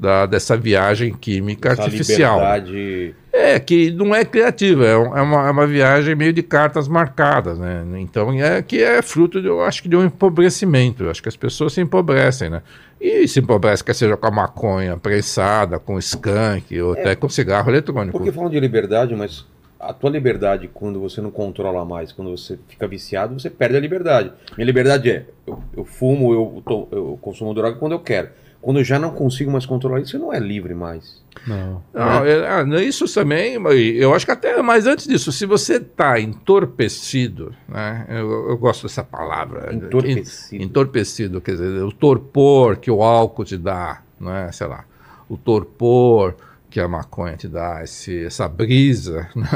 da, dessa viagem química Essa artificial. Liberdade é, que não é criativa, é, é, uma, é uma viagem meio de cartas marcadas, né? Então é que é fruto, de, eu acho que de um empobrecimento. Eu acho que as pessoas se empobrecem, né? E se empobrece, quer seja com a maconha prensada, com skunk, ou é, até com cigarro eletrônico. Porque falam de liberdade, mas a tua liberdade, quando você não controla mais, quando você fica viciado, você perde a liberdade. Minha liberdade é, eu, eu fumo, eu, tô, eu consumo droga quando eu quero. Quando eu já não consigo mais controlar isso, você não é livre mais. Não. não é? é, isso também, eu acho que até, mas antes disso, se você está entorpecido, né? Eu, eu, gosto dessa palavra. Entorpecido. Entorpecido, quer dizer, o torpor que o álcool te dá, né? Sei lá, o torpor que a maconha te dá, esse, essa brisa, né?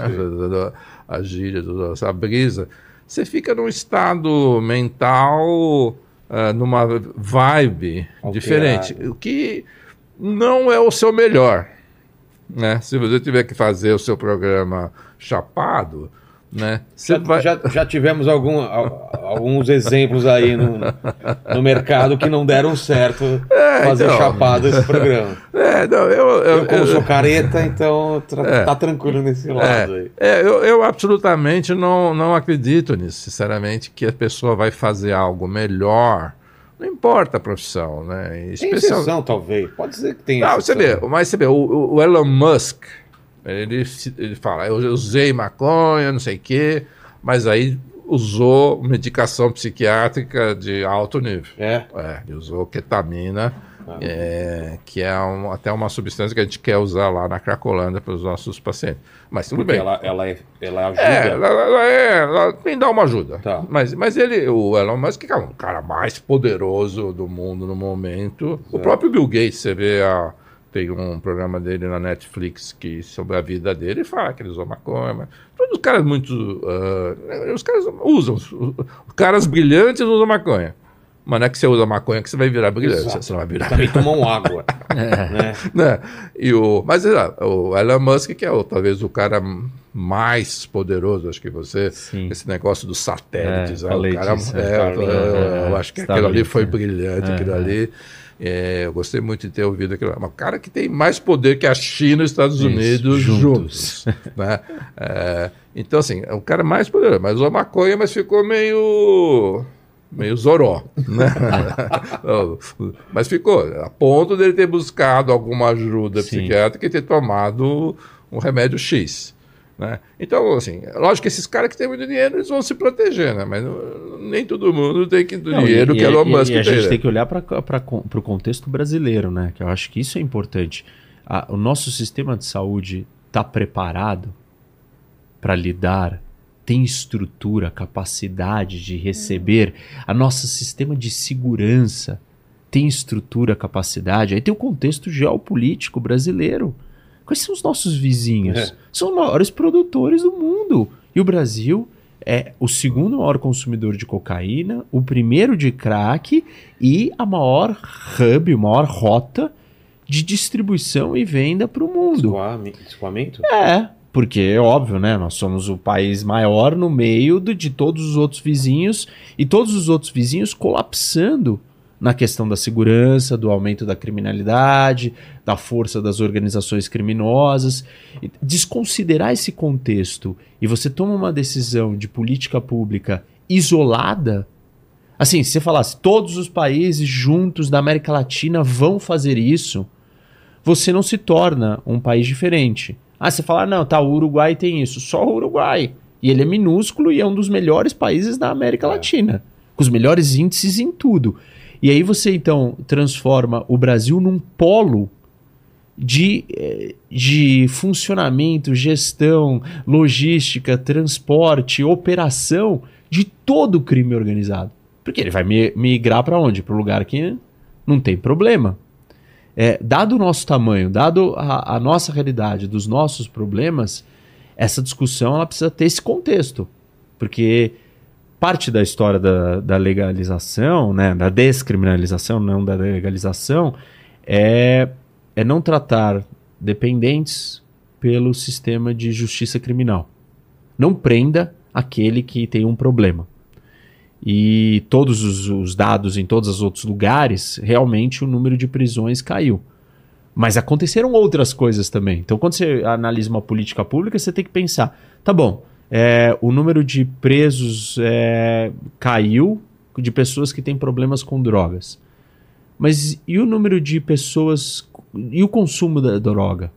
a gíria, essa brisa, você fica num estado mental uh, numa vibe Alterado. diferente, o que não é o seu melhor. Né? Se você tiver que fazer o seu programa chapado, né? Já, vai... já, já, tivemos algum, alguns exemplos aí no, no mercado que não deram certo é, fazer então... chapado esse programa. É, não, eu, eu, eu, como eu, sou careta, então é, tá tranquilo nesse lado é, aí. É, eu, eu absolutamente não, não acredito nisso, sinceramente, que a pessoa vai fazer algo melhor. Não importa a profissão, né? Especial... Tem exceção, talvez. Pode ser que tenha. Não, você vê, mas você vê, o, o Elon Musk, ele, ele fala, eu usei maconha, não sei o quê, mas aí usou medicação psiquiátrica de alto nível. É? É, ele usou ketamina Ah. É, que é um, até uma substância que a gente quer usar lá na Cracolândia para os nossos pacientes. Mas tudo Porque bem. Ela, ela, é, ela ajuda. É, ela, ela, é, ela tem dá uma ajuda. Tá. Mas, mas ele, o Elon Musk, que é um cara mais poderoso do mundo no momento. O próprio Bill Gates, você vê a. Tem um programa dele na Netflix que sobre a vida dele fala que ele usou maconha. Todos os caras muito. Uh, os caras usam. Os, os caras brilhantes usam maconha. Mas não é que você usa maconha que você vai virar brilhante. Exato. Você não vai virar Também tomam água. né? né? E o, mas é, o Elon Musk, que é o, talvez o cara mais poderoso, acho que você, Sim. esse negócio dos satélites, É, né? o cara, disso, é, é. eu, eu- eu É, acho que aquilo ali foi é. brilhante, É, aquilo é. ali. É, eu gostei muito de ter ouvido aquilo. É um cara que tem mais poder que a China e os Estados Isso, Unidos juntos. juntos. né? É, então, assim, é um cara mais poderoso, mas usou maconha, mas ficou meio. meio zoró. Né? mas ficou, a ponto dele ter buscado alguma ajuda Sim. psiquiátrica e ter tomado um remédio X. Né? Então, assim, lógico que esses caras que têm muito dinheiro, eles vão se proteger, né? Mas uh, nem todo mundo tem que, do Não, dinheiro e, que Elon e- Musk e a tem. gente né? tem que olhar para o contexto brasileiro, né? Que eu acho que isso é importante. A- o nosso sistema de saúde está preparado para lidar, tem estrutura, capacidade de receber. A nosso sistema de segurança tem estrutura, capacidade. Aí tem o contexto geopolítico brasileiro. Quais são os nossos vizinhos? É. São os maiores produtores do mundo. E o Brasil é o segundo maior consumidor de cocaína, o primeiro de crack e a maior hub, a maior rota de distribuição e venda para o mundo. Escoame- Escoamento? É, porque é óbvio, né? Nós somos o país maior no meio de todos os outros vizinhos e todos os outros vizinhos colapsando na questão da segurança, do aumento da criminalidade, da força das organizações criminosas. Desconsiderar esse contexto e você toma uma decisão de política pública isolada. Assim, se você falasse todos os países juntos da América Latina vão fazer isso, você não se torna um país diferente. Ah, você fala, não, tá, o Uruguai tem isso. Só o Uruguai. E ele é minúsculo e é um dos melhores países da América É. Latina. Com os melhores índices em tudo. E aí você, então, transforma o Brasil num polo de, eh, de funcionamento, gestão, logística, transporte, operação de todo o crime organizado. Porque ele vai mi- migrar para onde? Para o lugar que não tem problema. É, dado o nosso tamanho, dado a, a nossa realidade, dos nossos problemas, essa discussão ela precisa ter esse contexto. Porque parte da história da, da legalização, né, da descriminalização, não da legalização, é, é não tratar dependentes pelo sistema de justiça criminal. Não prenda aquele que tem um problema. E todos os, os dados em todos os outros lugares, realmente o número de prisões caiu. Mas aconteceram outras coisas também. Então, quando você analisa uma política pública, você tem que pensar: tá bom, é, o número de presos é, caiu de pessoas que têm problemas com drogas. Mas e o número de pessoas. E o consumo da droga?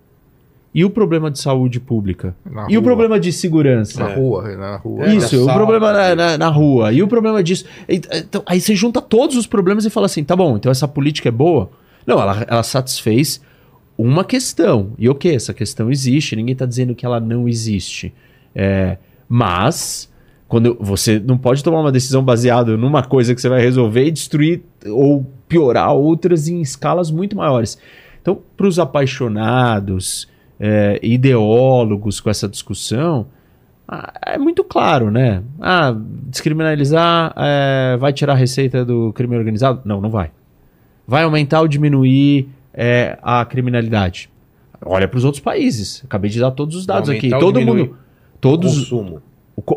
E o problema de saúde pública? Na e o rua. problema de segurança? Na rua, na rua. É, Isso, o sala, problema na, na, na rua. E o problema disso. Então, aí você junta todos os problemas e fala assim: tá bom, então essa política é boa? Não, ela, ela satisfez uma questão. E o que? Essa questão existe, ninguém está dizendo que ela não existe. É, mas, quando você não pode tomar uma decisão baseada numa coisa que você vai resolver e destruir ou piorar outras em escalas muito maiores. Então, para os apaixonados, é, ideólogos com essa discussão, é muito claro, né? Ah, descriminalizar é, vai tirar a receita do crime organizado? Não, não vai. Vai aumentar ou diminuir é, a criminalidade? Olha para os outros países. Acabei de dar todos os dados aqui. Todo mundo. Todos, Consumo. o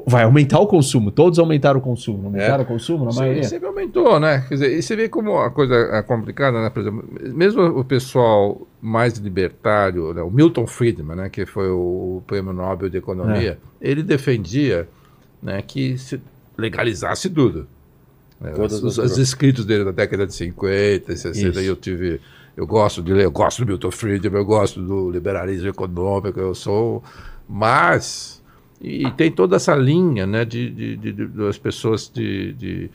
vai aumentar o consumo. Todos aumentaram o consumo. Não aumentaram É. o consumo na Sim, maioria? sempre aumentou, né? Quer dizer, e você vê como a coisa é complicada, né? Por exemplo, mesmo o pessoal mais libertário, né? o Milton Friedman, né? que foi o prêmio Nobel de Economia, ele defendia né, que se legalizasse tudo. né? Os, os escritos dele da década de 50, 60, Isso. aí eu tive. Eu gosto de ler, eu gosto do Milton Friedman, eu gosto do liberalismo econômico, eu sou. Mas. E tem toda essa linha né, de, de, de- de- das pessoas de, de,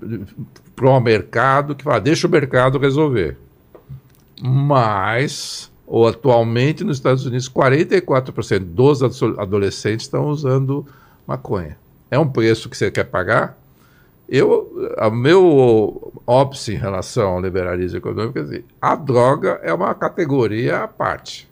de, mercado que fala, deixa o mercado resolver. Mas, ou atualmente nos Estados Unidos, 44% dos adolescentes estão usando maconha. É um preço que você quer pagar? Eu, o meu óbice em relação ao liberalismo econômico é dizer, a droga é uma categoria à parte.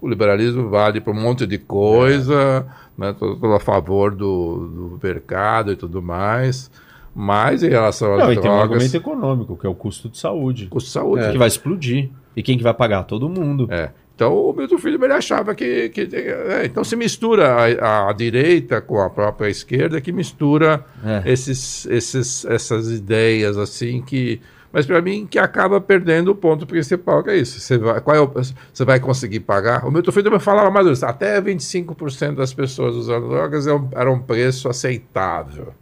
O liberalismo vale para um monte de coisa, é. né, estou a favor do, do mercado e tudo mais. Mas em relação às Não, drogas... tem um argumento econômico, que é o custo de saúde. Custo de saúde. É. Que vai explodir. E quem que vai pagar? Todo mundo. É. Então o Milton Friedman ele achava que. que é, então se mistura a, a, direita com a própria esquerda, que mistura é. esses, esses, essas ideias assim que. Mas para mim que acaba perdendo o ponto principal, que é isso. Você vai, qual é o, você vai conseguir pagar? O Milton Friedman falava mais ou menos, até 25% das pessoas usando drogas era um, era um preço aceitável.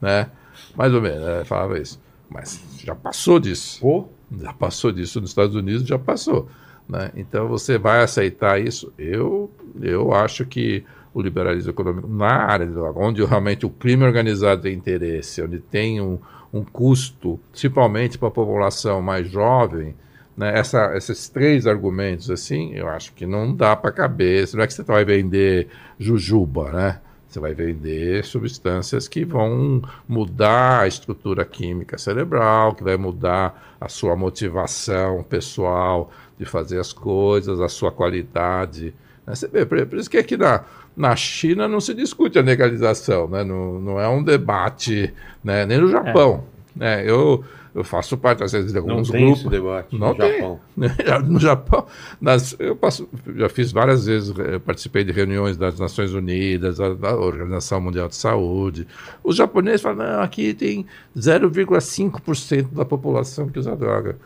Né? Mais ou menos, né? falava isso. Mas já passou disso. Oh. Já passou disso nos Estados Unidos, já passou. Né? Então você vai aceitar isso? Eu, eu acho que o liberalismo econômico na área de droga, onde realmente o crime organizado tem interesse, onde tem um, um custo, principalmente para a população mais jovem, né? Essa, esses três argumentos assim, eu acho que não dá para caber. Não é que você vai vender jujuba, né? Você vai vender substâncias que vão mudar a estrutura química cerebral, que vai mudar a sua motivação pessoal, de fazer as coisas, a sua qualidade. Né? Você vê, por isso que aqui na, na China não se discute a legalização, né? não, não é um debate, né? nem no Japão. É. Né? Eu, eu faço parte, às vezes, de alguns não grupos. Não tem debate não no tem. Japão. no Japão, nas, eu passo, já fiz várias vezes, participei de reuniões das Nações Unidas, da, da Organização Mundial de Saúde. Os japoneses falam, não, aqui tem 0,5% da população que usa droga.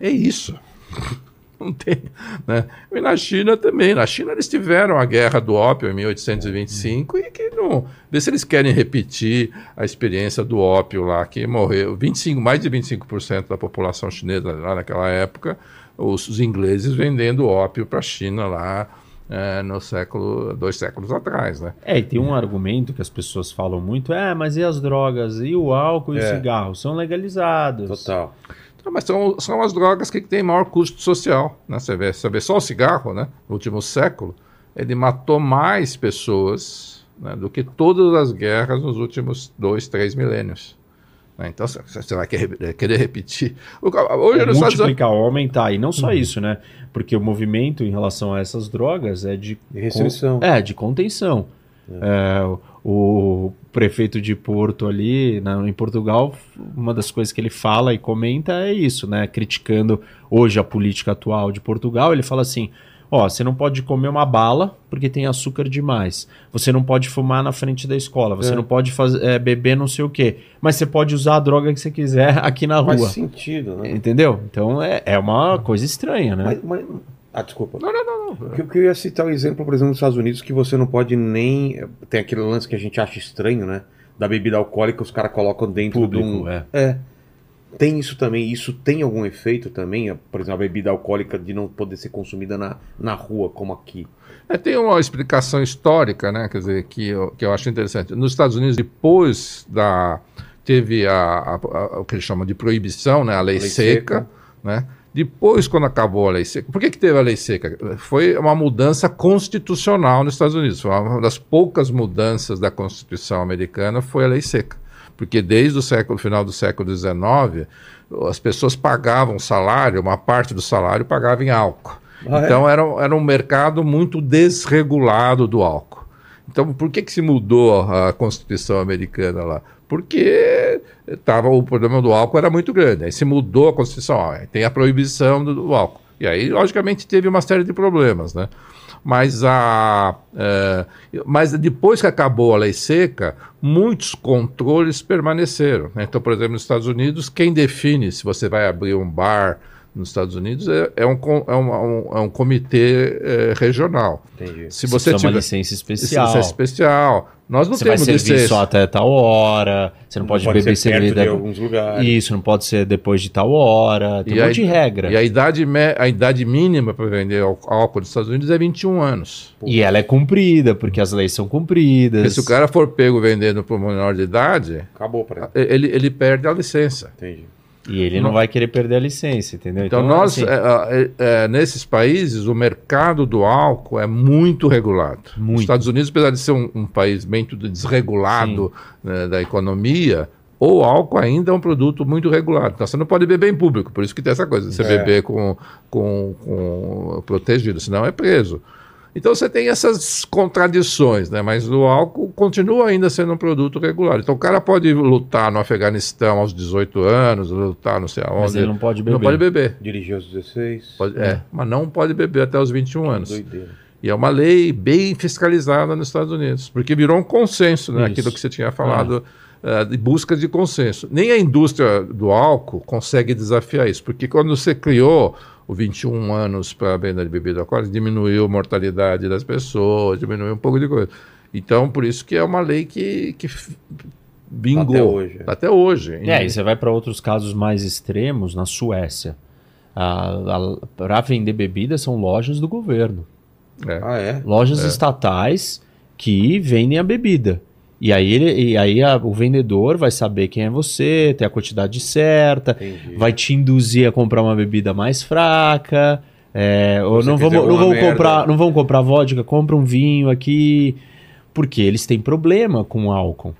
É isso. Não tem, né? E na China também. Na China eles tiveram a guerra do ópio em 1825 e que não. Vê se eles querem repetir a experiência do ópio lá, que morreu 25, mais de 25% da população chinesa lá naquela época, os, os ingleses vendendo ópio para a China lá. É, no século, dois séculos atrás, né? É, e tem um argumento que as pessoas falam muito, é, mas e as drogas, e o álcool e é. o cigarro, são legalizados. Total. Mas são, são as drogas que têm maior custo social. Né? Você, vê, você vê só o cigarro, né? no último século, ele matou mais pessoas né, do que todas as guerras nos últimos dois, três milênios. Né? Então você vai querer, repetir. Hoje é multiplicar ou aumentar. E não só uhum. isso, né? Porque o movimento em relação a essas drogas é de, restrição. é, de contenção. É. É, o prefeito de Porto ali, na, em Portugal, uma das coisas que ele fala e comenta é isso, né? Criticando hoje a política atual de Portugal, ele fala assim: ó, você não pode comer uma bala porque tem açúcar demais. Você não pode fumar na frente da escola. Você é. não pode fazer, é, beber não sei o quê. Mas você pode usar a droga que você quiser aqui na rua. Faz sentido, né? Entendeu? Então é, é uma coisa estranha, né? Mas, mas ah, desculpa. Não, não, não. não. Eu queria citar o um exemplo, por exemplo, nos Estados Unidos, que você não pode nem. Tem aquele lance que a gente acha estranho, né? Da bebida alcoólica, os caras colocam dentro Público, de um. É. é. Tem isso também. Isso tem algum efeito também? Por exemplo, a bebida alcoólica de não poder ser consumida na, na rua, como aqui. É, tem uma explicação histórica, né? Quer dizer, que eu, que eu acho interessante. Nos Estados Unidos, depois da. Teve a, a, a o que eles chamam de proibição, né? A lei, lei seca, seca, né? Depois, quando acabou a lei seca, por que, que teve a lei seca? Foi uma mudança constitucional nos Estados Unidos. Foi uma das poucas mudanças da Constituição americana foi a lei seca. Porque desde o século, final do século XIX, as pessoas pagavam salário, uma parte do salário pagava em álcool. Ah, é? então é? era, era um mercado muito desregulado do álcool. Então, por que, que se mudou a Constituição americana lá? Porque tava, o problema do álcool era muito grande. Aí se mudou a Constituição, ó, tem a proibição do, do, álcool. E aí, logicamente, teve uma série de problemas, né? Mas, a, é, mas depois que acabou a lei seca, muitos controles permaneceram. Né? Então, por exemplo, nos Estados Unidos, quem define se você vai abrir um bar nos Estados Unidos é, é, um, é, um, é um comitê é, regional. Entendi. Se você, você tiver uma licença especial. Licença especial. Nós não você temos vai servir só até tal hora. Você não, não pode, pode beber cerveja. em alguns lugares. Isso, não pode ser depois de tal hora. Tem e um monte de regra. E a idade, a idade mínima para vender álcool nos Estados Unidos é 21 anos. Pô. E ela é cumprida, porque as leis são cumpridas. Porque se o cara for pego vendendo por menor de idade, acabou para ele. ele. Ele perde a licença. Entendi. E ele não, não vai querer perder a licença, entendeu? Então, então nós, assim... é, é, é, nesses países, o mercado do álcool é muito regulado. Muito. Os Estados Unidos, apesar de ser um, um país bem tudo desregulado né, da economia, o álcool ainda é um produto muito regulado. Então você não pode beber em público, por isso que tem essa coisa, você é. beber com, com, com protegido, senão é preso. Então você tem essas contradições, né? Mas o álcool continua ainda sendo um produto regular. Então o cara pode lutar no Afeganistão aos 18 anos, lutar não sei aonde. Mas ele não pode beber. Não pode beber. Dirigir aos 16. Pode, é. é, mas não pode beber até os 21 anos. Doideira. E é uma lei bem fiscalizada nos Estados Unidos, porque virou um consenso, né? Aquilo que você tinha falado. Uh, de busca de consenso. Nem a indústria do álcool consegue desafiar isso, porque quando você criou o 21 anos para a venda de bebida alcoólica, diminuiu a mortalidade das pessoas, diminuiu um pouco de coisa. Então, por isso que é uma lei que, que bingou. Até hoje. Até hoje. É, e você vai para outros casos mais extremos, na Suécia. Para vender bebida são lojas do governo. É. Ah, é? Lojas é. estatais que vendem a bebida. E aí, ele, e aí a, o vendedor vai saber quem é você, tem a quantidade certa, Entendi. vai te induzir a comprar uma bebida mais fraca. É, ou não vamos, não vamos comprar, não vamos comprar vodka, compra um vinho aqui, porque eles têm problema com álcool.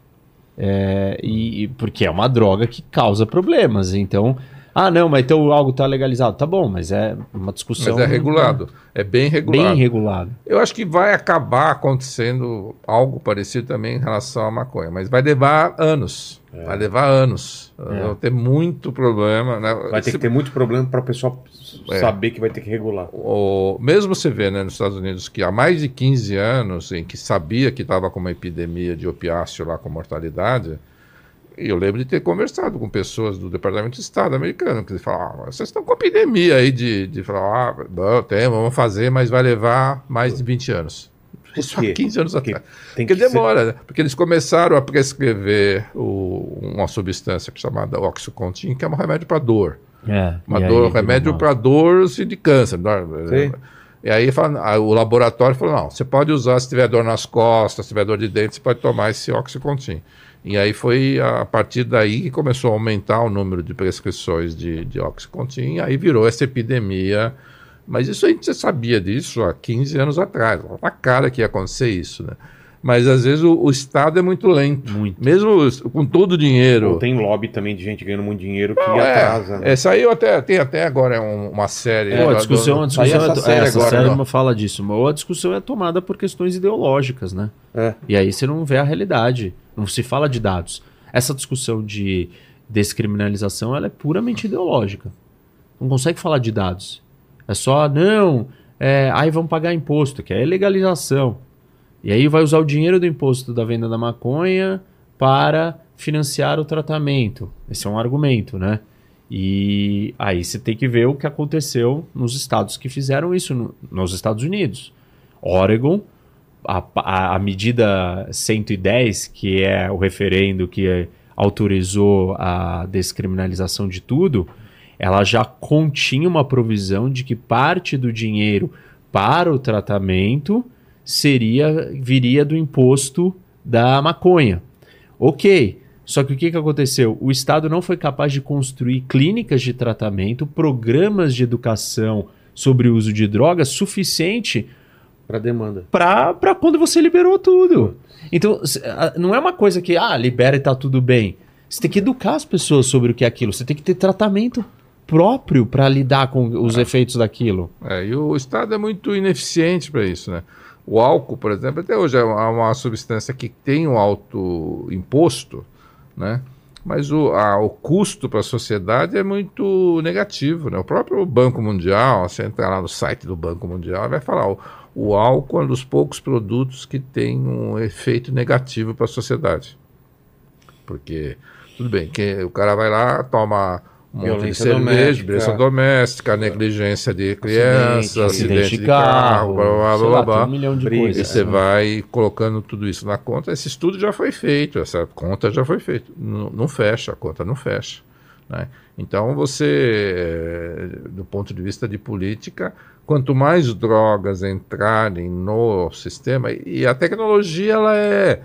É, e porque é uma droga que causa problemas. Então, ah, não, mas então algo está legalizado. Tá bom, mas é uma discussão. Mas é regulado. É bem regulado. Bem regulado. Eu acho que vai acabar acontecendo algo parecido também em relação à maconha, mas vai levar anos. É. Vai levar anos. É. Vai ter muito problema. Né? Vai ter Se... que ter muito problema para o pessoal é. saber que vai ter que regular. O... Mesmo você vê né, nos Estados Unidos que há mais de 15 anos, em que sabia que estava com uma epidemia de opiáceo lá com mortalidade e eu lembro de ter conversado com pessoas do Departamento de Estado americano, que falavam, ah, vocês estão com epidemia aí de, de falar, ah, não, tem, vamos fazer, mas vai levar mais de 20 anos. Isso há 15 anos Porque atrás. Porque demora, ser... né? Porque eles começaram a prescrever o, uma substância chamada Oxycontin, que é um remédio para dor. É, uma dor, aí, remédio para dor assim, de câncer. Sim. E aí o laboratório falou: não, você pode usar se tiver dor nas costas, se tiver dor de dente, você pode tomar esse Oxycontin. E aí foi a partir daí que começou a aumentar o número de prescrições de, de Oxycontin, e aí virou essa epidemia. Mas isso a gente já sabia disso há 15 anos atrás, na cara que ia acontecer isso, né? Mas às vezes o, o, Estado é muito lento. Muito. Mesmo com todo o dinheiro. Tem lobby também de gente ganhando muito dinheiro que Não, é, atrasa. Né? É, saiu até, tem até agora um, uma série. É, a discussão, a discussão essa, é, série, essa agora, série não fala disso. Mas a discussão é tomada por questões ideológicas, né? É. E aí você não vê a realidade. Não se fala de dados. Essa discussão de descriminalização ela é puramente ideológica. Não consegue falar de dados. É só, não, é, aí vamos pagar imposto, que é legalização. E aí vai usar o dinheiro do imposto da venda da maconha para financiar o tratamento. Esse é um argumento, né? E aí você tem que ver o que aconteceu nos estados que fizeram isso no, nos Estados Unidos. Oregon a, a, medida 110, que é o referendo que autorizou a descriminalização de tudo, ela já continha uma provisão de que parte do dinheiro para o tratamento seria viria do imposto da maconha. Ok, só que o que, que aconteceu? O Estado não foi capaz de construir clínicas de tratamento, programas de educação sobre o uso de drogas suficiente para demanda. Para quando você liberou tudo. Então, não é uma coisa que, ah, libera e tá tudo bem. Você tem que educar as pessoas sobre o que é aquilo. Você tem que ter tratamento próprio para lidar com os é. efeitos daquilo. É, e o Estado é muito ineficiente para isso, né? O álcool, por exemplo, até hoje é uma, substância que tem um alto imposto, né? mas o, a, o custo para a sociedade é muito negativo. Né? O próprio Banco Mundial, você entrar lá no site do Banco Mundial, vai falar: o, o álcool é um dos poucos produtos que tem um efeito negativo para a sociedade. Porque, tudo bem, que o cara vai lá, toma um monte de cerveja, violência doméstica, negligência de crianças, acidente, acidente de, de carro, blá blá blá, lá, blá. Um milhão de coisas. E você vai colocando tudo isso na conta. Esse estudo já foi feito, essa conta já foi feita. Não, não fecha, a conta não fecha. Né? Então você, eh, do ponto de vista de política, quanto mais drogas entrarem no sistema, e a tecnologia ela é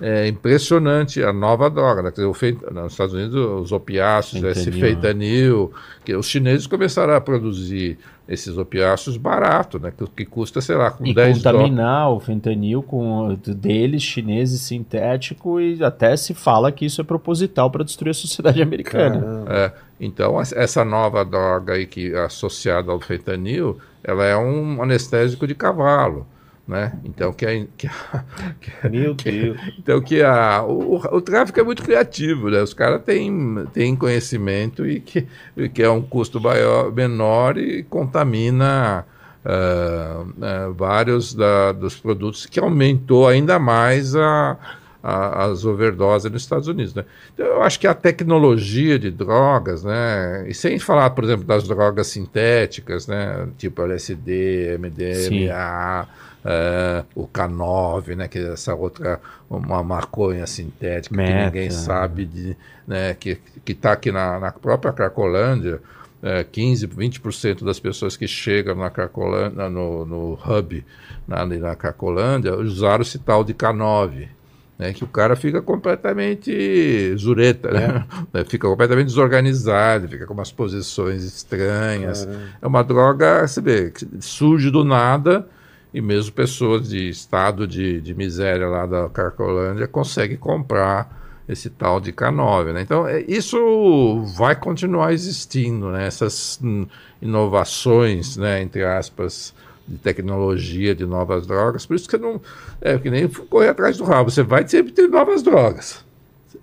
é impressionante a nova droga. Né? Dizer, fe... Nos Estados Unidos, os opiáceos, fentanil, esse fentanil, que os chineses começaram a produzir esses opiáceos barato, né? Que, que, custa, sei lá, com e 10 contaminar o fentanil com deles, chineses, sintético, e até se fala que isso é proposital para destruir a sociedade americana. É, então, essa nova droga aí que associada ao fentanil, ela é um anestésico de cavalo né? Então que, a, que, a, que Meu Deus. então que a, o, o tráfico é muito criativo, né? Os caras têm, têm conhecimento e que, que é um custo maior, menor e contamina uh, uh, vários da, dos produtos que aumentou ainda mais a, a, as overdoses nos Estados Unidos, né? Então, eu acho que a tecnologia de drogas, né? E sem falar, por exemplo, das drogas sintéticas, né? Tipo LSD, MDMA uh, o K9, né, que é essa outra, uma maconha sintética Meta. que ninguém sabe, de, né, que está aqui na, na, própria Cracolândia, é, 15, 20% das pessoas que chegam na Cracolândia, no, no hub na, na Cracolândia usaram esse tal de K9. Né, que o cara fica completamente zureta, né? É. fica completamente desorganizado, fica com umas posições estranhas. Caramba. É uma droga, você vê, que surge do nada e mesmo pessoas de estado de, de miséria lá da Carcolândia conseguem comprar esse tal de K9. Né? Então, é, isso vai continuar existindo, né? essas inovações, né, entre aspas, de tecnologia, de novas drogas. Por isso que não é que nem correr atrás do rabo, você vai sempre ter novas drogas.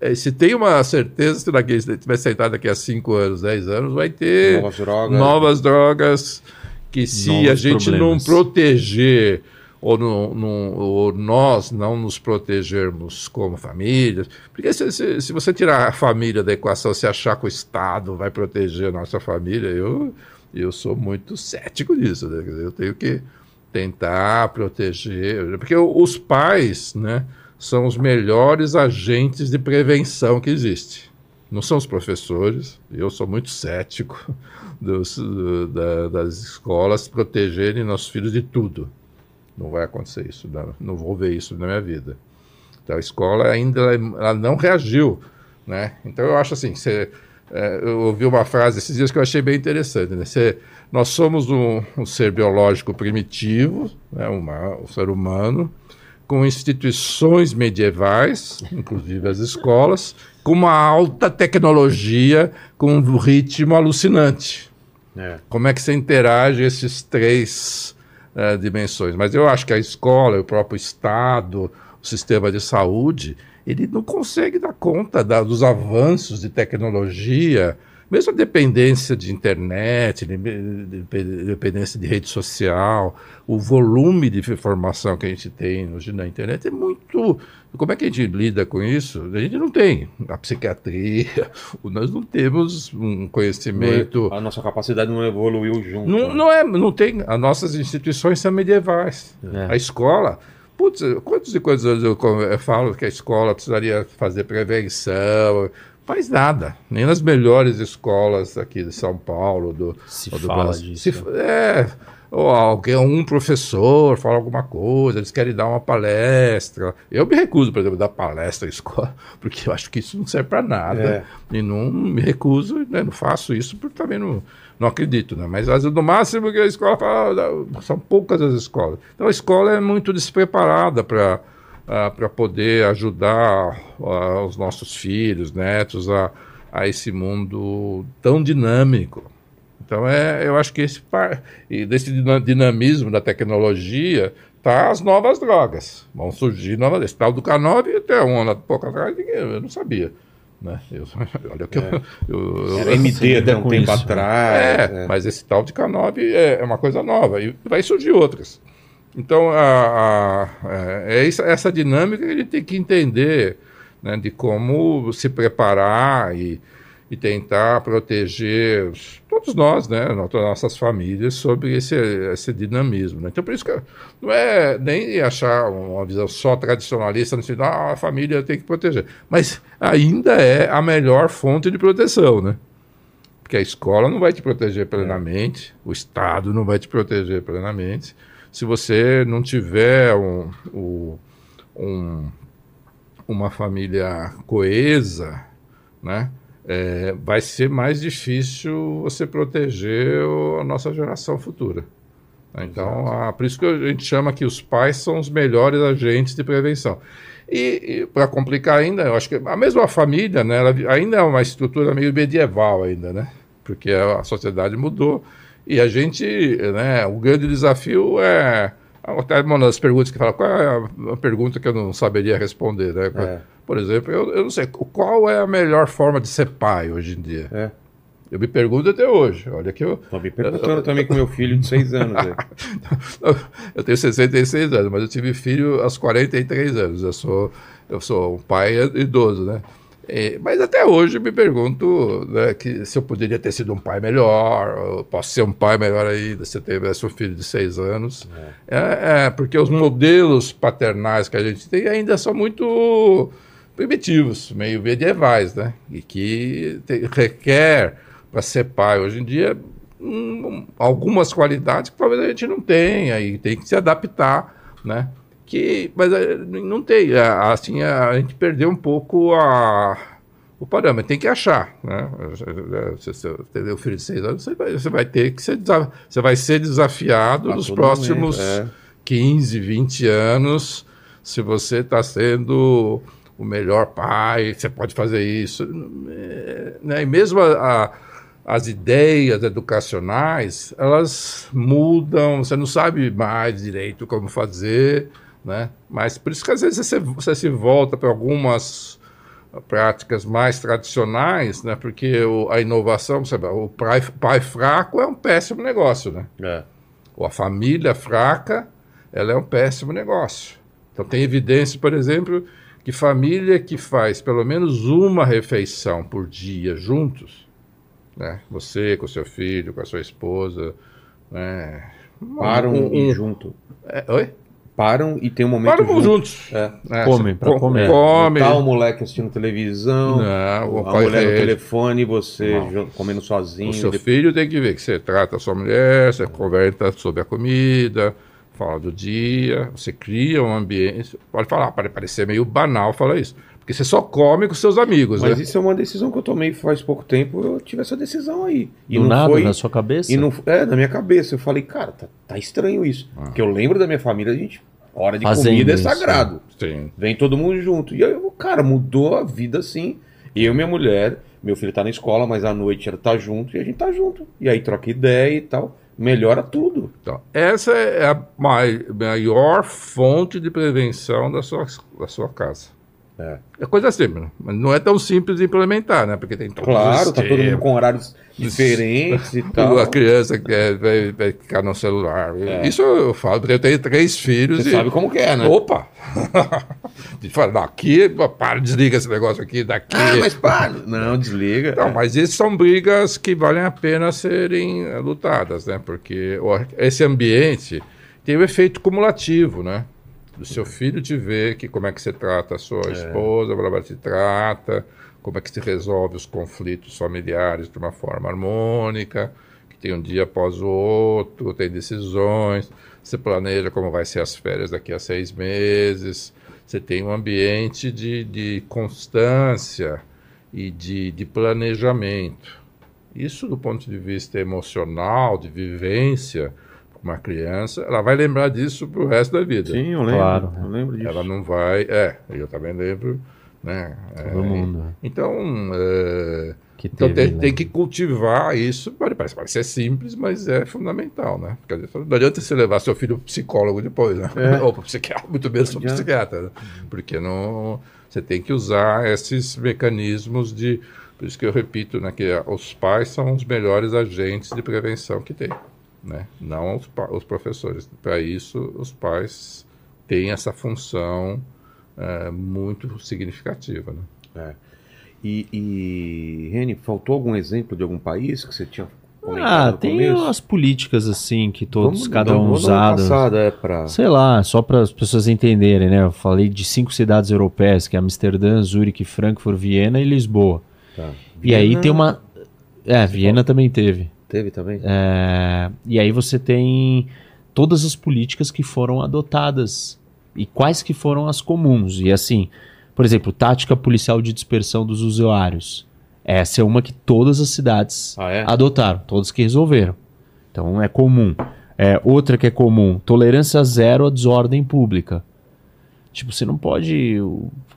É, se tem uma certeza, se daqui, estiver sentado daqui a 5 anos, 10 anos, vai ter novas drogas, novas drogas que se a gente problemas. não proteger ou, no, no, ou, nós não nos protegermos como famílias, porque se, se, se, você tirar a família da equação, se achar que o Estado vai proteger a nossa família, eu, eu sou muito cético disso, né? eu tenho que tentar proteger, porque os pais, né, são os melhores agentes de prevenção que existe. Não são os professores, eu sou muito cético dos, da, das escolas protegerem nossos filhos de tudo. Não vai acontecer isso, não, não vou ver isso na minha vida. Então a escola ainda ela não reagiu, né? Então eu acho assim, você, é, eu ouvi uma frase esses dias que eu achei bem interessante, né? Você, nós somos um, um, ser biológico primitivo, né? Uma, um ser humano, com instituições medievais, inclusive as escolas, com uma alta tecnologia, com um ritmo alucinante. É. Como é que você interage esses três uh, dimensões? Mas eu acho que a escola, o próprio Estado, o sistema de saúde, ele não consegue dar conta da, dos avanços de tecnologia, mesmo a dependência de internet, dependência de rede social, o volume de informação que a gente tem hoje na internet é muito. Como é que a gente lida com isso? A gente não tem a psiquiatria, nós não temos um conhecimento. A nossa capacidade não evoluiu junto. Não, né? não é, não tem. As nossas instituições são medievais. É. A escola. Putz, quantos e quantos anos eu, eu falo que a escola precisaria fazer prevenção, faz nada. Nem nas melhores escolas aqui de São Paulo, do, se do fala Brasil. disso. Se, é, ou alguém, um professor fala alguma coisa, eles querem dar uma palestra. Eu me recuso, por exemplo, a dar palestra em escola, porque eu acho que isso não serve para nada. É. E não me recuso, né, não faço isso porque também não, não acredito. Né? Mas no máximo que a escola fala, são poucas as escolas. Então a escola é muito despreparada para uh, para poder ajudar uh, os nossos filhos, netos a, a esse mundo tão dinâmico. Então, é, eu acho que esse e desse dinamismo da tecnologia tá as novas drogas. Vão surgir novas. Esse tal do K9, até um ano pouco atrás, eu não sabia. Né? Eu, olha que é. eu, eu, Era MD até um tempo atrás. É, é, mas esse tal de K9 é, é uma coisa nova. E vai surgir outras. Então, a, a, é, é essa dinâmica que a gente tem que entender né, de como se preparar e, e tentar proteger todos nós, né, nossas famílias, sobre esse, esse dinamismo. Né? Então, por isso que não é nem achar uma visão só tradicionalista, no sentido, ah, a família tem que proteger. Mas ainda é a melhor fonte de proteção, né? Porque a escola não vai te proteger plenamente, o Estado não vai te proteger plenamente se você não tiver um, um, uma família coesa, né? É, vai ser mais difícil você proteger a nossa geração futura. Então, a, por isso que a gente chama que os pais são os melhores agentes de prevenção. E, e para complicar ainda, eu acho que a mesma família, né, ela ainda é uma estrutura meio medieval ainda, né? Porque a sociedade mudou e a gente, né, o grande desafio é até uma das perguntas que fala, qual é a pergunta que eu não saberia responder, né? É. Por exemplo, eu, eu não sei, qual é a melhor forma de ser pai hoje em dia? É. Eu me pergunto até hoje. Olha que eu. Tô me perguntando também com meu filho de 6 anos. eu tenho 66 anos, mas eu tive filho aos 43 anos. Eu sou, eu sou um pai idoso, né? É, mas até hoje me pergunto né, que se eu poderia ter sido um pai melhor, posso ser um pai melhor ainda se eu tivesse um filho de seis anos. É. É, é. porque os modelos paternais que a gente tem ainda são muito primitivos, meio medievais, né? E que te, requer para ser pai hoje em dia um, algumas qualidades que talvez a gente não tenha e tem que se adaptar, né? Que mas eh, não tem assim a, gente perdeu um pouco a o parâmetro tem que achar né se você tem um filho de seis anos você vai, você vai ter que ser você vai ser desafiado a nos próximos momento, é. 15 20 anos se você está sendo o melhor pai você pode fazer isso é, né e mesmo a, a as ideias educacionais elas mudam você não sabe mais direito como fazer né? Mas por isso que às vezes você, você se volta para algumas práticas mais tradicionais, né? Porque o, a inovação, sabe, o pai, pai, fraco é um péssimo negócio, né? É. Ou a família fraca, ela é um péssimo negócio. Então tem evidência, por exemplo, que família que faz pelo menos uma refeição por dia juntos, né? Você com seu filho, com a sua esposa, né? Param um, um, junto. É, oi? Param e tem um momento Param juntos. É. É, comem, pra comer. Come. Tá o moleque assistindo televisão, não, a mulher no telefone, você não. comendo sozinho. O seu depois... filho tem que ver que você trata a sua mulher, você conversa sobre a comida, fala do dia, você cria um ambiente. Pode falar, pode parecer meio banal falar isso. Porque você só come com seus amigos, Mas né? isso é uma decisão que eu tomei faz pouco tempo. Eu tive essa decisão aí. E Do não nada, foi, na sua cabeça? E não, é, na minha cabeça. Eu falei, cara, tá, tá estranho isso. Ah. Porque eu lembro da minha família, a gente. Hora de Fazendo comida é sagrado. Sim. Vem todo mundo junto. E aí, cara, mudou a vida assim. Eu e minha mulher, meu filho tá na escola, mas à noite ela tá junto e a gente tá junto. E aí troca ideia e tal. Melhora tudo. Então, essa é a maior fonte de prevenção da sua, da sua casa. É. é coisa simples, mas não é tão simples de implementar, né? Porque tem todos Claro, tá todo mundo com horários diferentes e tal. A criança quer, vai, vai ficar no celular. É. Isso eu falo, porque eu tenho três filhos. Você e... sabe como que é, né? Opa! de falar, daqui, para, desliga esse negócio aqui, daqui. Ah, mas para! Não, desliga. Não, é. mas isso são brigas que valem a pena serem lutadas, né? Porque esse ambiente tem o um efeito cumulativo, né? Do seu filho te ver que como é que você trata a sua é. esposa, como ela te trata, como é que se resolve os conflitos familiares de uma forma harmônica, que tem um dia após o outro, tem decisões, você planeja como vai ser as férias daqui a seis meses, você tem um ambiente de, de constância e de, de planejamento. Isso do ponto de vista emocional, de vivência, uma criança, ela vai lembrar disso pro resto da vida. Sim, eu lembro. Claro. Eu lembro disso. Ela não vai. É, eu também lembro. Né? Todo é, mundo. Então, é, que então teve, tem, né? tem, que cultivar isso. Pode parecer simples, mas é fundamental, né? Porque não adianta você levar seu filho pro psicólogo depois, né? É. Ou para psiquiatra, muito menos para psiquiatra. Né? Porque não, você tem que usar esses mecanismos de. Por isso que eu repito, né, que os pais são os melhores agentes de prevenção que tem né? não os, os professores. Para isso, os pais têm essa função é, muito significativa. Né? É. E, e, Reni, faltou algum exemplo de algum país que você tinha ah, tem começo? as políticas assim que todos, vamos, cada um usado. é pra... Sei lá, só para as pessoas entenderem, né? Eu falei de cinco cidades europeias, que é Amsterdã, Zurique, Frankfurt, Viena e Lisboa. Tá. E aí tem uma. É, Viena também teve. Teve também? É, e aí você tem todas as políticas que foram adotadas e quais que foram as comuns. E assim, Por exemplo, tática policial de dispersão dos usuários. Essa é uma que todas as cidades Ah, é? adotaram, todas que resolveram. Então é comum. É, outra que é comum, tolerância zero à desordem pública. Tipo, você não pode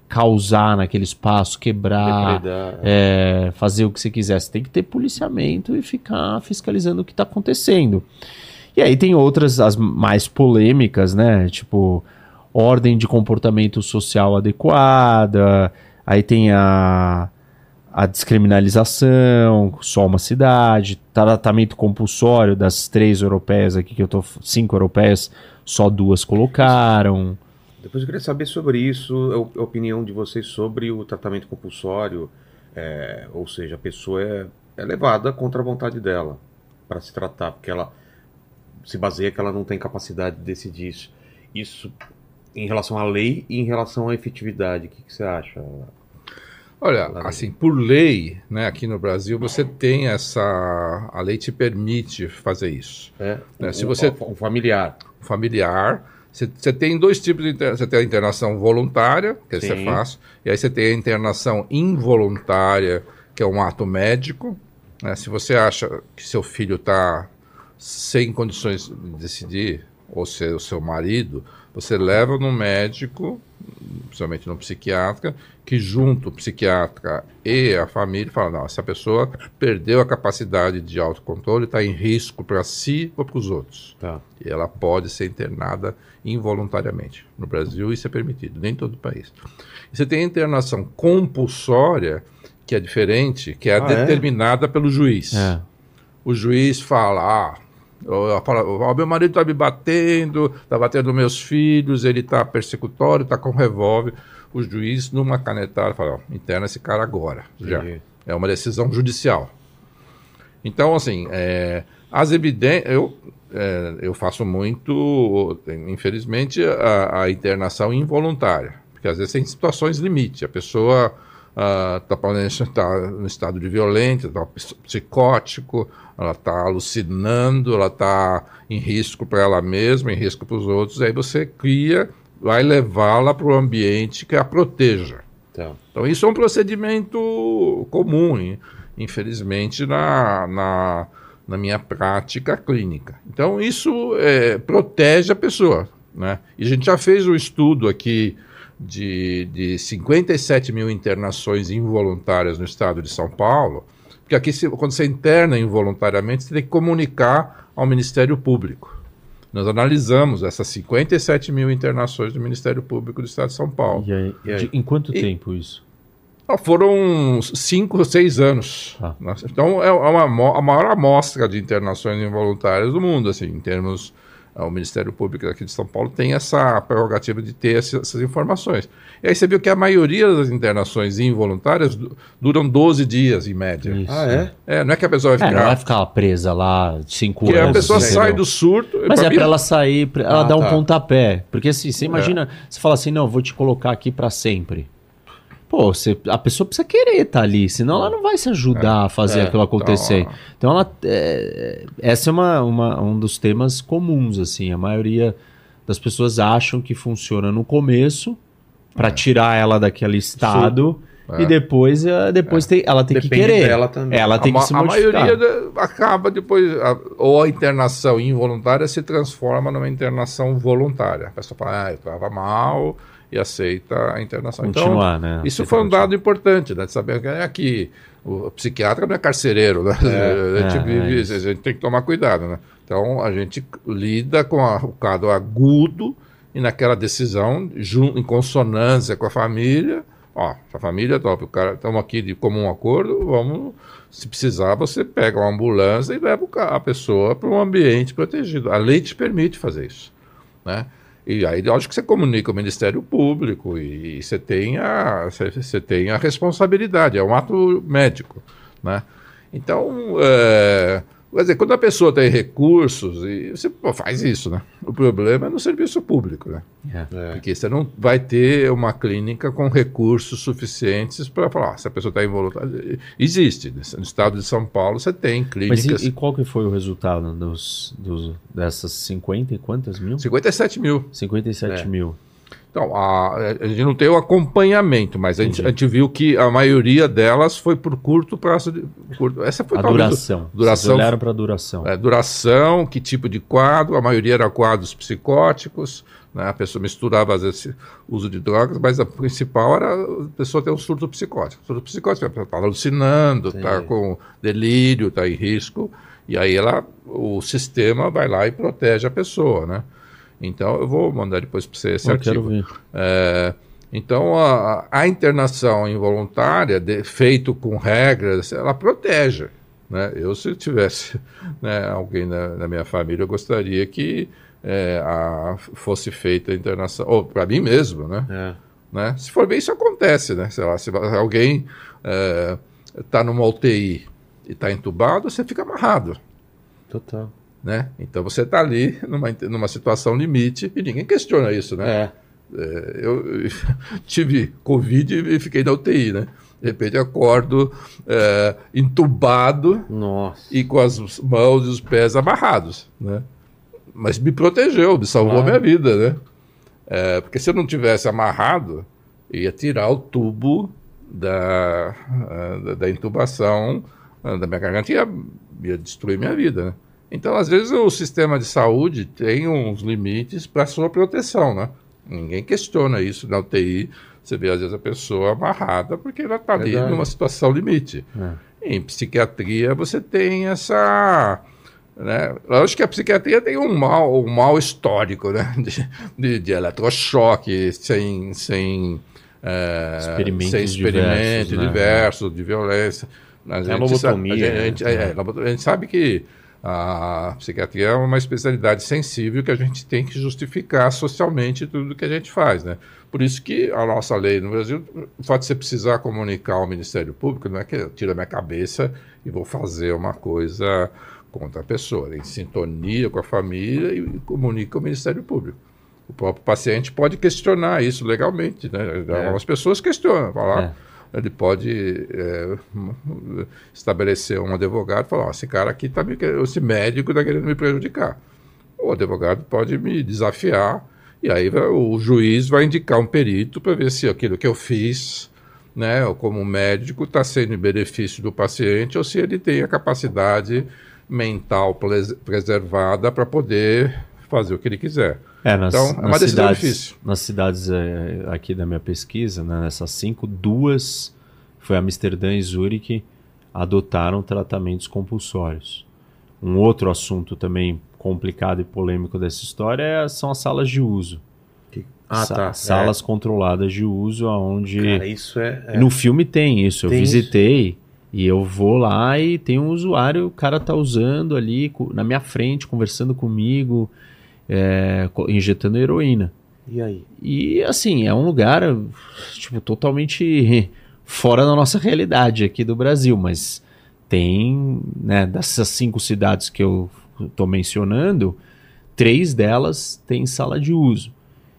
causar naquele espaço, quebrar, Depredar. é, fazer o que você quiser. Você tem que ter policiamento e ficar fiscalizando o que está acontecendo. E aí tem outras, as mais polêmicas, né? Tipo, ordem de comportamento social adequada. Aí tem a, a descriminalização, só uma cidade, tratamento compulsório das três europeias aqui que eu tô, cinco europeias, só duas colocaram. Depois eu queria saber sobre isso, a opinião de vocês sobre o tratamento compulsório, é, ou seja, a pessoa é, é levada contra a vontade dela para se tratar, porque ela se baseia que ela não tem capacidade de decidir isso. Isso em relação à lei e em relação à efetividade, o que, que você acha? Olha, assim, por lei, né, aqui no Brasil, você tem essa. A lei te permite fazer isso. É, É, um, se você- um familiar. Familiar. Você, tem dois tipos de internação. Você tem a internação voluntária, que isso é fácil. E aí você tem a internação involuntária, que é um ato médico. né? Se você acha que seu filho está sem condições de decidir, ou se é o seu marido, você leva no médico, principalmente no psiquiatra, que junto o psiquiatra e a família fala, não, essa pessoa perdeu a capacidade de autocontrole, está em risco para si ou para os outros. Tá. E ela pode ser internada involuntariamente. No Brasil isso é permitido, nem em todo o país. E você tem a internação compulsória, que é diferente, que é Ah, é? determinada pelo juiz. É. O juiz fala, ah, eu- fala, "Ó, meu marido está me batendo, está batendo meus filhos, ele está persecutório, está com revólver. O juiz, numa canetada, fala, ó, interna esse cara agora. Já. É uma decisão judicial. Então, assim, é, as evidências. Eu, é, eu faço muito, infelizmente, a, a internação involuntária. Porque às vezes tem situações limite. A pessoa está tá no estado de violência, está psicótico, ela está alucinando, ela está em risco para ela mesma, em risco para os outros. Aí você cria, vai levá-la para o ambiente que a proteja. Tá. Então, isso é um procedimento comum, hein? infelizmente, na, na, na minha prática clínica. Então, isso é, protege a pessoa. Né? E a gente já fez um estudo aqui de, de 57 mil internações involuntárias no estado de São Paulo, porque aqui, se- quando você interna involuntariamente, você tem que comunicar ao Ministério Público. Nós analisamos essas 57 mil internações do Ministério Público do Estado de São Paulo. E aí, E aí? de- em quanto E- tempo isso? Ah, Foram cinco ou seis anos. Nossa, Então é uma, amo- a maior amostra de internações involuntárias do mundo, assim, em termos. Ah, O Ministério Público aqui de São Paulo tem essa prerrogativa de ter essa- essas informações. E aí você viu que a maioria das internações involuntárias du- duram 12 dias, em média. Isso. Ah, é? É, não é que a pessoa vai É, ficar. não vai ficar presa lá cinco Porque anos. a pessoa entendeu? sai do surto. Mas é mim- pra ela sair, pra ela Ah, dar um tá. pontapé. Porque assim, você imagina, você fala assim, não, eu vou te colocar aqui pra sempre. Pô, você, a pessoa precisa querer estar ali, senão ela não vai se ajudar a fazer É, aquilo acontecer. então, Então, ela, é, essa é uma, uma- um dos temas comuns, assim. A maioria das pessoas acham que funciona no começo pra tirar ela daquele estado É. e depois, eh, depois tem, ela tem que Depende querer. dela também. Ela tem a, que se a modificar. maioria da- acaba depois, a- ou a internação involuntária se transforma numa internação voluntária. A pessoa fala, ah, eu estava mal e aceita a internação. Continuar, né? Então, isso Aceita foi um continuar. dado importante, né? De saber que é que o psiquiatra não é carcereiro, né? a, gente é, vive- é isso. a gente tem que tomar cuidado, né? Então, a gente lida com a- o caso agudo e naquela decisão, em consonância com a família, ó, a família top, o cara, estamos aqui de comum acordo, vamos, se precisar, você pega uma ambulância e leva a pessoa para um ambiente protegido. A lei te permite fazer isso, né? E aí, lógico que você comunica o Ministério Público e, e você, tem a, você, você tem a responsabilidade, é um ato médico, né? Então, é, quer dizer, quando a pessoa tem recursos, e você pô, faz isso, né? O problema é no serviço público, né? É. Porque você não vai ter uma clínica com recursos suficientes para falar, ah, se a pessoa está involuntária. Existe. No estado de São Paulo você tem Mas clínicas. e, e qual que foi o resultado dos, dos, dessas 50 e quantas mil? 57 mil. 57 É. mil. Então, a, a gente não tem o acompanhamento, mas a gente, a gente, viu que a maioria delas foi por curto prazo. De, curto, essa foi a duração. duração. Vocês olharam para a duração. É, duração, que tipo de quadro, a maioria era quadros psicóticos, né? a pessoa misturava às vezes uso de drogas, mas a principal era a pessoa ter um surto psicótico. Surto psicótico, a pessoa está alucinando, está com delírio, está em risco, e aí ela, o sistema vai lá e protege a pessoa, né? Então, eu vou mandar depois para você esse eu artigo. É, então, a, a, internação involuntária, de, feito com regras, ela protege. Né? Eu, se tivesse né, alguém na, na, minha família, eu gostaria que é, a, fosse feita a internação, ou para mim mesmo, né? É. né? Se for bem, isso acontece, né? Sei lá, se alguém está é, numa UTI e está entubado, você fica amarrado. Total. Né? Então você está ali numa, numa situação limite e ninguém questiona isso, né? É. É, eu tive Covid e fiquei na UTI, né? De repente acordo é, entubado Nossa. e com as mãos e os pés amarrados, né? Mas me protegeu, me salvou claro. minha vida, né? É, porque se eu não tivesse amarrado, ia tirar o tubo da, da, da intubação da minha garganta e ia, ia destruir minha vida, né? Então, às vezes, o sistema de saúde tem uns limites para sua proteção, né? Ninguém questiona isso na UTI. Você vê, às vezes, a pessoa amarrada porque ela está ali numa situação limite. É. Em psiquiatria, você tem essa... Né? Lógico que a psiquiatria tem um mal, um mal histórico, né? De, de, de eletrochoque, sem... sem é, experimentos, sem experimentos diversos, né? diversos de violência. A gente, é lobotomia. Sabe, a, gente, né? é, é, a gente sabe que a psiquiatria é uma especialidade sensível que a gente tem que justificar socialmente tudo que a gente faz, né? Por isso que a nossa lei no Brasil, o fato de você precisar comunicar ao Ministério Público, não é que eu tiro a minha cabeça e vou fazer uma coisa contra a pessoa, é em sintonia com a família e comunica ao Ministério Público. O próprio paciente pode questionar isso legalmente, né? É. Algumas pessoas questionam, falar... É ele pode é, estabelecer um advogado e falar: oh, esse cara aqui está me esse médico está querendo me prejudicar. O advogado pode me desafiar e aí o juiz vai indicar um perito para ver se aquilo que eu fiz, né, como médico, está sendo em benefício do paciente ou se ele tem a capacidade mental preservada para poder fazer o que ele quiser. É, nas, então, é uma decisão cidades, difícil. Nas cidades é, aqui da minha pesquisa, né, nessas cinco, duas, foi Amsterdã e Zurique, adotaram tratamentos compulsórios. Um outro assunto também complicado e polêmico dessa história é, são as salas de uso. Ah, Sa tá. Salas é. controladas de uso, onde. Cara, isso é, é. No filme tem isso. Eu tem visitei isso. e eu vou lá e tem um usuário, o cara tá usando ali na minha frente, conversando comigo é, injetando heroína. E aí? E assim, é um lugar tipo, totalmente fora da nossa realidade aqui do Brasil, mas tem, né, dessas cinco cidades que eu estou mencionando, três delas têm sala de uso.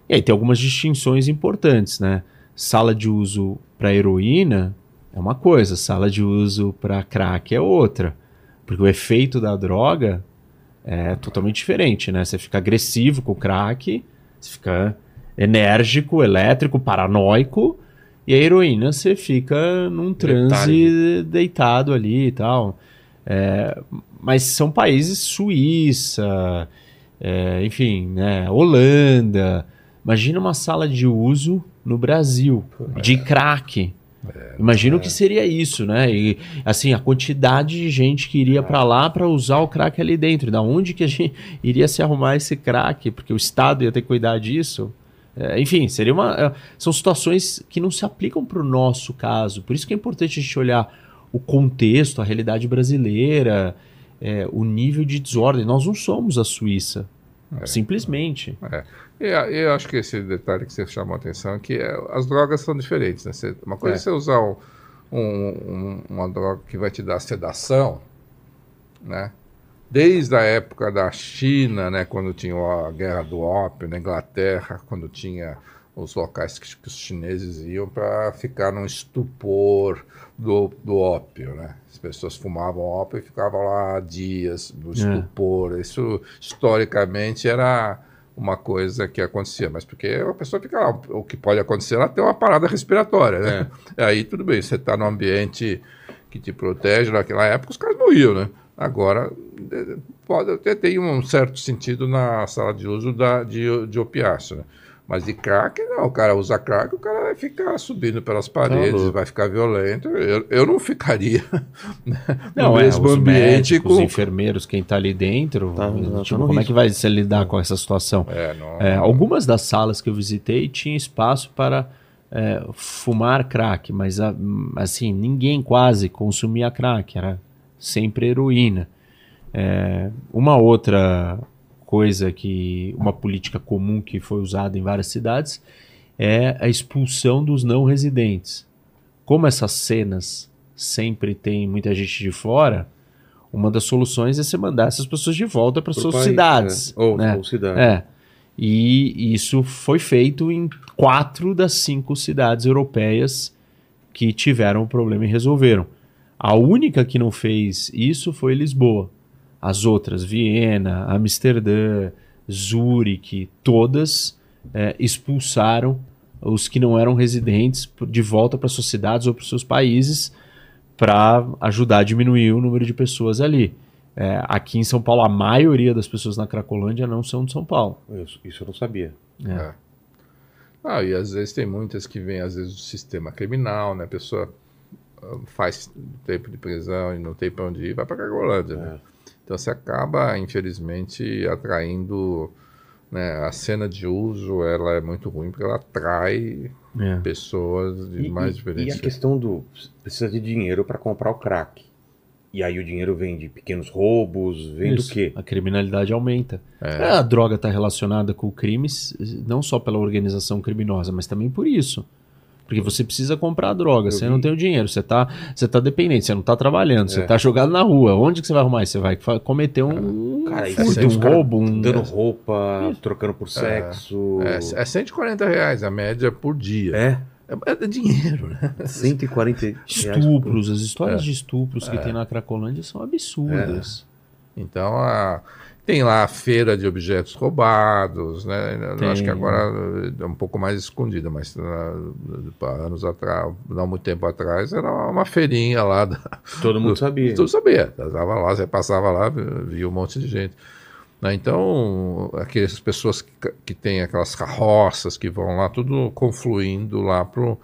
E aí tem algumas distinções importantes, né? Sala de uso para heroína é uma coisa, sala de uso para crack é outra. Porque o efeito da droga é totalmente diferente, né? Você fica agressivo com o crack, você fica enérgico, elétrico, paranoico, e a heroína você fica num transe deitado ali e tal. É, mas são países Suíça, é, enfim, né, Holanda. Imagina uma sala de uso no Brasil de crack. É, Imagino é. que seria isso, né? E assim, a quantidade de gente que iria é. para lá para usar o crack ali dentro. Da onde que a gente iria se arrumar esse crack? Porque o Estado ia ter que cuidar disso. É, enfim, seria uma. É, são situações que não se aplicam para o nosso caso. Por isso que é importante a gente olhar o contexto, a realidade brasileira, é, o nível de desordem. Nós não somos a Suíça. Simplesmente. É. E eu acho que esse detalhe que você chamou a atenção é que é, as drogas são diferentes. Né? Você, uma coisa é. é você usar um, um, uma droga que vai te dar sedação, né? Desde a época da China, né, quando tinha a guerra do ópio, na Inglaterra, quando tinha os locais que, que os chineses iam para ficar num estupor do, do ópio, né? As pessoas fumavam ópio e ficavam lá dias no é. estupor. É. Isso historicamente era uma coisa que acontecia, mas porque a pessoa fica lá, o que pode acontecer, ela tem uma parada respiratória, né? É. Aí tudo bem, você está num ambiente que te protege, naquela época os caras morriam, né? Agora, pode até ter um certo sentido na sala de uso da, de, de opiáceo, né? Mas de crack, não. O cara usa crack, o cara vai ficar subindo pelas paredes, tá vai ficar violento. Eu, eu não ficaria não, no é, mesmo ambiente médicos, com... Os enfermeiros, quem está ali dentro, tá, tá tipo, como risco. é que vai se lidar com essa situação? É, não, é, algumas das salas que eu visitei tinha espaço para é, fumar crack, mas assim, ninguém quase consumia crack, era sempre heroína. É, uma outra coisa que uma política comum que foi usada em várias cidades é a expulsão dos não residentes. Como essas cenas sempre tem muita gente de fora, uma das soluções é você mandar essas pessoas de volta para suas país, cidades. É. Ou, né? ou cidade. É. E isso foi feito em quatro das cinco cidades europeias que tiveram o problema e resolveram. A única que não fez isso foi Lisboa. As outras, Viena, Amsterdã, Zurique, todas é, expulsaram os que não eram residentes de volta para suas cidades ou para seus países para ajudar a diminuir o número de pessoas ali. É, aqui em São Paulo, a maioria das pessoas na Cracolândia não são de São Paulo. Isso, isso eu não sabia. É. é. Ah, e às vezes tem muitas que vêm, às vezes, do sistema criminal, né? A pessoa ah, faz tempo de prisão e não tem para onde ir, vai para Cracolândia, né? Então você acaba, infelizmente, atraindo. Né, a cena de uso ela é muito ruim porque ela atrai é. pessoas de e, mais diferentes. E a questão do precisa de dinheiro para comprar o crack. E aí o dinheiro vem de pequenos roubos, vem Isso, do quê? A criminalidade aumenta. É. A droga está relacionada com crimes, não só pela organização criminosa, mas também por isso. Porque você precisa comprar droga, eu você vi. não tem o dinheiro, você está você tá dependente, você não está trabalhando, é. você está jogado na rua. Onde que você vai arrumar isso? Você vai cometer um, cara, furto, um roubo, um... Dando roupa, trocando por sexo. É, é 140 reais a média por dia. É? É, é, dinheiro, né? 140 Estupros, as histórias é. de estupros que é. tem na Cracolândia são absurdas. É. Então, a, tem lá a feira de objetos roubados, né? Eu acho que agora é um pouco mais escondida, mas uh, anos atrás, não muito tempo atrás, era uma feirinha lá. Da, todo mundo do, sabia. Todo sabia. Tava lá, você passava lá, via um monte de gente. Né? Então, aquelas pessoas que, que têm aquelas carroças que vão lá, tudo confluindo lá para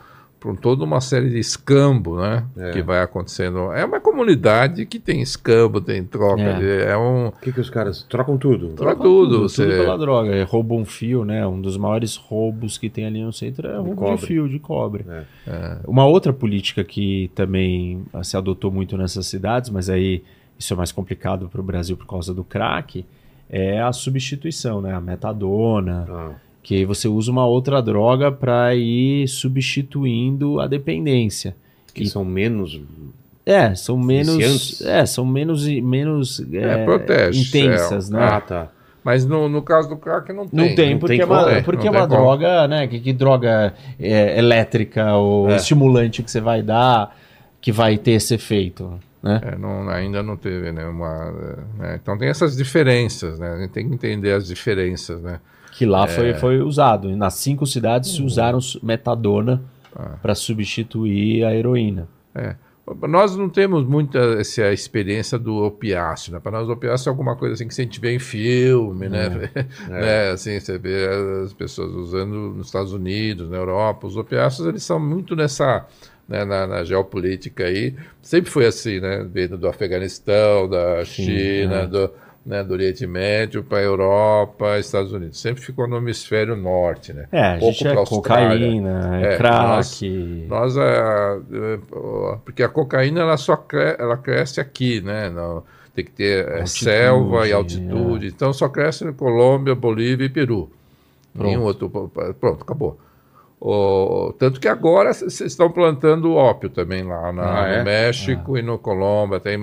por toda uma série de escambo, né? É. Que vai acontecendo. É uma comunidade que tem escambo, tem troca. É, de, é um. O que, que os caras trocam tudo? Trocam tudo. Tudo, você... tudo pela droga. É, roubam um fio, né? Um dos maiores roubos que tem ali no centro é roubo de, de fio, de cobre. É. É. Uma outra política que também ah, se adotou muito nessas cidades, mas aí isso é mais complicado para o Brasil por causa do crack, é a substituição, né? A metadona. Ah que aí você usa uma outra droga para ir substituindo a dependência. Que e, são menos é, são menos é, são menos menos é, é, protege, intensas, é. né? Ah, tá. Mas no, no caso do crack não tem. Não tem, porque, tem é uma, porque é uma droga, né? Que, que droga é, elétrica ou é. estimulante que você vai dar que vai ter esse efeito? Né? É, não, ainda não teve nenhuma. Né? Então tem essas diferenças, né? A gente tem que entender as diferenças, né? Que lá é. foi, foi usado. Nas cinco cidades se uhum. usaram metadona ah. para substituir a heroína. É. Nós não temos muita essa experiência do opiáceo, né? Para nós, o opiáceo é alguma coisa assim que a gente vê em filme, né? É. né? Assim, você vê as pessoas usando nos Estados Unidos, na Europa. Os opiáceos, eles são muito nessa... Né, na, na, geopolítica aí, sempre foi assim, né? Vindo do Afeganistão, da China, Sim, é. do, né, do Oriente Médio para a Europa, Estados Unidos. Sempre ficou no hemisfério norte, né? É, a gente é cocaína, é, crack. Nós, nós é, é, porque a cocaína ela só cre ela cresce aqui, né? No, tem que ter é, altitude, selva e altitude. É. Então só cresce na Colômbia, Bolívia e Peru. Pronto. Nenhum outro. Pronto, acabou. O, tanto que agora estão plantando ópio também lá na, ah, é? no México ah. e no Colômbia. Tem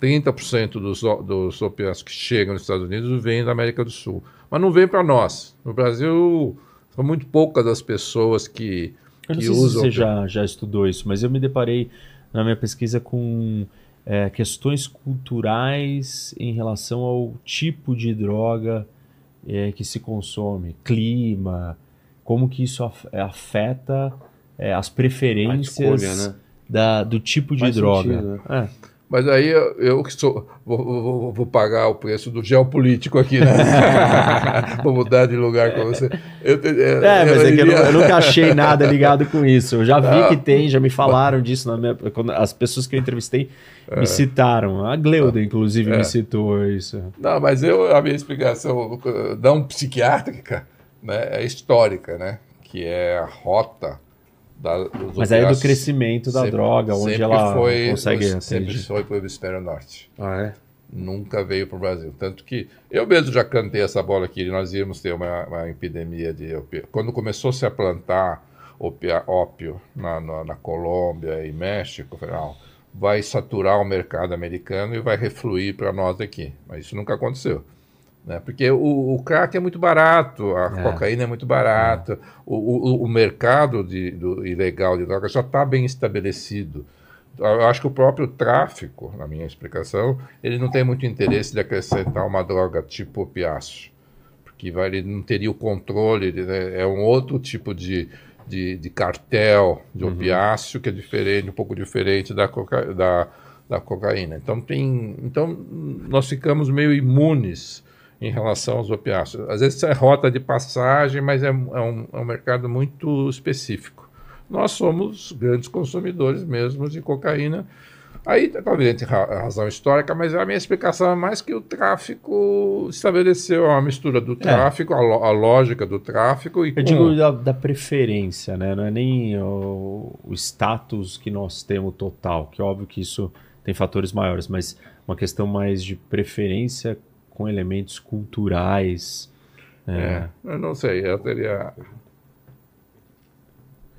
30% dos, dos opiáceos que chegam nos Estados Unidos vêm da América do Sul. Mas não vem para nós. No Brasil, são muito poucas as pessoas que, eu não sei usam. Se você já, já estudou isso, mas eu me deparei na minha pesquisa com é, questões culturais em relação ao tipo de droga é, que se consome, clima, como que isso afeta é, as preferências escolha, né? da, do tipo de Faz droga. Sentido, né? é. Mas aí eu, eu que sou, vou, vou, vou, pagar o preço do geopolítico aqui, né? vou mudar de lugar com você. Eu, eu, é, mas é que eu, eu, nunca achei nada ligado com isso. Eu já vi ah, que tem, já me falaram disso. Na minha, quando, as pessoas que eu entrevistei é. me citaram. A Gleuda, inclusive, é. me citou isso. Não, mas eu, a minha explicação não psiquiátrica né, é histórica, né? Que é a rota da, Mas aí é do crescimento da sempre, droga, onde ela foi, consegue. Sempre foi para o hemisfério norte. Ah, é? Nunca veio para o Brasil. Tanto que eu mesmo já cantei essa bola aqui, nós íamos ter uma, uma epidemia de. Quando começou-se a plantar opia, ópio na, na, na, Colômbia e México, não, vai saturar o mercado americano e vai refluir para nós aqui. Mas isso nunca aconteceu. Né? Porque o, o crack é muito barato, a é. cocaína é muito barata, é. o, o, o, mercado de, do, ilegal de drogas já está bem estabelecido. Eu acho que o próprio tráfico, na minha explicação, ele não tem muito interesse de acrescentar uma droga tipo opiáceo, porque vai, ele não teria o controle, né? é um outro tipo de, de, de cartel de uhum. opiáceo que é diferente, um pouco diferente da, coca, da, da cocaína. Então, tem, então nós ficamos meio imunes em relação aos opiáceos. Às vezes é rota de passagem, mas é, é, um, é um mercado muito específico. Nós somos grandes consumidores mesmo de cocaína. Aí, tem razão histórica, mas a minha explicação é mais que o tráfico estabeleceu uma mistura do é. tráfico, é. a, a, lógica do tráfico. E Eu com... digo da, da, preferência, né? não é nem o, o, status que nós temos total, que é óbvio que isso tem fatores maiores, mas uma questão mais de preferência com elementos culturais. É. é, eu não sei, eu teria.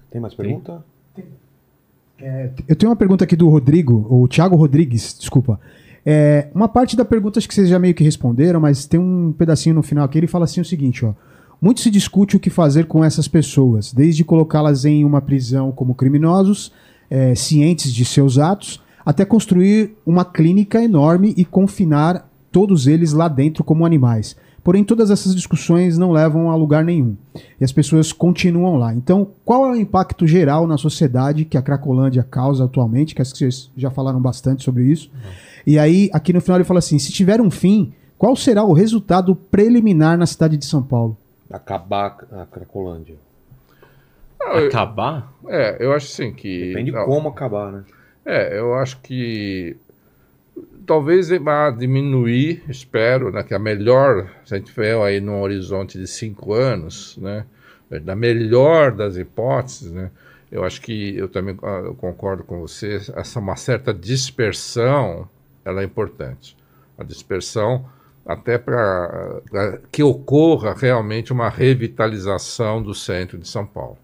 Tem mais pergunta? Tem. É, eu tenho uma pergunta aqui do Rodrigo, o Thiago Rodrigues, desculpa. É, uma parte da pergunta acho que vocês já meio que responderam, mas tem um pedacinho no final aqui, ele fala assim o seguinte, ó. Muito se discute o que fazer com essas pessoas, desde colocá-las em uma prisão como criminosos, é, cientes de seus atos, até construir uma clínica enorme e confinar todos eles lá dentro como animais. Porém, todas essas discussões não levam a lugar nenhum. E as pessoas continuam lá. Então, qual é o impacto geral na sociedade que a Cracolândia causa atualmente? Que acho que vocês já falaram bastante sobre isso. Uhum. E aí, aqui no final, ele fala assim: se tiver um fim, qual será o resultado preliminar na cidade de São Paulo? Acabar a Cracolândia. Acabar? É, eu acho assim que. Depende de como acabar, né? É, eu acho que talvez vá diminuir, espero, né, que a melhor, se a gente tiver aí num horizonte de cinco anos, né, da melhor das hipóteses, né, eu acho que eu também ah, eu concordo com você, essa uma certa dispersão, ela é importante. A dispersão até para que ocorra realmente uma revitalização do centro de São Paulo.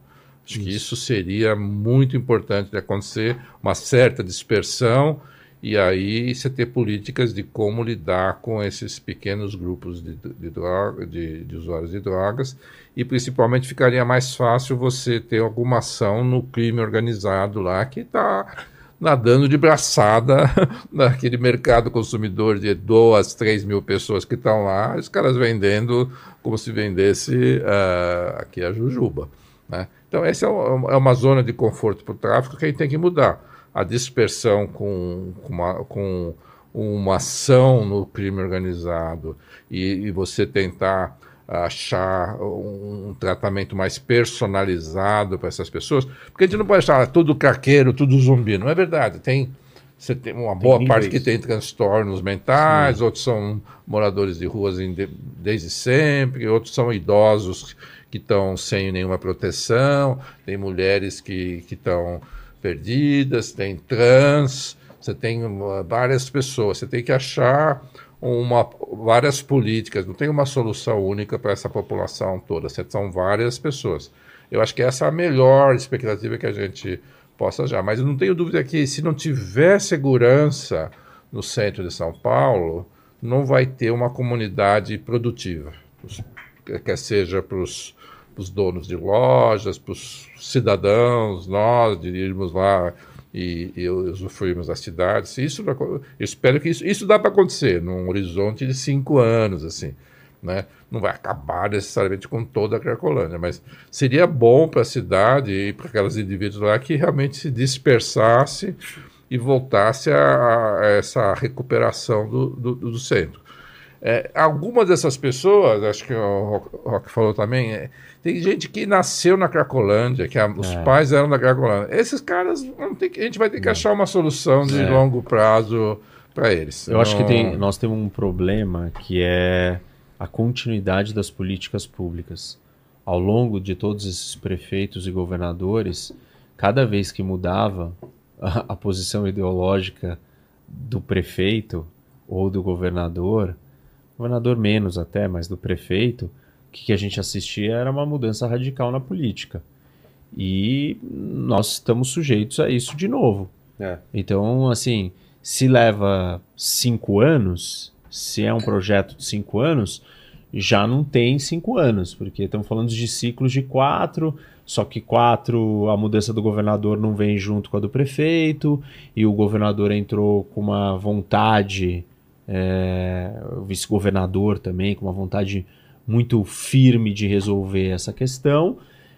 Acho isso. que isso seria muito importante de acontecer, uma certa dispersão e aí você ter políticas de como lidar com esses pequenos grupos de, de, droga, de, de usuários de drogas e principalmente ficaria mais fácil você ter alguma ação no crime organizado lá que está nadando de braçada naquele mercado consumidor de duas, três mil pessoas que estão lá, os caras vendendo como se vendesse uh, aqui a jujuba. Né? Então, essa é, é uma zona de conforto para o tráfico que a gente tem que mudar a dispersão com, com, uma, com uma ação no crime organizado e, e você tentar achar um, tratamento mais personalizado para essas pessoas, porque a gente não pode achar tudo caqueiro, tudo zumbi, não é verdade. Tem você tem uma boa tem parte que tem transtornos mentais, Sim. outros são moradores de ruas desde sempre, outros são idosos que estão sem nenhuma proteção, tem mulheres que estão perdidas, tem trans, você tem várias pessoas, você tem que achar uma, várias políticas, não tem uma solução única para essa população toda, são várias pessoas. Eu acho que essa é a melhor expectativa que a gente possa já, mas eu não tenho dúvida que se não tiver segurança no centro de São Paulo, não vai ter uma comunidade produtiva, quer seja para os donos de lojas, para os cidadãos, nós, de irmos lá e, e usufruirmos da cidade. Isso, eu espero que isso, isso dá para acontecer num horizonte de cinco anos, assim. Né? Não vai acabar necessariamente com toda a Cracolândia, mas seria bom para a cidade e para aquelas indivíduos lá que realmente se dispersasse e voltasse a, a essa recuperação do, do, do centro. É, algumas dessas pessoas, acho que o Rock falou também, é, tem gente que nasceu na Cracolândia, que a, os é. pais eram da Cracolândia. Esses caras, a gente vai ter que achar uma solução de é. longo prazo para eles. Eu acho que tem, nós temos um problema que é a continuidade das políticas públicas. Ao longo de todos esses prefeitos e governadores, cada vez que mudava a, a posição ideológica do prefeito ou do governador, governador menos até, mas do prefeito, o que, a gente assistia era uma mudança radical na política. E nós estamos sujeitos a isso de novo. É. Então, assim, se leva cinco anos, se é um projeto de cinco anos, já não tem cinco anos, porque estamos falando de ciclos de quatro, só que quatro, a mudança do governador não vem junto com a do prefeito, e o governador entrou com uma vontade é, o vice-governador também, com uma vontade muito firme de resolver essa questão.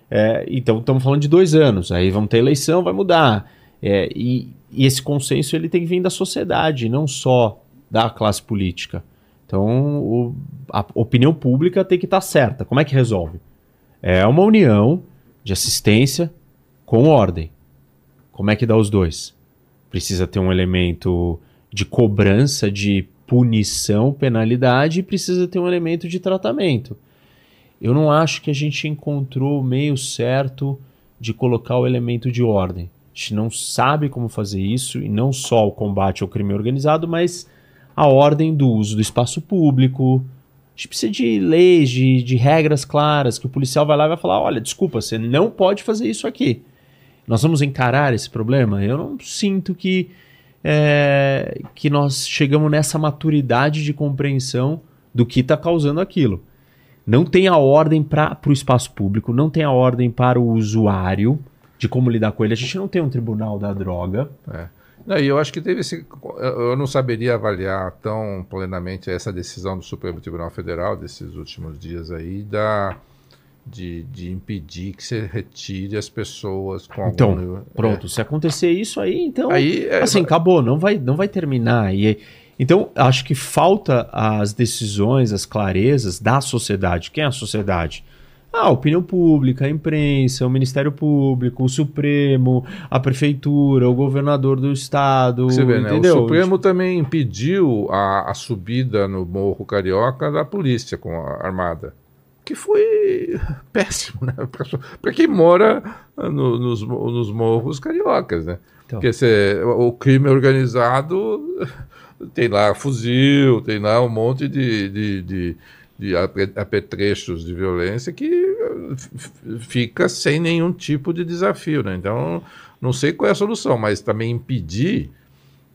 É, então, estamos falando de dois anos, aí vamos ter eleição, vai mudar. É, e, e, esse consenso ele tem que vir da sociedade, não só da classe política. Então, o, a opinião pública tem que estar tá certa. Como é que resolve? É uma união de assistência com ordem. Como é que dá os dois? Precisa ter um elemento de cobrança de punição, penalidade e precisa ter um elemento de tratamento. Eu não acho que a gente encontrou o meio certo de colocar o elemento de ordem. A gente não sabe como fazer isso, e não só o combate ao crime organizado, mas a ordem do uso do espaço público. A gente precisa de leis, de, de regras claras, que o policial vai lá e vai falar: olha, desculpa, você não pode fazer isso aqui. Nós vamos encarar esse problema? Eu não sinto que é, que nós chegamos nessa maturidade de compreensão do que está causando aquilo. Não tem a ordem para o espaço público, não tem a ordem para o usuário de como lidar com ele. A gente não tem um tribunal da droga. É. Não, e eu acho que teve esse. Eu não saberia avaliar tão plenamente essa decisão do Supremo Tribunal Federal desses últimos dias aí da de, de impedir que você retire as pessoas com então, algum... pronto, é. se acontecer isso aí, então, aí, é, assim, acabou, não vai, não vai terminar. E, então, acho que falta as decisões, as clarezas da sociedade. Quem é a sociedade? a opinião pública, a imprensa, o Ministério Público, o Supremo, a Prefeitura, o governador do Estado. Você vê, né? O Supremo também impediu a, a subida no Morro Carioca da polícia com a Armada que foi péssimo, né? Para quem mora no, nos, nos morros cariocas, né? Então. Porque cê, o crime organizado tem lá fuzil, tem lá um monte de, de, de, de apetrechos de violência que fica sem nenhum tipo de desafio, né? Então, não sei qual é a solução, mas também impedir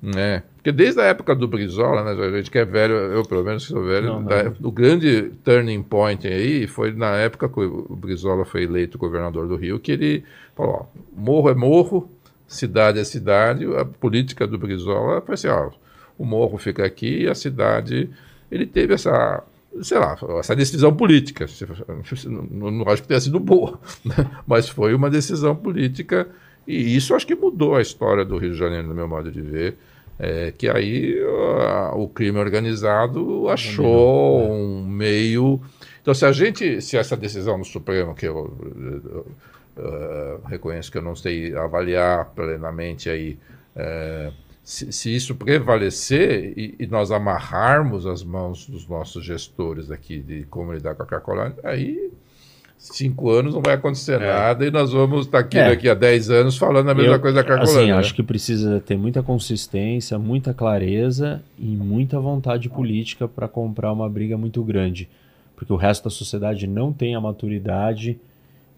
né? Porque desde a época do Brizola, né, a gente que é velho, eu pelo menos sou velho, não, não. Da, o grande turning point aí foi na época que o Brizola foi eleito governador do Rio, que ele falou, ó, morro é morro, cidade é cidade, a política do Brizola foi assim, ó, o morro fica aqui e a cidade, ele teve essa sei lá, essa decisão política. Não, não acho que tenha sido boa, né? mas foi uma decisão política e isso acho que mudou a história do Rio de Janeiro, no meu modo de ver. É, que aí uh, o crime organizado achou é. um meio. Então, se a gente, se essa decisão do Supremo, que eu, eu, eu uh, reconheço que eu não sei avaliar plenamente aí, uh, se, se, isso prevalecer e, e, nós amarrarmos as mãos dos nossos gestores aqui de como lidar com a Cracolândia, aí cinco anos não vai acontecer é. nada e nós vamos estar aqui é. daqui a dez anos falando a mesma eu, coisa da Cracolândia. Assim, né? acho que precisa ter muita consistência, muita clareza e muita vontade política para comprar uma briga muito grande, porque o resto da sociedade não tem a maturidade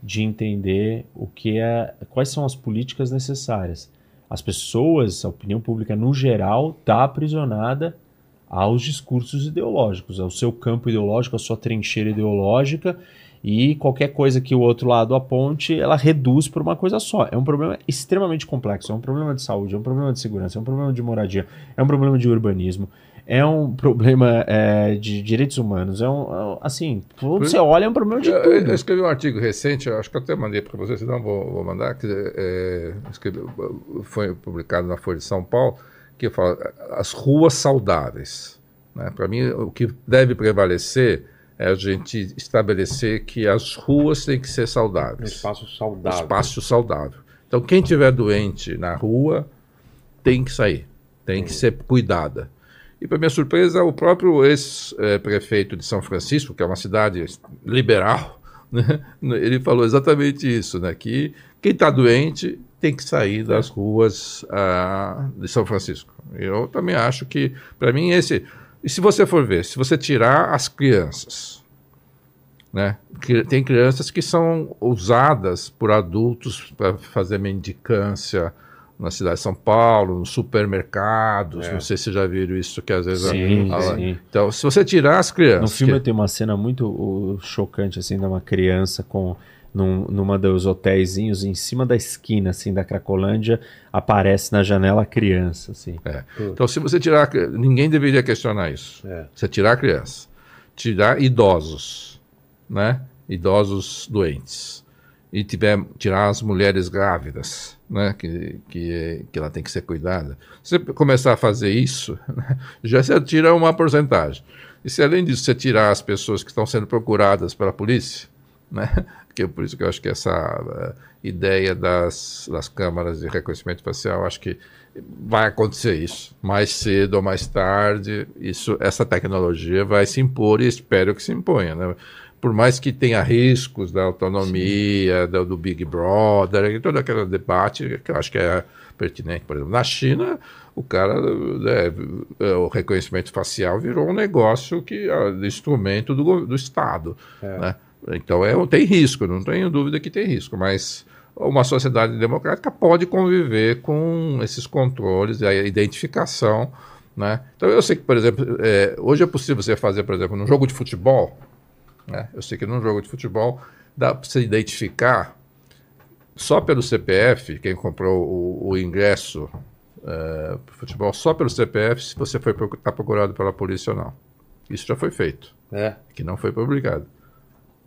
de entender o que é, quais são as políticas necessárias. As pessoas, a opinião pública no geral, está aprisionada aos discursos ideológicos, ao seu campo ideológico, à sua trincheira ideológica e qualquer coisa que o outro lado aponte, ela reduz por uma coisa só. É um problema extremamente complexo. É um problema de saúde, é um problema de segurança, é um problema de moradia, é um problema de urbanismo, é um problema é, de direitos humanos. É um, é assim, você olha, é um problema de tudo. Eu, escrevi um artigo recente, acho que eu até mandei para você, senão vou, vou mandar, que é, escrevi, foi publicado na Folha de São Paulo, que fala as ruas saudáveis. Né? Para mim, o que deve prevalecer é a gente estabelecer que as ruas têm que ser saudáveis. Um espaço saudável. espaço saudável. Então, quem tiver doente na rua tem que sair, tem que ser cuidada. E, para minha surpresa, o próprio ex-prefeito de São Francisco, que é uma cidade liberal, né, ele falou exatamente isso, né, que quem está doente tem que sair das ruas ah, de São Francisco. Eu também acho que, para mim, esse. E se você for ver, se você tirar as crianças, né, que tem crianças que são usadas por adultos para fazer mendicância, na cidade de São Paulo, nos supermercados. É. Não sei se vocês já viram isso, que às vezes. Sim, a, sim. Então, se você tirar as crianças. No filme que... tem uma cena muito uh, chocante, assim, de uma criança com. Num, numa dos hotéisinhos, em cima da esquina, assim, da Cracolândia, aparece na janela a criança, assim. É. Então, se você tirar... Ninguém deveria questionar isso. É. Você tirar a criança. Tirar idosos, né? Idosos doentes. E tiver, tirar as mulheres grávidas né, que, que, que ela tem que ser cuidada. Se você começar a fazer isso, né, já se tira uma porcentagem. E se além disso você tirar as pessoas que estão sendo procuradas pela polícia, né, que é por isso que eu acho que essa uh, ideia das, das câmaras de reconhecimento facial, acho que vai acontecer isso. Mais cedo ou mais tarde, isso, essa tecnologia vai se impor e espero que se imponha. Né? por mais que tenha riscos da autonomia, do, do, Big Brother, todo aquele debate que eu acho que é pertinente. Por exemplo, na China, o cara, né, é, o reconhecimento facial virou um negócio que é instrumento do, do Estado. É. Né? Então é, tem risco, não tenho dúvida que tem risco, mas uma sociedade democrática pode conviver com esses controles, a identificação. Né? Então eu sei que, por exemplo, é, hoje é possível você fazer, por exemplo, num jogo de futebol, né? Eu sei que num jogo de futebol dá para você identificar só pelo CPF, quem comprou o, o ingresso uh, para futebol, só pelo CPF, se você está procurado pela polícia ou não. Isso já foi feito. É. Que não foi publicado.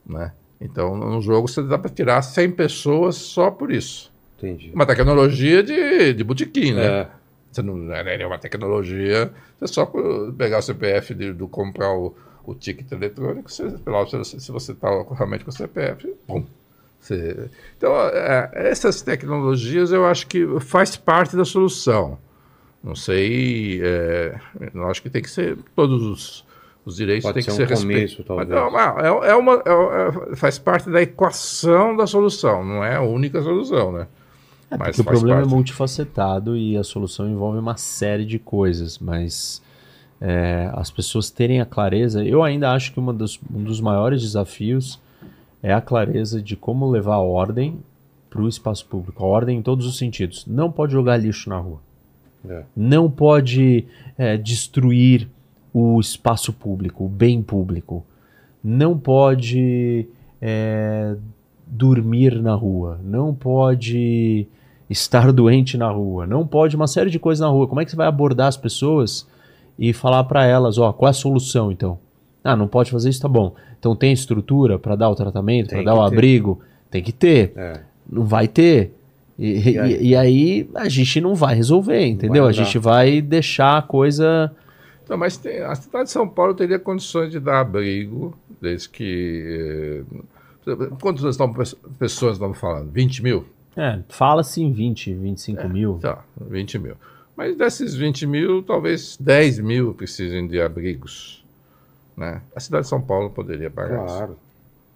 Né? Então, no jogo você dá para tirar 100 pessoas só por isso. Entendi. Uma tecnologia de, de botequim, né? É. Você não é uma tecnologia, você só pegar o CPF de, do comprar o, o ticket eletrônico, você, se você está realmente com o CPF, bom. Você... Então, é, essas tecnologias eu acho que faz parte da solução. Não sei, é, eu acho que tem que ser todos os, os direitos Pode têm que ser, um respeitados. É, é, uma, é, é, faz parte da equação da solução, não é a única solução, né? É, mas o problema parte. é multifacetado e a solução envolve uma série de coisas, mas é, as pessoas terem a clareza. Eu ainda acho que dos, um dos maiores desafios é a clareza de como levar a ordem para o espaço público. A ordem em todos os sentidos. Não pode jogar lixo na rua. É. Não pode é, destruir o espaço público, o bem público. Não pode é, dormir na rua. Não pode estar doente na rua. Não pode uma série de coisas na rua. Como é que você vai abordar as pessoas e falar para elas, ó, qual é a solução então? Ah, não pode fazer isso, tá bom. Então tem estrutura para dar o tratamento, para dar o ter. abrigo? Tem que ter. É. Não vai ter. E, e, aí? e, aí? a gente não vai resolver, entendeu? Vai a gente vai deixar a coisa. Não, mas tem, a cidade de São Paulo teria condições de dar abrigo, desde que. Eh, quantas estão, pessoas estamos falando? 20 mil? É, fala-se em 20, 25 é, mil. Tá, 20 mil. Mas desses 20 mil, talvez 10 mil precisem de abrigos. Né? A cidade de São Paulo poderia pagar claro. isso.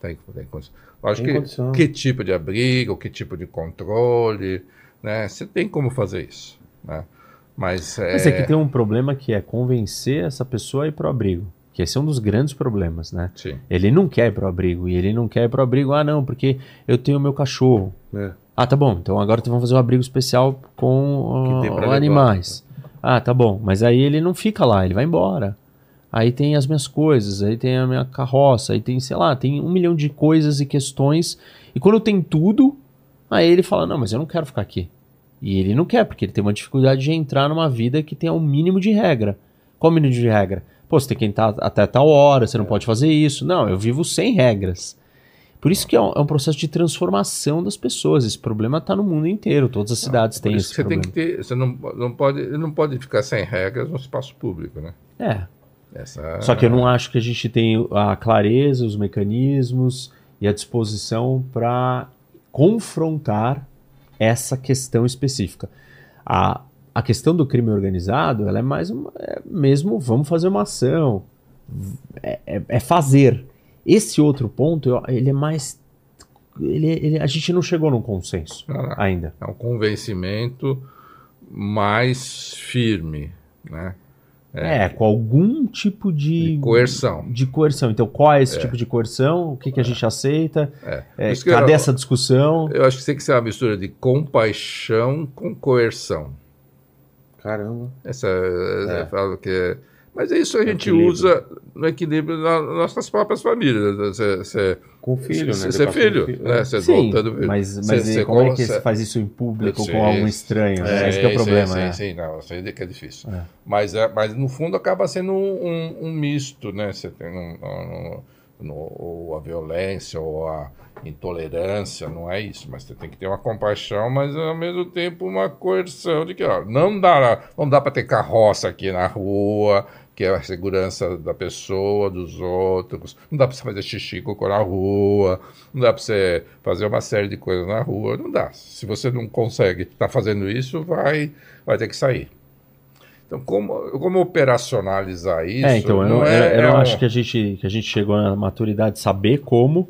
Tem, tem condição. Lógico tem que, condição. que tipo de abrigo, que tipo de controle, né? Você tem como fazer isso, né? Mas, é... Mas é que tem um problema que é convencer essa pessoa a ir para o abrigo. Que esse é um dos grandes problemas, né? Sim. Ele não quer ir para o abrigo. E ele não quer ir para o abrigo, ah, não, porque eu tenho meu cachorro. É. Ah, tá bom. Então agora vamos fazer um abrigo especial com uh, animais. Ah, tá bom. Mas aí ele não fica lá, ele vai embora. Aí tem as minhas coisas, aí tem a minha carroça, aí tem, sei lá, tem um milhão de coisas e questões. E quando tem tudo, aí ele fala: Não, mas eu não quero ficar aqui. E ele não quer, porque ele tem uma dificuldade de entrar numa vida que tenha um mínimo de regra. Qual o mínimo de regra? Pô, você tem que entrar até tal hora, você não é. pode fazer isso. Não, eu vivo sem regras. Por isso que é um, é um, processo de transformação das pessoas. Esse problema está no mundo inteiro. Todas as cidades não, têm esse você problema. Tem que ter, você não, não, pode, não pode ficar sem regras no espaço público, né? É. Essa... Só que eu não acho que a gente tem a clareza, os mecanismos e a disposição para confrontar essa questão específica. A, a questão do crime organizado, ela é mais uma, é mesmo, vamos fazer uma ação, é, é, é fazer. Esse outro ponto, ele é mais ele, ele, a gente não chegou num consenso ainda. É um convencimento mais firme, né? É, é, com algum tipo de, de, coerção. De coerção. Então, qual é esse é. tipo de coerção? O que, que a gente aceita? É. é cadê eu, essa discussão? Eu acho que tem que ser uma mistura de compaixão com coerção. Caramba. Essa, é. eu falo que é mas é isso a gente equilíbrio. usa no equilíbrio nas nossas próprias famílias. Você, você, com filho, né? Você é filho, filho, né? Você sim, voltando, mas, mas você, como é que você faz isso em público sim, com algum estranho? Né? Esse é o problema. Sim, né? sim, não, isso aí que é difícil. É. Mas, é, mas no fundo acaba sendo um, um, um misto, né? Você tem um, um, no, a violência ou a intolerância, não é isso, mas você tem que ter uma compaixão, mas ao mesmo tempo uma coerção de que ó, não dá, não dá para ter carroça aqui na rua, que é a segurança da pessoa, dos outros. Não dá para você fazer xixi cocô na rua, não dá para você fazer uma série de coisas na rua, não dá. Se você não consegue estar tá fazendo isso, vai, vai ter que sair. Então, como, como operacionalizar isso? É, então, eu não, é, eu, eu é acho um... que, a gente, que a gente chegou na maturidade de saber como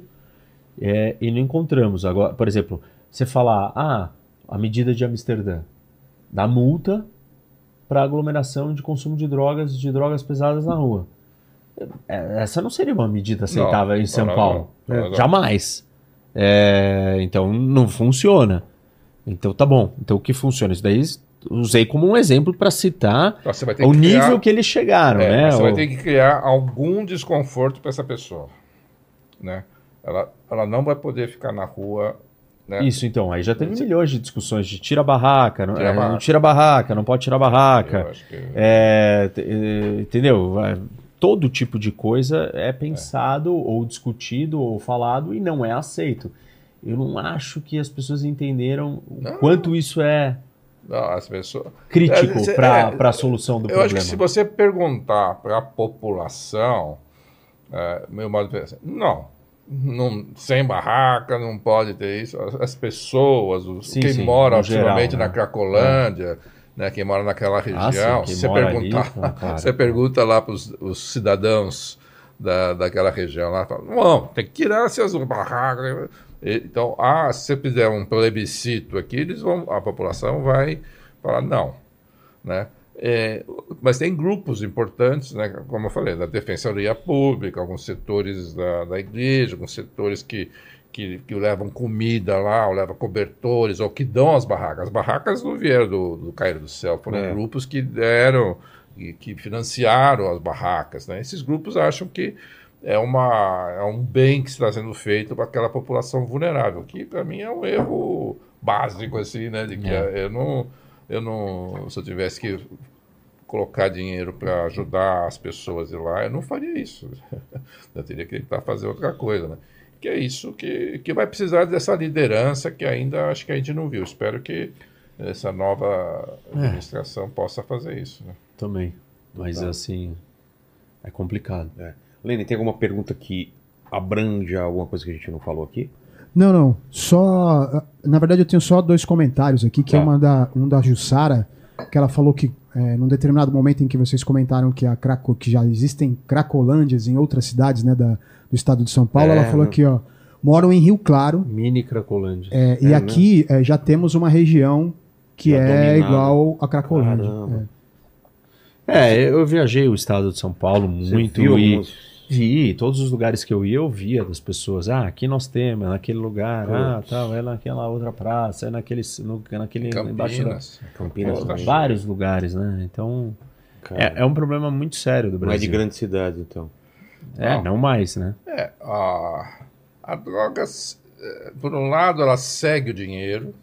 é, e não encontramos. Agora, por exemplo, você falar, ah, a medida de Amsterdã, da multa para aglomeração de consumo de drogas, de drogas pesadas na rua. É, essa não seria uma medida aceitável não, em São não, Paulo. Não, Jamais. É, então não funciona. Então tá bom. Então o que funciona? Isso daí usei como um exemplo para citar o que nível criar... que eles chegaram. É, né? Você vai ter que criar algum desconforto para essa pessoa. Né? Ela, ela não vai poder ficar na rua né? Isso, então. Aí já teve milhões de discussões de tira barraca, não tira, é, barraca. não tira barraca, não pode tirar barraca. Que... É, é entendeu? Todo tipo de coisa é pensado, é. ou discutido, ou falado e não é aceito. Eu não acho que as pessoas entenderam o quanto isso é não, as pessoas... crítico é, para é, a solução do eu problema. Eu acho que se você perguntar para a população, é, meu modo de pensar, não, não, sem barraca, não pode ter isso. As pessoas, os, sim, quem sim, mora ultimamente geral, na né? Cracolândia, é. né, quem mora naquela região, ah, sim, você, pergunta, ali, você pergunta lá para os cidadãos da, daquela região lá, fala, não, tem que tirar essas barracas. Então, ah, se você fizer um plebiscito aqui, eles vão, a população vai falar não, né? É, mas tem grupos importantes, né, como eu falei, da Defensoria Pública, alguns setores da, da igreja, alguns setores que, que, que levam comida lá, ou levam cobertores, ou que dão as barracas. As barracas não vieram do, do cair do céu, foram é. grupos que deram, e que financiaram as barracas. Né? Esses grupos acham que é, uma, é um bem que está sendo feito para aquela população vulnerável, que para mim é um erro básico, assim, né, de que é. eu não eu não, se eu tivesse que colocar dinheiro para ajudar as pessoas ir lá, eu não faria isso. Eu teria que tentar fazer outra coisa, né? Que é isso que, que vai precisar dessa liderança que ainda acho que a gente não viu. Espero que essa nova é. administração é. possa fazer isso. Né? Também. Mas tá. assim, é complicado. É. Lene, tem alguma pergunta que abrange alguma coisa que a gente não falou aqui? Não, não. Só. Na verdade, eu tenho só dois comentários aqui, que é tá. é uma da, um da Jussara, que ela falou que é, num determinado momento em que vocês comentaram que, a Craco, que já existem cracolândias em outras cidades né, da, do estado de São Paulo, é, ela falou né? aqui, ó. Moram em Rio Claro. Mini Cracolândia. É, e é, aqui né? já temos uma região que já é dominado. igual a Cracolândia. É. eu viajei o estado de São Paulo muito e, Vi, todos os lugares que eu ia, eu via das pessoas. Ah, aqui nós temos, é naquele lugar, Putz. ah, tal, é naquela outra praça, é naquele, no, naquele Campinas, embaixo da, Campinas, Pô, vários lugares, né? Então é, é, um problema muito sério do Brasil. Não é de grande cidade, então. É, não, não mais, né? É, a, a droga, é, por um lado, ela segue o dinheiro,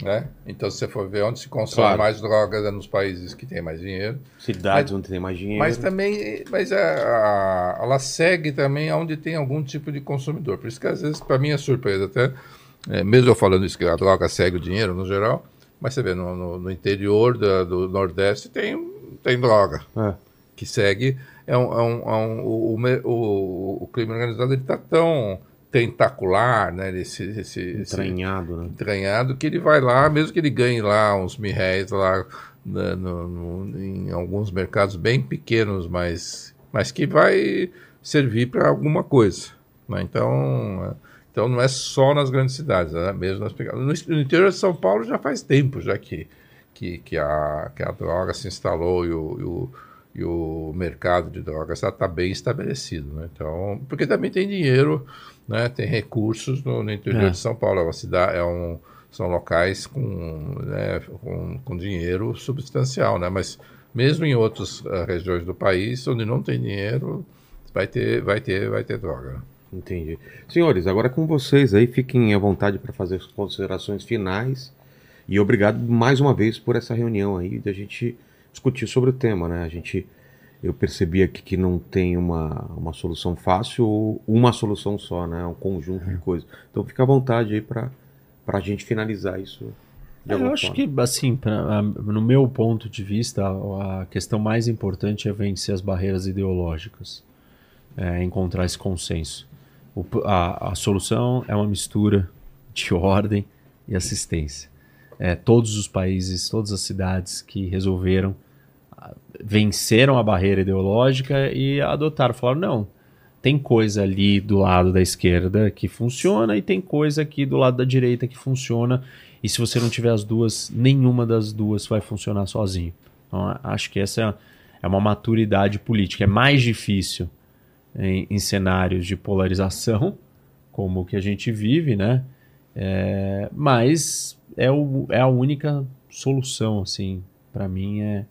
Né? Então, se você for ver onde se consome claro. mais drogas é nos países que têm mais dinheiro. Cidades mas, onde tem mais dinheiro. Mas também, mas a, a, ela segue também onde tem algum tipo de consumidor. Por isso que às vezes, para mim é surpresa até, é, mesmo eu falando isso que a droga segue o dinheiro no geral, mas você vê no, no, no interior da, do Nordeste tem, tem droga é. que segue. É um, é um, é um o, o, o, crime organizado ele está tão tentacular, né? Esse, esse, entranhado, esse, né? entranhado, que ele vai lá, mesmo que ele ganhe lá uns mil reais lá né, no, no, em alguns mercados bem pequenos, mas, mas que vai servir para alguma coisa. Né? Então, então não é só nas grandes cidades, né? mesmo nas pequenas. No, no interior de São Paulo já faz tempo já que, que, que, a, que a droga se instalou e o, e o e o mercado de drogas está bem estabelecido, né? Então, porque também tem dinheiro né, tem recursos no, no interior é. de São Paulo. É uma cidade, é um, são locais com, né, com, com, dinheiro substancial, né? Mas mesmo em outras uh, regiões do país, onde não tem dinheiro, vai ter, vai ter, vai ter droga. Entendi. Senhores, agora com vocês aí, fiquem à vontade para fazer as considerações finais. E obrigado mais uma vez por essa reunião aí, da gente discutir sobre o tema, né? A gente eu percebi aqui que não tem uma, uma solução fácil ou uma solução só, né? É um conjunto de coisas. Então fica à vontade aí para a gente finalizar isso. É, eu acho forma. que, assim, pra, no meu ponto de vista, a, a, questão mais importante é vencer as barreiras ideológicas, é encontrar esse consenso. O, a, a solução é uma mistura de ordem e assistência. É, todos os países, todas as cidades que resolveram venceram a barreira ideológica e adotaram. Falaram, não, tem coisa ali do lado da esquerda que funciona e tem coisa aqui do lado da direita que funciona. E se você não tiver as duas, nenhuma das duas vai funcionar sozinho. Então, acho que essa é uma maturidade política. É mais difícil em, em cenários de polarização, como o que a gente vive, né? É, mas é, o, é a única solução, assim, para mim é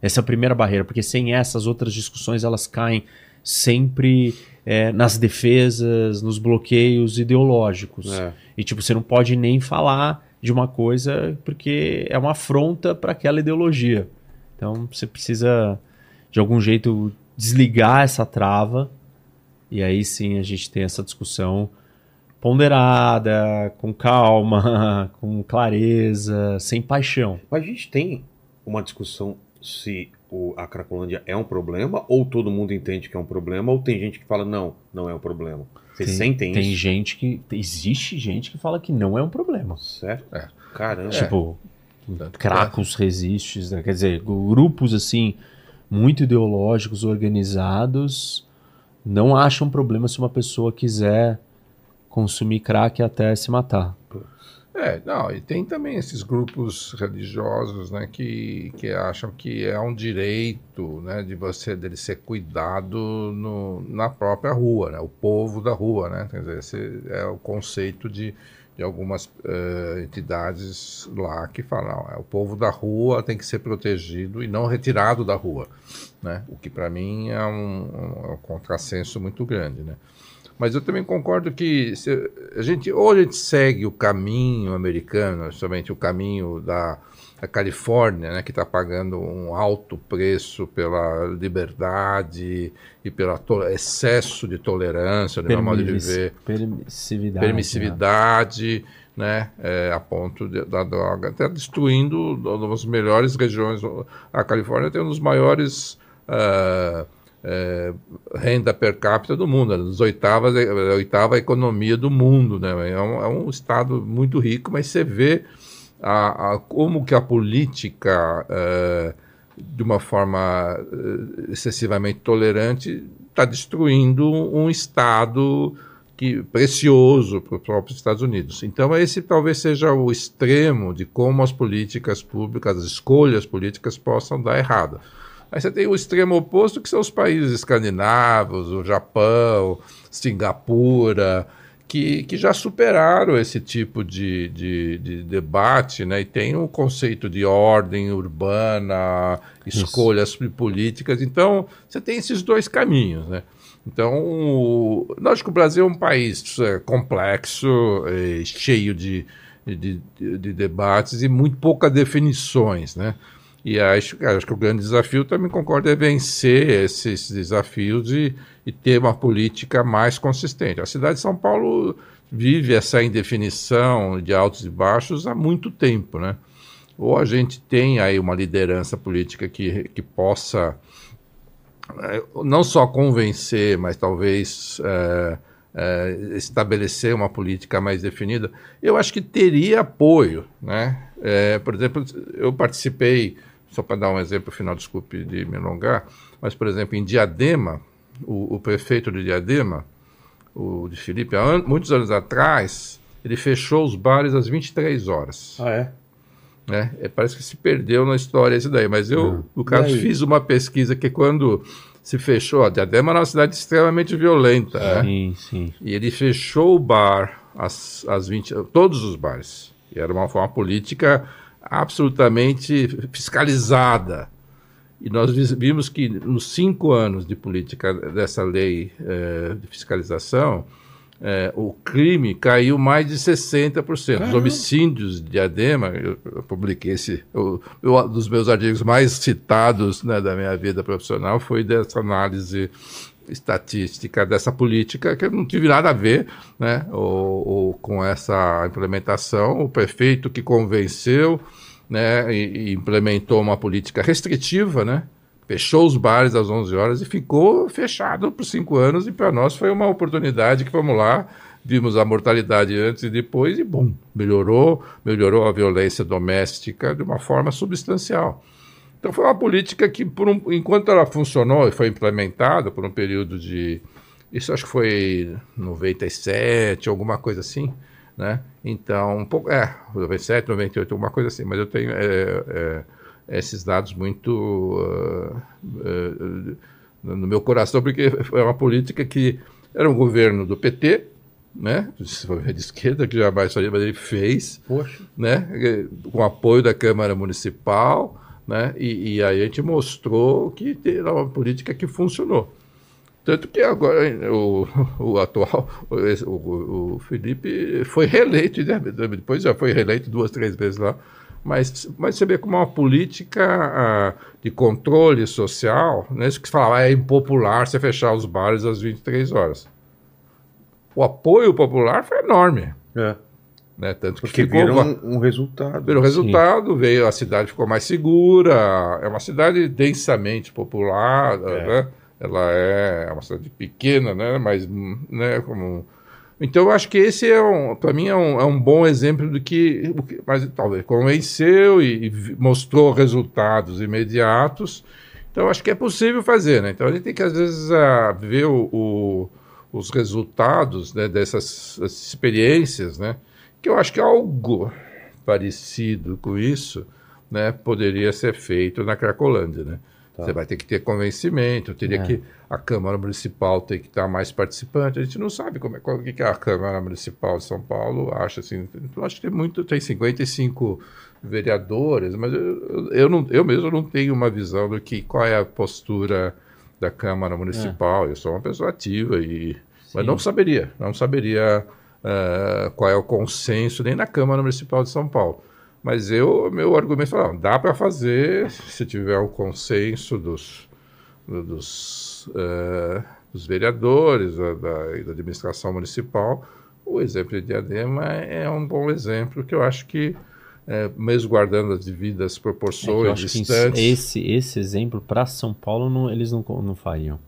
essa é a primeira barreira, porque sem essas outras discussões elas caem sempre é, nas defesas, nos bloqueios ideológicos. É. E tipo, você não pode nem falar de uma coisa porque é uma afronta para aquela ideologia. Então você precisa de algum jeito desligar essa trava e aí sim a gente tem essa discussão ponderada, com calma, com clareza, sem paixão. Mas a gente tem uma discussão se o, a Cracolândia é um problema, ou todo mundo entende que é um problema, ou tem gente que fala, não, não é um problema. Vocês tem, sentem tem isso? Tem gente que. Existe gente que fala que não é um problema. Certo? É. Caramba. Tipo, é. Cracos resistes, né? quer dizer, grupos assim, muito ideológicos, organizados, não acham problema se uma pessoa quiser consumir crack até se matar. É, não, e tem também esses grupos religiosos, né, que, que acham que é um direito, né, de você dele ser cuidado no, na própria rua, né, o povo da rua, né, quer dizer, esse é o conceito de, de algumas uh, entidades lá que falam, não, é, o povo da rua tem que ser protegido e não retirado da rua, né, o que para mim é um, um, um contrassenso muito grande, né. Mas eu também concordo que a gente ou a gente segue o caminho americano, somente o caminho da, da Califórnia, né, que está pagando um alto preço pela liberdade e pelo excesso de tolerância, no meu modo de ver. Permissividade. Permissividade. Né, é, a ponto de, da droga, até destruindo uma das melhores regiões. A Califórnia tem um dos maiores uh, é, renda per capita do mundo, as oitavas, a oitava economia do mundo. Né? É, um, é um estado muito rico, mas você vê a, a como que a política, é, de uma forma é, excessivamente tolerante, está destruindo um estado que, precioso para os próprios Estados Unidos. Então, esse talvez seja o extremo de como as políticas públicas, as escolhas políticas possam dar errado. Aí você tem o extremo oposto, que são os países escandinavos, o Japão, Singapura, que, que já superaram esse tipo de, de, de debate, né? E tem o conceito de ordem urbana, escolhas Isso. políticas. Então, você tem esses dois caminhos, né? Então, lógico que o Brasil é um país é, complexo, é, cheio de, de, de, de debates e muito poucas definições, né? E acho, acho que o grande desafio, também concordo, é vencer esses desafios e, e ter uma política mais consistente. A cidade de São Paulo vive essa indefinição de altos e baixos há muito tempo, né? Ou a gente tem aí uma liderança política que, que possa é, não só convencer, mas talvez é, é, estabelecer uma política mais definida, eu acho que teria apoio. Né? É, por exemplo, eu participei, só para dar um exemplo final, desculpe de me alongar, mas, por exemplo, em Diadema, o, o prefeito de Diadema, o de Felipe, há an muitos anos atrás, ele fechou os bares às 23 horas. Ah, é? Né? É, parece que se perdeu na história isso daí, mas eu, ah. no caso, fiz uma pesquisa que quando se fechou, a Diadema era uma cidade extremamente violenta, né? Sim, sim. E ele fechou o bar às, às 20, todos os bares. E era uma, uma política absolutamente fiscalizada. E nós vimos que nos cinco anos de política dessa lei eh, de fiscalização, é, o crime caiu mais de 60%. Os homicídios de Diadema, eu, eu publiquei esse, um dos meus artigos mais citados né, da minha vida profissional foi dessa análise estatística dessa política que não tive nada a ver né, ou, ou com essa implementação. O prefeito que convenceu né, e, e implementou uma política restritiva, né, fechou os bares às 11 horas e ficou fechado por cinco anos. E para nós foi uma oportunidade que vamos lá, vimos a mortalidade antes e depois e bom, melhorou, melhorou a violência doméstica de uma forma substancial. Então foi uma política que, um, enquanto ela funcionou e foi implementada por um período de, isso acho que foi 97, alguma coisa assim, né? Então, um pouco, é, 97, 98, alguma coisa assim, mas eu tenho é, é, esses dados muito uh, uh, no meu coração, porque foi uma política que era um governo do PT, né, de esquerda, que jamais faria, mas ele fez, Poxa. né, com apoio da Câmara Municipal, né, e, e aí a gente mostrou que era uma política que funcionou. Tanto que agora o, o atual, o, o, Felipe foi reeleito, né, depois já foi reeleito duas, três vezes lá, mas, mas você vê como uma política uh, de controle social, né, isso que se fala, é impopular você fechar os bares às 23 horas. O apoio popular foi enorme. É. Né, tanto Porque que ficou, virou um, um resultado. Virou resultado, veio, a cidade ficou mais segura, é uma cidade densamente popular, é. né? ela é uma cidade pequena, né? mas né, como então, eu acho que esse é um, para mim, é um, é um bom exemplo do que, mas talvez convenceu e, e, mostrou resultados imediatos. Então, acho que é possível fazer, né? Então, a gente tem que, às vezes, uh, ver o, o, os resultados né, dessas experiências, né? Que eu acho que algo parecido com isso, né, poderia ser feito na Cracolândia, né? Tá. Você vai ter que ter convencimento, teria é. que a Câmara Municipal ter que estar mais participante. A gente não sabe como é, qual que a Câmara Municipal de São Paulo acha assim. Eu acho que tem muito, tem 55 vereadores, mas eu, eu, não, eu mesmo não tenho uma visão do que qual é a postura da Câmara Municipal. É. Eu sou uma pessoa ativa e mas não saberia, não saberia uh, qual é o consenso nem na Câmara Municipal de São Paulo. Mas eu, meu argumento é, dá para fazer se tiver o consenso dos, dos, uh, dos vereadores, da, da, administração municipal. O exemplo de Diadema é um bom exemplo que eu acho que, é, mesmo guardando as devidas proporções é distantes... Esse, esse exemplo, para São Paulo, não, eles não, não fariam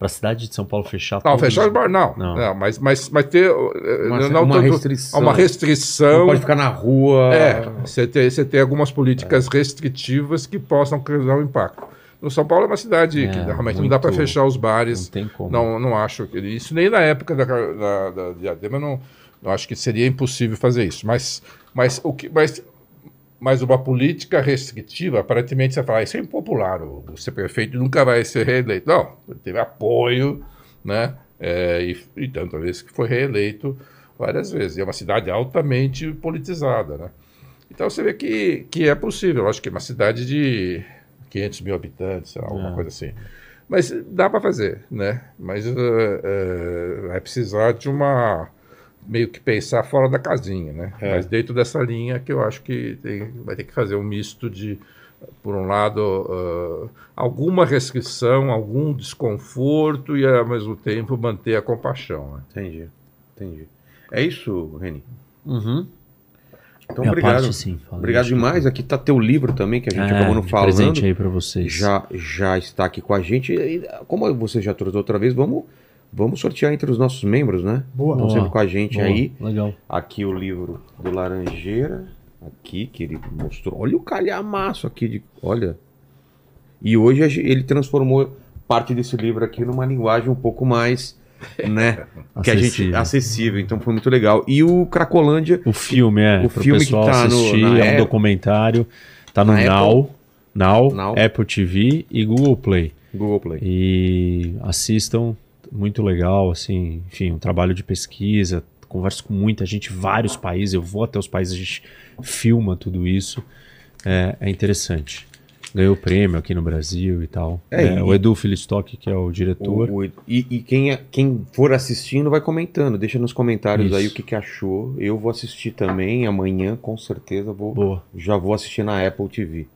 para a cidade de São Paulo fechar Não, fechar os bar, não. não. não. mas, mas, mas ter uma, não, uma, restrição. uma restrição. Não pode ficar na rua. É, você tem, você tem algumas políticas é. restritivas que possam causar um impacto. No São Paulo é uma cidade é, que realmente muito, não dá para fechar os bares. Não tem como. Não, não acho que isso nem na época da, da, da Diadema não, não acho que seria impossível fazer isso. Mas, mas o que, mas mas uma política restritiva, aparentemente você fala, ah, isso é impopular, o, ser prefeito nunca vai ser reeleito. Não, ele teve apoio, né? É, e, e tanto vezes que foi reeleito várias vezes. E é uma cidade altamente politizada, né? Então você vê que, que é possível. acho que é uma cidade de 500 mil habitantes, sei lá, alguma é. coisa assim. Mas dá para fazer, né? Mas uh, uh, vai precisar de uma meio que pensar fora da casinha, né? É. Mas dentro dessa linha que eu acho que tem, vai ter que fazer um misto de, por um lado, uh, alguma restrição, algum desconforto e ao mesmo tempo manter a compaixão. Né? Entendi, entendi. É isso, Reni? Uhum. Então, Minha obrigado. Parte, sim, obrigado demais. Aqui está teu livro também, que a gente é, acabou não falando. presente aí para vocês. Já, já está aqui com a gente. E, como você já trouxe outra vez, vamos, vamos sortear entre os nossos membros, né? Boa. Estão sempre com a gente Boa. aí. Legal. Aqui o livro do Laranjeira. Aqui, que ele mostrou. Olha o calhamaço aqui de. Olha. E hoje ele transformou parte desse livro aqui numa linguagem um pouco mais né? que a gente acessível, então foi muito legal. E o Cracolândia, o filme é, o filme que tá assistir, no, é um documentário, tá no Now, Now, Now, Apple TV e Google Play. Google Play. E assistam, muito legal, assim, enfim, um trabalho de pesquisa, converso com muita gente, vários países, eu vou até os países, a gente filma tudo isso, é, é interessante ganhou prêmio aqui no Brasil e tal. É, é, e, o Edu Filistock, que é o diretor. O, o, e, e quem, é, quem for assistindo vai comentando, deixa nos comentários Isso. aí o que, que achou. Eu vou assistir também amanhã, com certeza vou. Boa. Já vou assistir na Apple TV.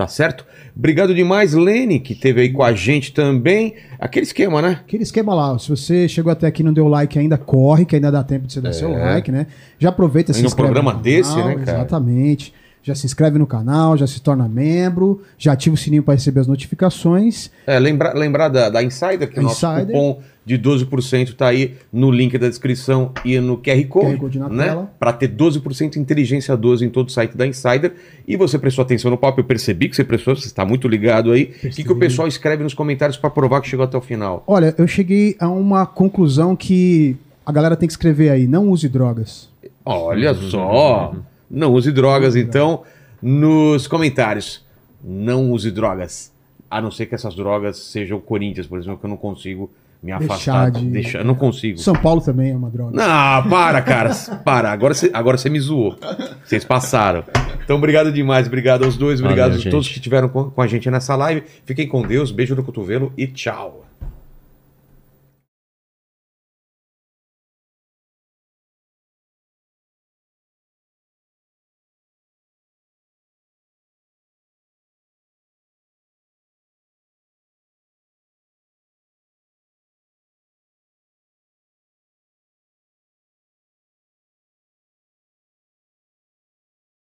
Tá certo? Obrigado demais, Lene, que teve aí com a gente também. Aquele esquema, né? Aquele esquema lá. Se você chegou até aqui e não deu like ainda, corre, que ainda dá tempo de você dar é. seu like, né? Já aproveita esse programa desse, né, cara? Exatamente já se inscreve no canal, já se torna membro, já ativa o sininho para receber as notificações. É, lembrar lembra da, da Insider, que o nosso cupom de 12% está aí no link da descrição e no QR Code, QR Code na né? Para ter 12% inteligência 12 em todo o site da Insider. E você prestou atenção no papo, eu percebi que você prestou, você está muito ligado aí. O que, que o pessoal escreve nos comentários para provar que chegou até o final? Olha, eu cheguei a uma conclusão que a galera tem que escrever aí, não use drogas. Olha só! Não use drogas, então, nos comentários. Não use drogas. A não ser que essas drogas sejam o Corinthians, por exemplo, que eu não consigo me afastar. Deixar de... Deixar, não consigo. São Paulo também é uma droga. Não, para, cara. para. Agora você agora me zoou. Vocês passaram. Então, obrigado demais. Obrigado aos dois. Obrigado Valeu, a todos que estiveram com, com a gente nessa live. Fiquem com Deus. Beijo no cotovelo e tchau.